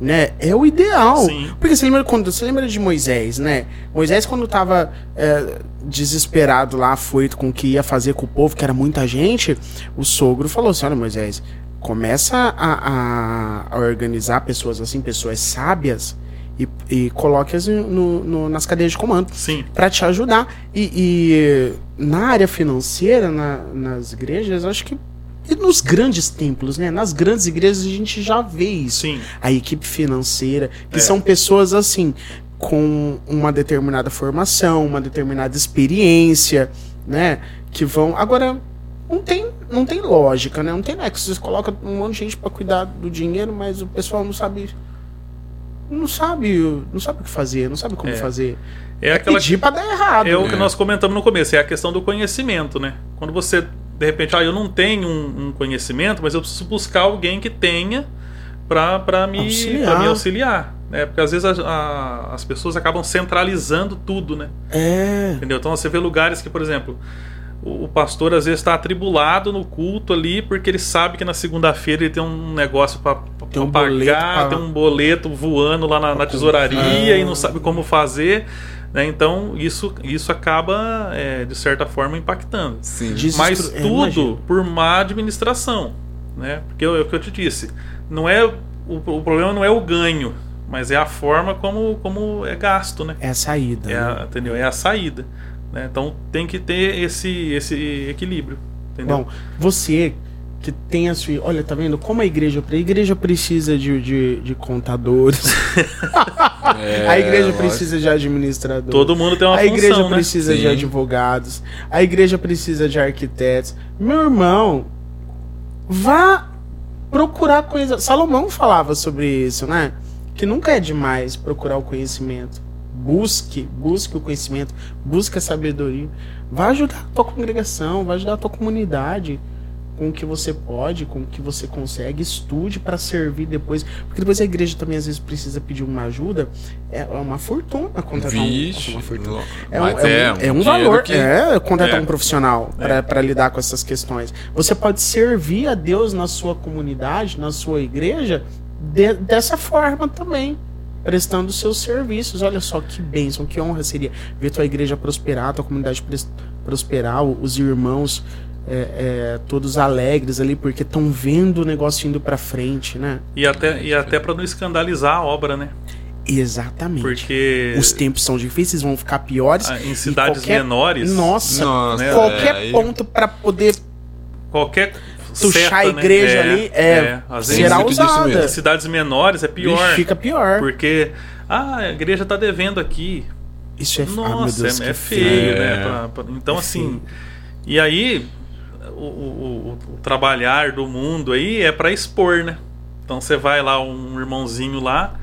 né? É o ideal. Sim. Porque você lembra quando. Você lembra de Moisés, né? Moisés, quando tava é, desesperado lá, afoito com o que ia fazer com o povo, que era muita gente, o sogro falou assim: olha, Moisés, começa a, a- a organizar pessoas assim, pessoas sábias, e, e coloque-as no- no- nas cadeias de comando Sim. para te ajudar. E, e na área financeira, na- nas igrejas, acho que. E nos grandes templos, né? Nas grandes igrejas a gente já vê isso Sim. a equipe financeira, que É. são pessoas assim, com uma determinada formação, uma determinada experiência, né? Que vão. Agora, não tem, não tem lógica, né? Não tem nexo. Você coloca um monte de gente para cuidar do dinheiro, mas o pessoal não sabe. Não sabe, não sabe o que fazer, não sabe como É. fazer. É aquela Pedir pra dar errado. É o que É. nós comentamos no começo, é a questão do conhecimento, né? Quando você, de repente, ah, eu não tenho um, um conhecimento, mas eu preciso buscar alguém que tenha para me, Auxiliar. pra me auxiliar. Né? Porque às vezes a- a- as pessoas acabam centralizando tudo, né? É. Entendeu? Então você vê lugares que, por exemplo, o, o pastor às vezes está atribulado no culto ali porque ele sabe que na segunda-feira ele tem um negócio para um pagar, pra- tem um boleto voando lá na, na tesouraria e não sabe como fazer. Né? Então isso, isso acaba, é, de certa forma, impactando. Sim. Mas é, tudo imagino. por má administração. Né? Porque é o que eu te disse. Não é, o, o problema não é o ganho, mas é a forma como, como é gasto. Né? É a saída. É né? a, entendeu? É a saída. né? Então tem que ter esse, esse equilíbrio. Entendeu? Bom, você que tem a sua. Olha, tá vendo como a igreja. A igreja precisa de, de, de contadores. É, a igreja precisa de administradores. Todo mundo tem uma a função, igreja né? precisa de Sim. advogados. A igreja precisa de arquitetos. Meu irmão, vá procurar coisa. Salomão falava sobre isso, né? Que nunca é demais procurar o conhecimento. Busque, busque o conhecimento, busque a sabedoria. Vai ajudar a tua congregação, vai ajudar a tua comunidade com o que você pode, com o que você consegue, estude para servir depois, porque depois a igreja também às vezes precisa pedir uma ajuda, é uma fortuna contratar um, Vixe, uma fortuna. lo- É um, é um- é um valor, que- é contratar É. um profissional É. para lidar com essas questões. Você pode servir a Deus na sua comunidade, na sua igreja, de- dessa forma também, prestando seus serviços. Olha só que bênção, que honra seria ver tua igreja prosperar, tua comunidade prosperar, os irmãos é, é, todos alegres ali, porque estão vendo o negócio indo para frente, né? E até, e até para não escandalizar a obra, né? Exatamente. Porque Os tempos são difíceis, vão ficar piores. ah, em cidades qualquer- menores, Nossa, Nossa, né, qualquer é, ponto para poder qualquer seta, a né? igreja ali, é, às será usada. mesmo. em cidades menores é pior. Vixe, fica pior. Porque ah, a igreja tá devendo aqui. Isso é ah, Nossa, Deus, é, é feio, É. né? Pra- pra- então, É assim. E aí, o, o- o- trabalhar do mundo aí é para expor, né? Então você vai lá, um irmãozinho lá.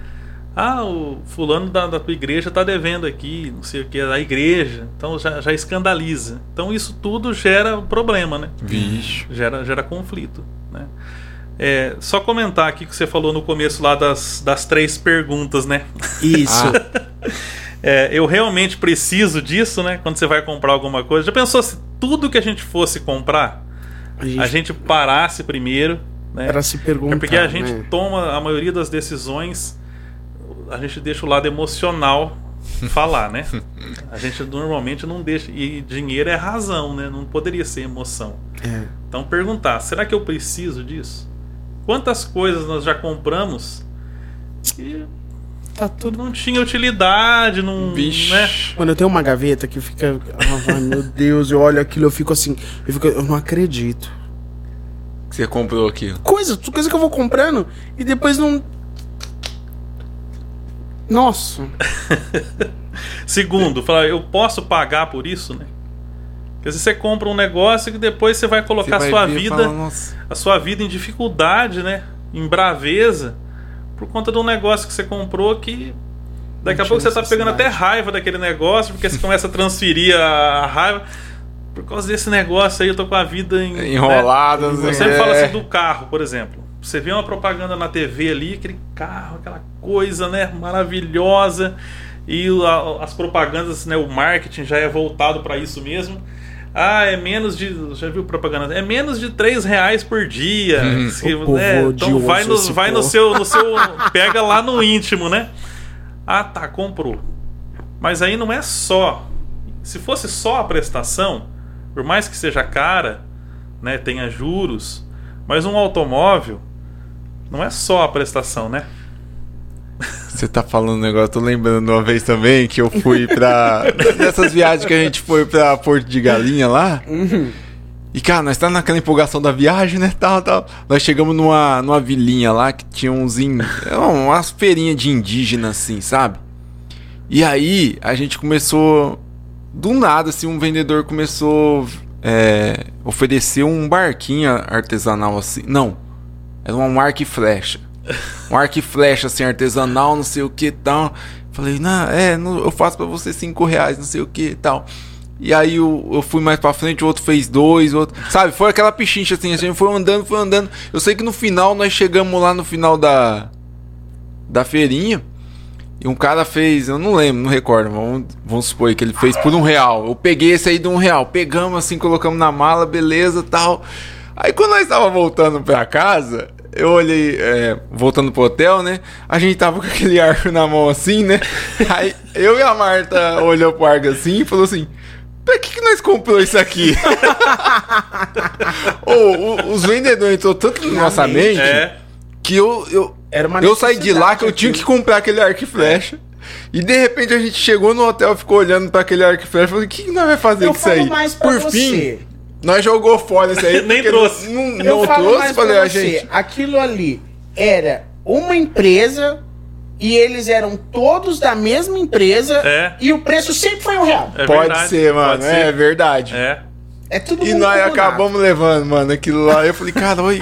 Ah, o fulano da, da tua igreja tá devendo aqui, não sei o que, da igreja. Então já, já escandaliza. Então isso tudo gera problema, né? Vixe. gera, gera conflito. Né? É, só comentar aqui que você falou no começo lá das, das três perguntas, né? Isso. É, eu realmente preciso disso, né? Quando você vai comprar alguma coisa. Já pensou se tudo que a gente fosse comprar, A gente, a gente parasse primeiro, né? era se perguntar. É porque a gente né? toma a maioria das decisões, a gente deixa o lado emocional falar, né? A gente normalmente não deixa. E dinheiro é razão, né? Não poderia ser emoção. É. Então perguntar, será que eu preciso disso? Quantas coisas nós já compramos que Tá tudo. não tinha utilidade, não, Vixe. né? Quando eu tenho uma gaveta que fica. Ai, meu Deus, eu olho aquilo, eu fico assim. Eu, fico, eu não acredito. Que você comprou aquilo. Coisa, coisa que eu vou comprando e depois não. Nossa. Segundo, falar, eu posso pagar por isso, né? Porque se você compra um negócio que depois você vai colocar Você a vai sua ver e vida, fala, "Nossa." a sua vida em dificuldade, né? Em braveza, por conta de um negócio que você comprou que daqui a pouco você tinha tá pegando até raiva daquele negócio, porque você começa a transferir a raiva. Por causa desse negócio aí, eu tô com a vida em, né? Enrolada. Eu assim, sempre é. falo assim do carro, por exemplo. Você vê uma propaganda na TV ali, aquele carro, aquela coisa, né, maravilhosa. E as propagandas, né, o marketing já é voltado para isso mesmo. Ah, é menos de. Já viu propaganda? É menos de 3 reais por dia. Se- povo né, então vai, no, vai no seu, no seu. Pega lá no íntimo, né? Ah, tá, comprou. Mas aí não é só. Se fosse só a prestação, por mais que seja cara, né, tenha juros, mas um automóvel não é só a prestação, né? Você tá falando um negócio, eu tô lembrando uma vez também que eu fui pra. dessas viagens que a gente foi pra Porto de Galinha lá. E, cara, nós tá naquela empolgação da viagem, né? Tal, tal. Nós chegamos numa, numa vilinha lá que tinha uns. In... é umas feirinhas de indígena, assim, sabe? E aí a gente começou. Do nada, assim, um vendedor começou é, oferecer um barquinho artesanal assim. Não. Era um arco e flecha. Um arco e flecha, assim, artesanal, não sei o que tal. Falei, não, é, não, eu faço pra você cinco reais, não sei o que tal. E aí eu, eu fui mais pra frente, o outro fez dois, o outro. Sabe, foi aquela pichincha assim, a gente foi andando, foi andando. Eu sei que no final nós chegamos lá no final da. Da feirinha. E um cara fez, eu não lembro, não recordo, vamos, vamos supor que ele fez por um real. Eu peguei esse aí de um real, pegamos assim, colocamos na mala, beleza tal. Aí quando nós tava voltando pra casa, eu olhei, é, voltando pro hotel, né? A gente tava com aquele arco na mão assim, né? Aí eu e a Marta olhou pro arco assim e falou assim: Pra que, que nós comprou isso aqui? Ô, o- os vendedores entrou tanto na nossa mente É. que eu, eu, Era uma eu saí de lá que eu tinha que comprar aquele arco e flecha. E de repente a gente chegou no hotel, ficou olhando pra aquele arco e flecha e falou: o que, que nós vamos fazer Eu com isso aí? falo mais pra Por você. fim, Nós jogou fora isso aí. Nem trouxe. Não, não, Eu não falo trouxe, falei, a você, gente. aquilo ali era uma empresa e eles eram todos da mesma empresa É. e o preço sempre foi um real. É Pode verdade, ser, mano. pode É ser. verdade. É. É tudo E nós combinado. acabamos levando, mano, aquilo lá. Eu falei, cara, oi,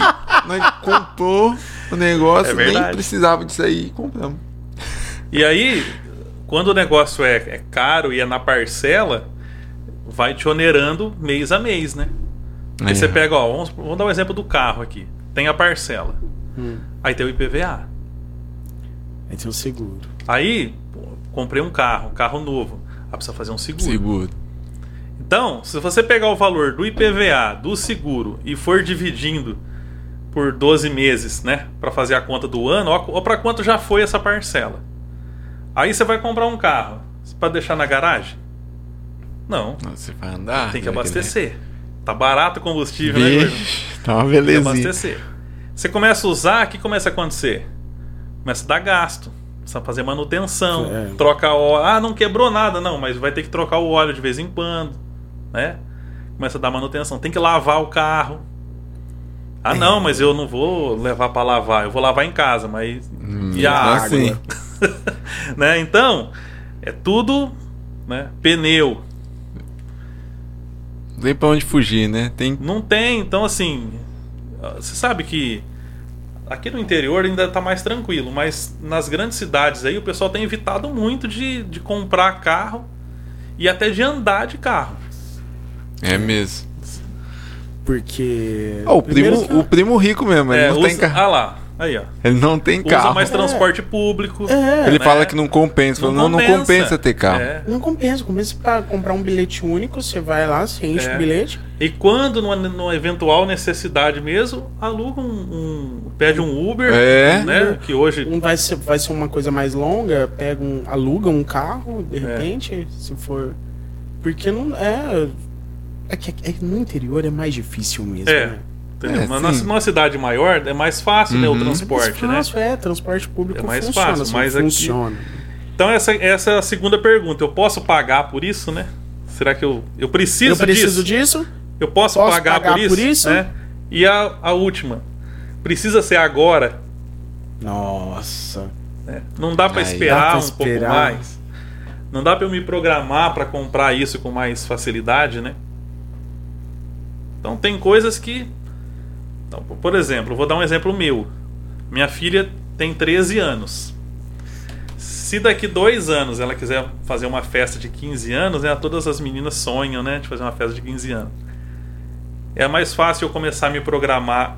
nós comprou o negócio, É nem verdade. precisava disso aí, compramos. E aí, quando o negócio é, é caro e é na parcela, vai te onerando mês a mês, né? Aí É. você pega, ó, vamos, vamos dar um exemplo do carro aqui. Tem a parcela. Hum. Aí tem o IPVA. Aí tem o seguro. Aí, pô, comprei um carro, carro novo. Aí precisa fazer um seguro. Seguro. Então, se você pegar o valor do IPVA, do seguro e for dividindo por 12 meses, né, Pra fazer a conta do ano, ó para quanto já foi essa parcela. Aí você vai comprar um carro para deixar na garagem? Não, Você vai andar. tem que né, abastecer. Tá barato o combustível, né? Vixe, tá uma Tem que abastecer. Você começa a usar, o que começa a acontecer? Começa a dar gasto. Precisa fazer manutenção, É. troca óleo. Ah, não quebrou nada, não, mas vai ter que trocar o óleo de vez em quando, né? Começa a dar manutenção. Tem que lavar o carro. Ah, não, mas eu não vou levar para lavar, eu vou lavar em casa, mas Hum, e a água, assim. né? Então, é tudo, né? Pneu, tem pra onde fugir, né? Tem. Não tem, então assim, você sabe que aqui no interior ainda tá mais tranquilo, mas nas grandes cidades aí o pessoal tem evitado muito de, de comprar carro e até de andar de carro. É mesmo. Porque. Ó, o, primo, que- o primo rico mesmo, ele É, não usa, tem carro. Ah lá, aí ó. Ele não tem Usa carro. mais transporte público. É. Ele né? fala que não compensa. Fala, não, não compensa ter carro. É. Não compensa, compensa pra comprar um bilhete único, você vai lá, você enche É. o bilhete. E quando, numa, numa eventual necessidade mesmo, aluga um, um- pede um Uber, É. né? Que hoje Um vai ser, vai ser uma coisa mais longa, pega um, aluga um carro, É. de repente, se for. Porque não é. É que, é que no interior é mais difícil mesmo. É. né? Entendeu? É, Mas na- numa cidade maior é mais fácil né, o Uhum. transporte, é né? mais fácil, é, transporte público É mais funciona, fácil, mas aqui- funciona. Então essa, essa é a segunda pergunta. Eu posso pagar por isso, né? Será que eu, eu preciso, Eu preciso disso? disso? Eu posso, Posso pagar, pagar por isso? por isso? Né? E a, a última. Precisa ser agora? Nossa. né? Não dá pra Aí. esperar Dá um pouco esperar. mais? Não dá pra eu me programar pra comprar isso com mais facilidade, né? Então tem coisas que. Então, por exemplo, vou dar um exemplo meu. Minha filha tem 13 anos. Se daqui dois anos ela quiser fazer uma festa de 15 anos, né? Todas as meninas sonham, né? De fazer uma festa de 15 anos. É mais fácil eu começar a me programar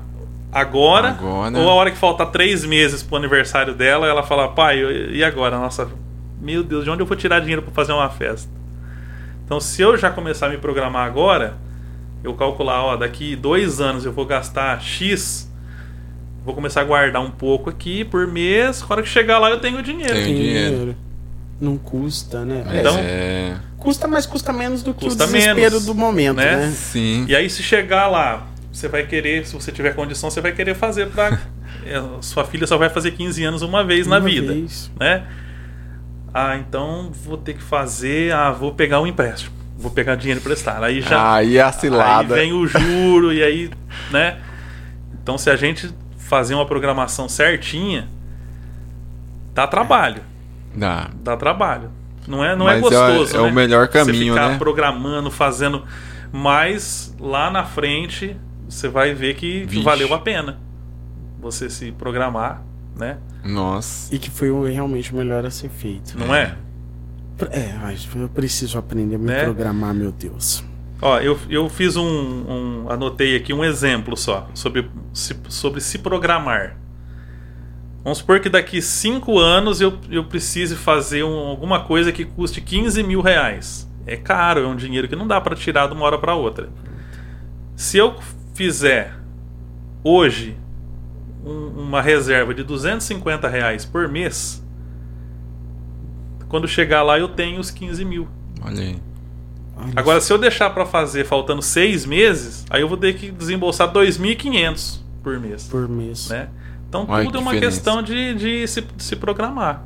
agora, Agora. ou a hora que faltar três meses pro aniversário dela, ela fala, pai, e agora? Nossa, meu Deus, de onde eu vou tirar dinheiro para fazer uma festa? Então, se eu já começar a me programar agora, eu calcular, ó, daqui dois anos eu vou gastar X, vou começar a guardar um pouco aqui por mês, a hora que chegar lá eu tenho o dinheiro. Tem dinheiro. Não custa, né? Então- É. Custa, mas custa menos do que Custa o desespero menos, do momento, né? né? Sim. E aí, se chegar lá, você vai querer, se você tiver condição, você vai querer fazer pra. é, Sua filha só vai fazer 15 anos uma vez na Uma vida. vez. né? Ah, então vou ter que fazer. Ah, vou pegar um empréstimo. Vou pegar dinheiro emprestado. Aí já. Aí a aí cilada. vem o juro e aí, né? Então, se a gente fazer uma programação certinha, dá trabalho. Dá. Dá trabalho. Não é, não é Mas é- gostoso, é o né? melhor Você caminho, ficar né? programando, fazendo. Mas lá na frente você vai ver que, Vixe. valeu a pena você se programar, né? Nossa. E que foi o- realmente o melhor a ser feito. Não é? É, mas eu preciso aprender a me Né? programar, meu Deus. Ó, eu, eu fiz um, um- Anotei aqui um exemplo só sobre se, sobre se programar. Vamos supor que daqui 5 anos eu, eu precise fazer um- alguma coisa que custe 15 mil reais. É caro, é um dinheiro que não dá para tirar de uma hora para outra. Se eu fizer hoje um- uma reserva de 250 reais por mês, quando chegar lá eu tenho os 15 mil. Olha aí. Olha Agora, se eu deixar pra fazer faltando seis meses, aí eu vou ter que desembolsar 2.500 por mês, por mês. né? Então Olha tudo é uma diferença. questão de, de se, de se programar.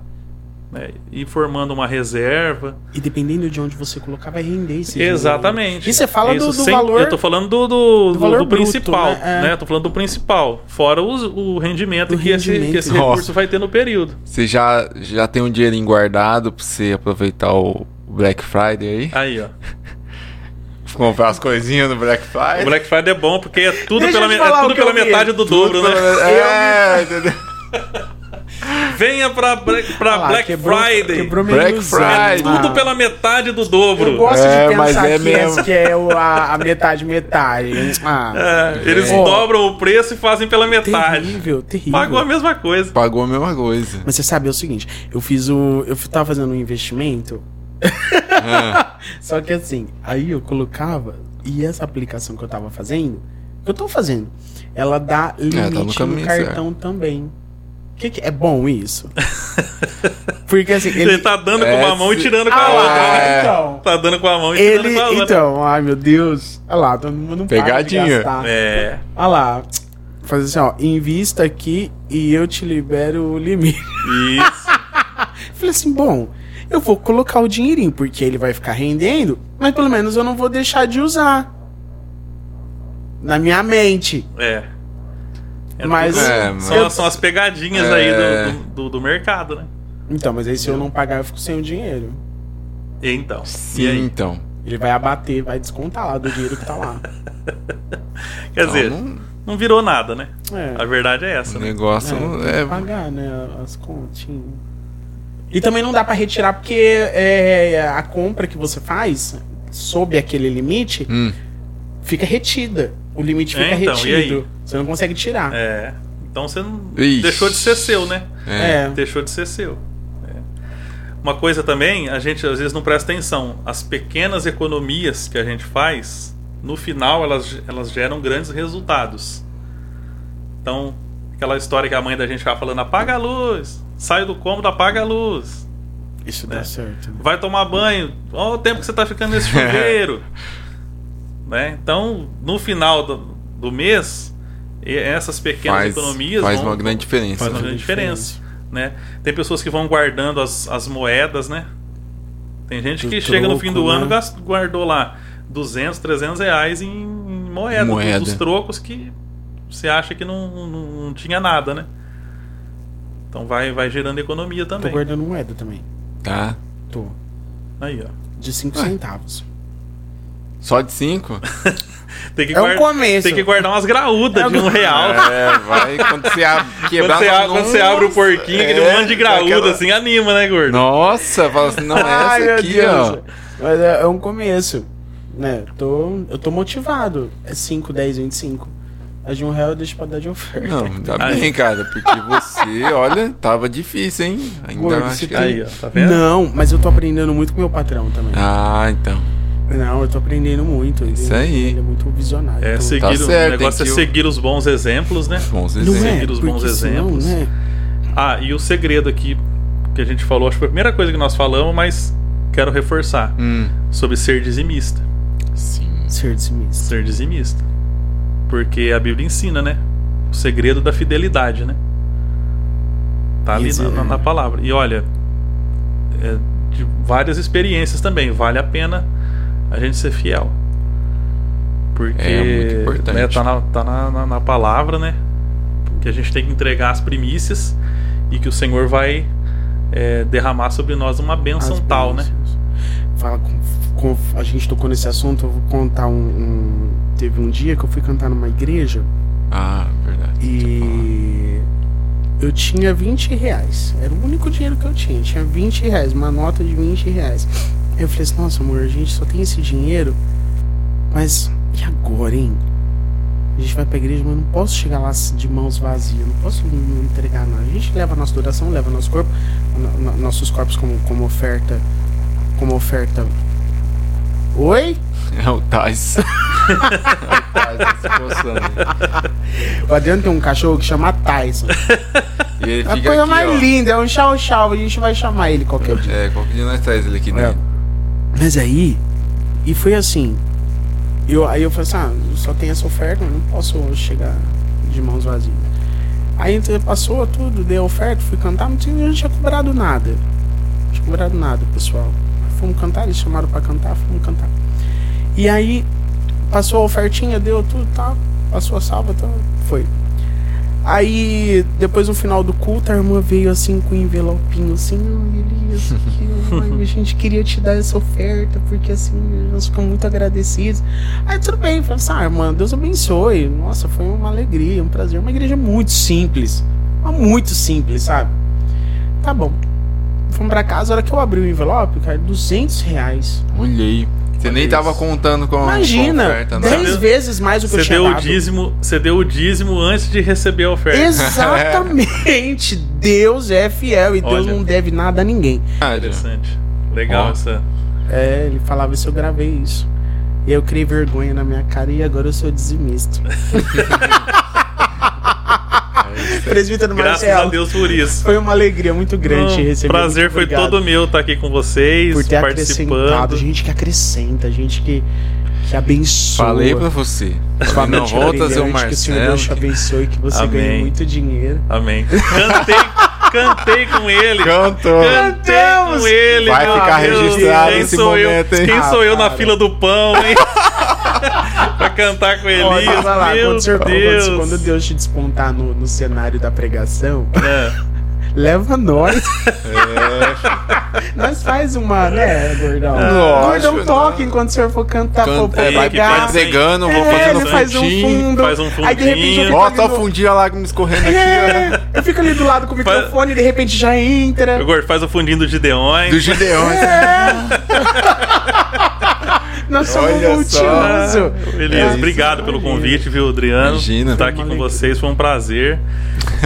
Né, ir formando uma reserva. E dependendo de onde você colocar, vai render esse dinheiro. Exatamente. E você fala do, Isso do sem- valor. Eu tô falando do, do, do- valor do bruto, principal, né? É. né? Tô falando do principal. Fora os- o rendimento, Do que, Esse, rendimento. que esse Nossa. recurso vai ter no período. Você já, já tem um dinheirinho guardado pra você aproveitar o Black Friday aí? Aí, ó. Comprar as coisinhas no Black Friday? O Black Friday é bom porque é tudo Deixa pela, é o tudo que pela metade do dobro, né? É, entendeu? Venha pra, Black- pra Ah lá, Black quebrou- Friday. quebrou minha Black ilusão. Friday. Tudo Ah. pela metade do dobro. Eu gosto É, de mas pensar é que, mesmo. esse que é o- a, a metade, metade. Ah, É, eles dobram o preço e fazem pela metade. terrível, terrível. Pagou a mesma coisa. Pagou a mesma coisa. Mas você sabe, é o seguinte, eu fiz o. Eu tava fazendo um investimento. Ah, Só que assim, aí eu colocava, e essa aplicação que eu tava fazendo, que eu tô fazendo, ela dá limite no no, caminho cartão também. Que que é bom isso? Porque assim, Ele, ele. tá dando com É, uma mão e tirando com a Ah outra. né? então. Tá dando com a mão e tirando Ele, com a outra. então, ai meu Deus. Olha lá, todo mundo não para de Pegadinha. É, Olha lá. Fazer assim, ó, invista aqui e eu te libero o limite. isso. Falei assim, bom, eu vou colocar o dinheirinho, porque ele vai ficar rendendo, mas pelo menos eu não vou deixar de usar. Na minha mente. É. É Mas- tudo- É, mas- são, são as pegadinhas É. aí do, do, do- do mercado, né? Então, mas aí se eu não pagar, eu fico sem o dinheiro. E então. sim, E aí? então. Ele vai abater, vai descontar lá do dinheiro que tá lá. Quer Então, dizer, não- não virou nada, né? É. A verdade é essa, o né? negócio É, que é, pagar, né, as continhas. E também não dá pra retirar porque é, a compra que você faz sob aquele limite Hum, fica retida. O limite É, fica então, e aí? retido. Você não consegue tirar. É. Então você não Ixi. deixou de ser seu, né? é. É. Deixou de ser seu. É. Uma coisa também, a gente às vezes não presta atenção. As pequenas economias que a gente faz, no final elas, elas geram grandes resultados. Então, aquela história que a mãe da gente ficava falando, apaga a luz, sai do cômodo, apaga a luz. Isso É. dá certo. Vai tomar banho, olha o tempo que você está ficando nesse chuveiro. Né? Então, no final do, do mês, e- essas pequenas Faz, economias faz vão- uma grande diferença. faz uma né? grande diferença. né? Tem pessoas que vão guardando as, as moedas, né? Tem gente Do que chega no fim do troco, ano né? gast- guardou lá 200, 300 reais em, moeda, Moeda. dos trocos que você acha que não, não, não tinha nada, né? Então vai, vai gerando economia Tô também. guardando moeda também. Tá. Tô. Aí, ó. De 5 Ué. centavos. Só de cinco? Tem que, É um guarda- começo. tem que guardar umas graúdas É de um- um real. É, vai quando você ab- quebrar. Quando você, a- quando você abre o "Nossa, porquinho, aquele é, monte de graúda, aquela- assim, anima, né, gordo? Nossa, fala assim, não, Ai, essa meu aqui, ó. Mas é, é um começo. Né? Tô, eu tô motivado. É 5, 10, 25. A de um real eu deixo pra dar de oferta. Não, ainda Aí. bem, cara, porque você, olha, tava difícil, hein? Ainda Gordo, acho você que... tem- Aí, ó, tá vendo? Não, mas eu tô aprendendo muito com meu patrão também. Ah, então. Não, eu tô aprendendo muito. Ele, Isso aí. Ele é muito visionário. É então- seguir, Tá o certo, negócio é seguir os bons exemplos, né? Bons Não exemplos. é? Seguir os bons Porque senão, exemplos. né? Ah, e o segredo aqui que a gente falou, acho que foi a primeira coisa que nós falamos, mas quero reforçar Hum, sobre ser dizimista. sim. Ser dissimista. Ser dizimista. Porque a Bíblia ensina, né? O segredo da fidelidade, né? Tá ali na, na- é. na palavra. E olha, é de várias experiências também, vale a pena a gente ser fiel. Porque É muito importante. né, tá, na, tá na, na- na palavra, né? Que a gente tem que entregar as primícias e que o Senhor vai é, derramar sobre nós uma bênção tal, né? Fala com, com- a gente tocou nesse assunto, eu vou contar um, um- Teve um dia que eu fui cantar numa igreja Ah, verdade. e eu tinha 20 reais. Era o único dinheiro que eu tinha. Tinha 20 reais, uma nota de 20 reais. Aí eu falei assim, nossa amor, a gente só tem esse dinheiro, mas e agora, hein? A gente vai pra igreja, mas não posso chegar lá de mãos vazias, não posso não entregar nada. A gente leva a nossa doação, leva nosso corpo, no- no- nossos corpos como, como oferta. Como oferta. Oi? É o Tais. é o tem um cachorro que chama Tyson. E ele A fica coisa aqui, mais ó. linda, é um chau-chau. A gente vai chamar ele qualquer dia. É, qualquer dia nós traz ele aqui, né? É. Mas aí, e foi assim. Eu, aí eu falei assim, ah, só tem essa oferta, eu não posso chegar de mãos vazias. Aí passou tudo, dei a oferta, fui cantar, não tinha, não tinha cobrado nada. Não cobraram nada, pessoal. Fomos cantar, eles chamaram pra cantar, fomos cantar. E aí, passou a ofertinha, deu tudo, tá? Passou a salva, tá? Foi. Aí, depois no final do culto, a irmã veio assim com um envelopinho assim, "Ai, Elias, aqui, a gente queria te dar essa oferta, porque assim, nós ficamos muito agradecidos. Aí tudo bem, falei assim, ah, irmã, Deus abençoe. Nossa, foi uma alegria, um prazer. Uma igreja muito simples. Muito simples, sabe? Tá bom. Fomos pra casa, a hora que eu abri o envelope, cara, 200 reais. Olhei. Você nem tava contando com, com a Imagina, oferta, né? 10 vezes mais do que eu Você tinha deu, o dado. dízimo, você deu o dízimo antes de receber a oferta. Exatamente. Deus é fiel e Deus Olha. não deve nada a ninguém. Ah, Interessante. Legal Ó. essa. É, ele falava isso, eu gravei isso. E eu criei vergonha na minha cara e agora eu sou dizimista. Presbítero Graças a Marcelo. Deus por isso. Foi uma alegria muito grande Não, receber. prazer foi todo meu estar aqui com vocês, por ter acrescentado. participando. Gente que acrescenta, gente que, que abençoa. Falei pra você. Falei, não vou trazer o brilhante, Que o Senhor Deus te Marcelo. abençoe, que você Amém. ganhe muito dinheiro. Amém. Cantei, cantei com ele. Cantou. Cantei Cantamos. com ele. Vai ficar Deus. registrado Quem esse sou momento, eu? hein? Quem Ah, sou eu na fila do pão, hein? pra cantar com Elias. tava lá, Meu quando, o senhor- quando- Deus. quando Deus te despontar no, no cenário da pregação, É, leva nós. É, nós faz uma, né, gordão? Lógico, gordão toca enquanto o senhor for cantar, Canta, for é, vai, entregando, vou É, fazendo ele faz um fundinho. fundo. Faz um Aí de repente eu fundinho. fico Bota ali o fundinho lá me escorrendo aqui, É, eu fico ali do lado com o Faz- microfone e de repente já entra. O Gordo faz o fundinho do Gideões. Do Gideões. Nós somos Olha multiuso. Elias, É, obrigado pelo convite, viu, Adriano? Imagina. Estar aqui Uma com vocês foi um prazer.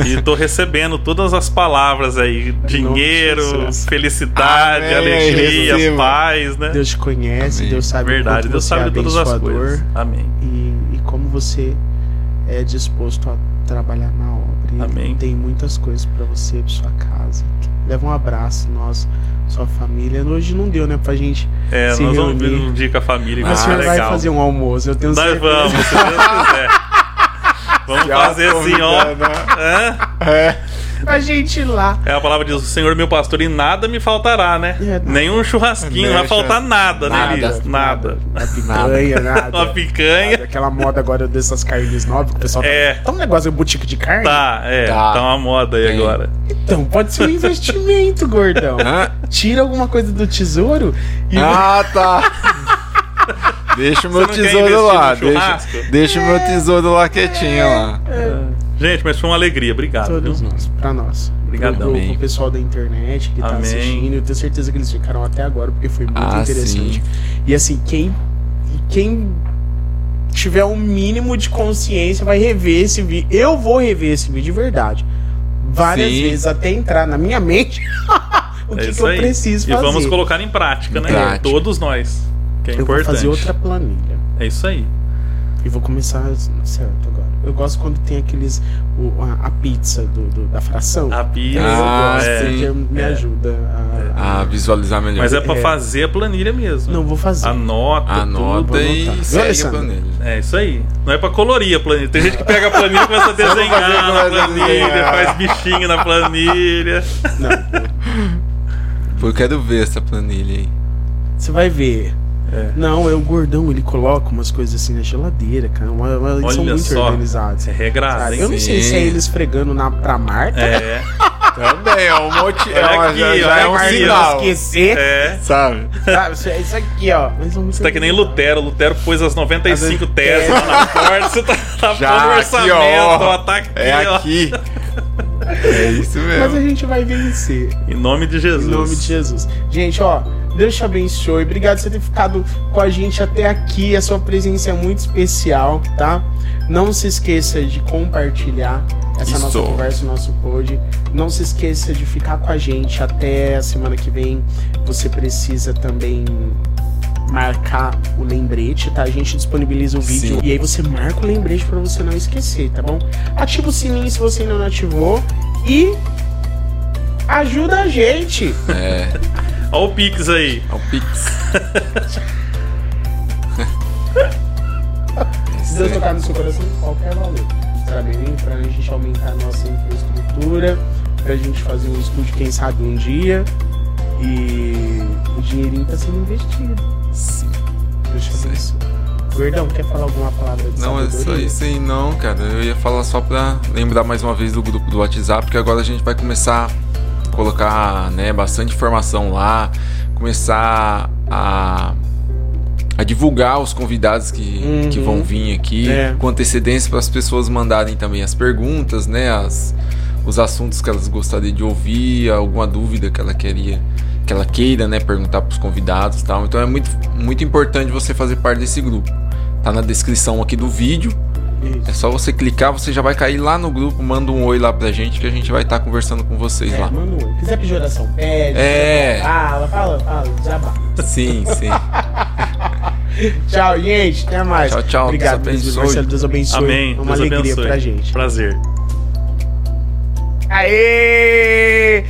E tô recebendo todas as palavras aí: dinheiro, felicidade, Amém, alegria, receba. paz, né? Deus te conhece, Amém. Deus sabe Verdade, Deus sabe é de todas as coisas. Amém. E, e como você é disposto a trabalhar na obra. E Amém. Tem muitas coisas pra você, pra sua casa. Leva um abraço, nós, sua família. Hoje não deu, né, pra gente. É, Se nós vamos ver reunir. um dia com a família, Mas o ser senhor vai legal. fazer um almoço, eu tenho Nós certeza. vamos, se Deus quiser. Vamos fazer assim, ó. né? Hã? É. Pra gente ir lá. É a palavra diz: O Senhor é meu pastor e nada me faltará, né? É. Nenhum churrasquinho, não vai faltar nada, né, nada, Elias? Nada. Uma picanha, nada. Uma picanha. Nada. Aquela moda agora dessas carnes novas que o pessoal É. tá. Tá um negócio de boutique de carne? Tá, é, Tá. tá, uma moda aí Tem. agora. Então pode ser um investimento, gordão. Tira alguma coisa do tesouro e. Ah, tá. Deixa o meu tesouro lá. Deixa, deixa o meu tesouro lá quietinho lá. Gente, mas foi uma alegria. Obrigado. Todos viu? nós, pra nós. Obrigadão. Pro, pro, pessoal da internet que tá Amém. assistindo. Eu tenho certeza que eles ficaram até agora, porque foi muito Ah, interessante. sim. E assim, quem, quem tiver um mínimo de consciência vai rever esse vídeo. Eu vou rever esse vídeo de verdade. Várias Sim. vezes, até entrar na minha mente o É que, que isso eu preciso E fazer. vamos colocar em prática, né? Prática. Todos nós. Que é eu vou importante. fazer outra planilha. É isso aí. E vou começar certo agora. Eu gosto quando tem aqueles. o- a, a pizza do, do- da fração. A pizza. Eu Ah, gosto, é. me é. ajuda a. Ah, visualizar melhor. Mas é pra É. fazer a planilha mesmo. Não, vou fazer. Anota. Anota vou e segue a planilha. É isso aí. Não é pra colorir a planilha. Tem gente que pega a planilha e começa a desenhar fazer na a planilha, desenhar. faz bichinho na planilha. Não, Pô, eu quero ver essa planilha aí. você vai ver. É. Não, é o gordão, ele coloca umas coisas assim na geladeira, cara. Uma, uma- eles são muito só. organizados. É regrado, hein? Eu não sei Sim. se é eles fregando na, pra Marta. É, Também, é um monte. É uma- aqui, já, já é um ó. sinal. esquecer. é. Sabe? Sabe? Isso, isso aqui, ó. Muito Você tá que nem. Lutero. Lutero pôs as 95 Às vezes- teses lá na porta. Você tá, tá Já pondo o aqui, orçamento. ó. ó, tá aqui, É ó. aqui. É isso Mas a mesmo. gente vai vencer. Em nome de Jesus. Em nome de Jesus. Gente, ó, Deus te abençoe. Obrigado por você ter ficado com a gente até aqui. A sua presença é muito especial, tá? Não se esqueça de compartilhar essa nossa Isso. conversa, o nosso pod. Não se esqueça de ficar com a gente até a semana que vem. Você precisa também marcar o lembrete, tá? A gente disponibiliza o vídeo Sim. e aí você marca o lembrete pra você não esquecer, tá bom? Ativa o sininho se você ainda não ativou e ajuda a gente. É. Olha o Pix aí. É o Pix. Se Deus tocar no seu coração, qualquer valor. Será bem pra gente aumentar a nossa infraestrutura, pra gente fazer um estúdio, quem sabe, um dia. E o dinheirinho tá sendo investido. Sim. Deus te abençoe. Gordão, quer falar alguma palavra de Não, é só sabedoria? isso aí não, cara. Eu ia falar só pra lembrar mais uma vez do grupo do WhatsApp, que agora a gente vai começar a colocar né, bastante informação lá, começar a, a divulgar os convidados que, que vão vir aqui É. com antecedência para as pessoas mandarem também as perguntas, né? As, os assuntos que elas gostariam de ouvir, alguma dúvida que ela queria que ela queira, né, perguntar para os convidados, tal. Então é muito muito importante você fazer parte desse grupo. Tá na descrição aqui do vídeo. É Isso. só você clicar, você já vai cair lá no grupo, manda um oi lá pra gente que a gente vai estar conversando com vocês É, lá. manda um oi. Quiser pedir oração, pede. É. Fala, fala, fala, desabafo. Sim, sim. Tchau, gente. Até mais. Tchau, tchau. Obrigado, Deus Deus abençoe. Marcelo. Deus abençoe. Amém. É uma Deus alegria abençoe. pra gente. Prazer. Aê!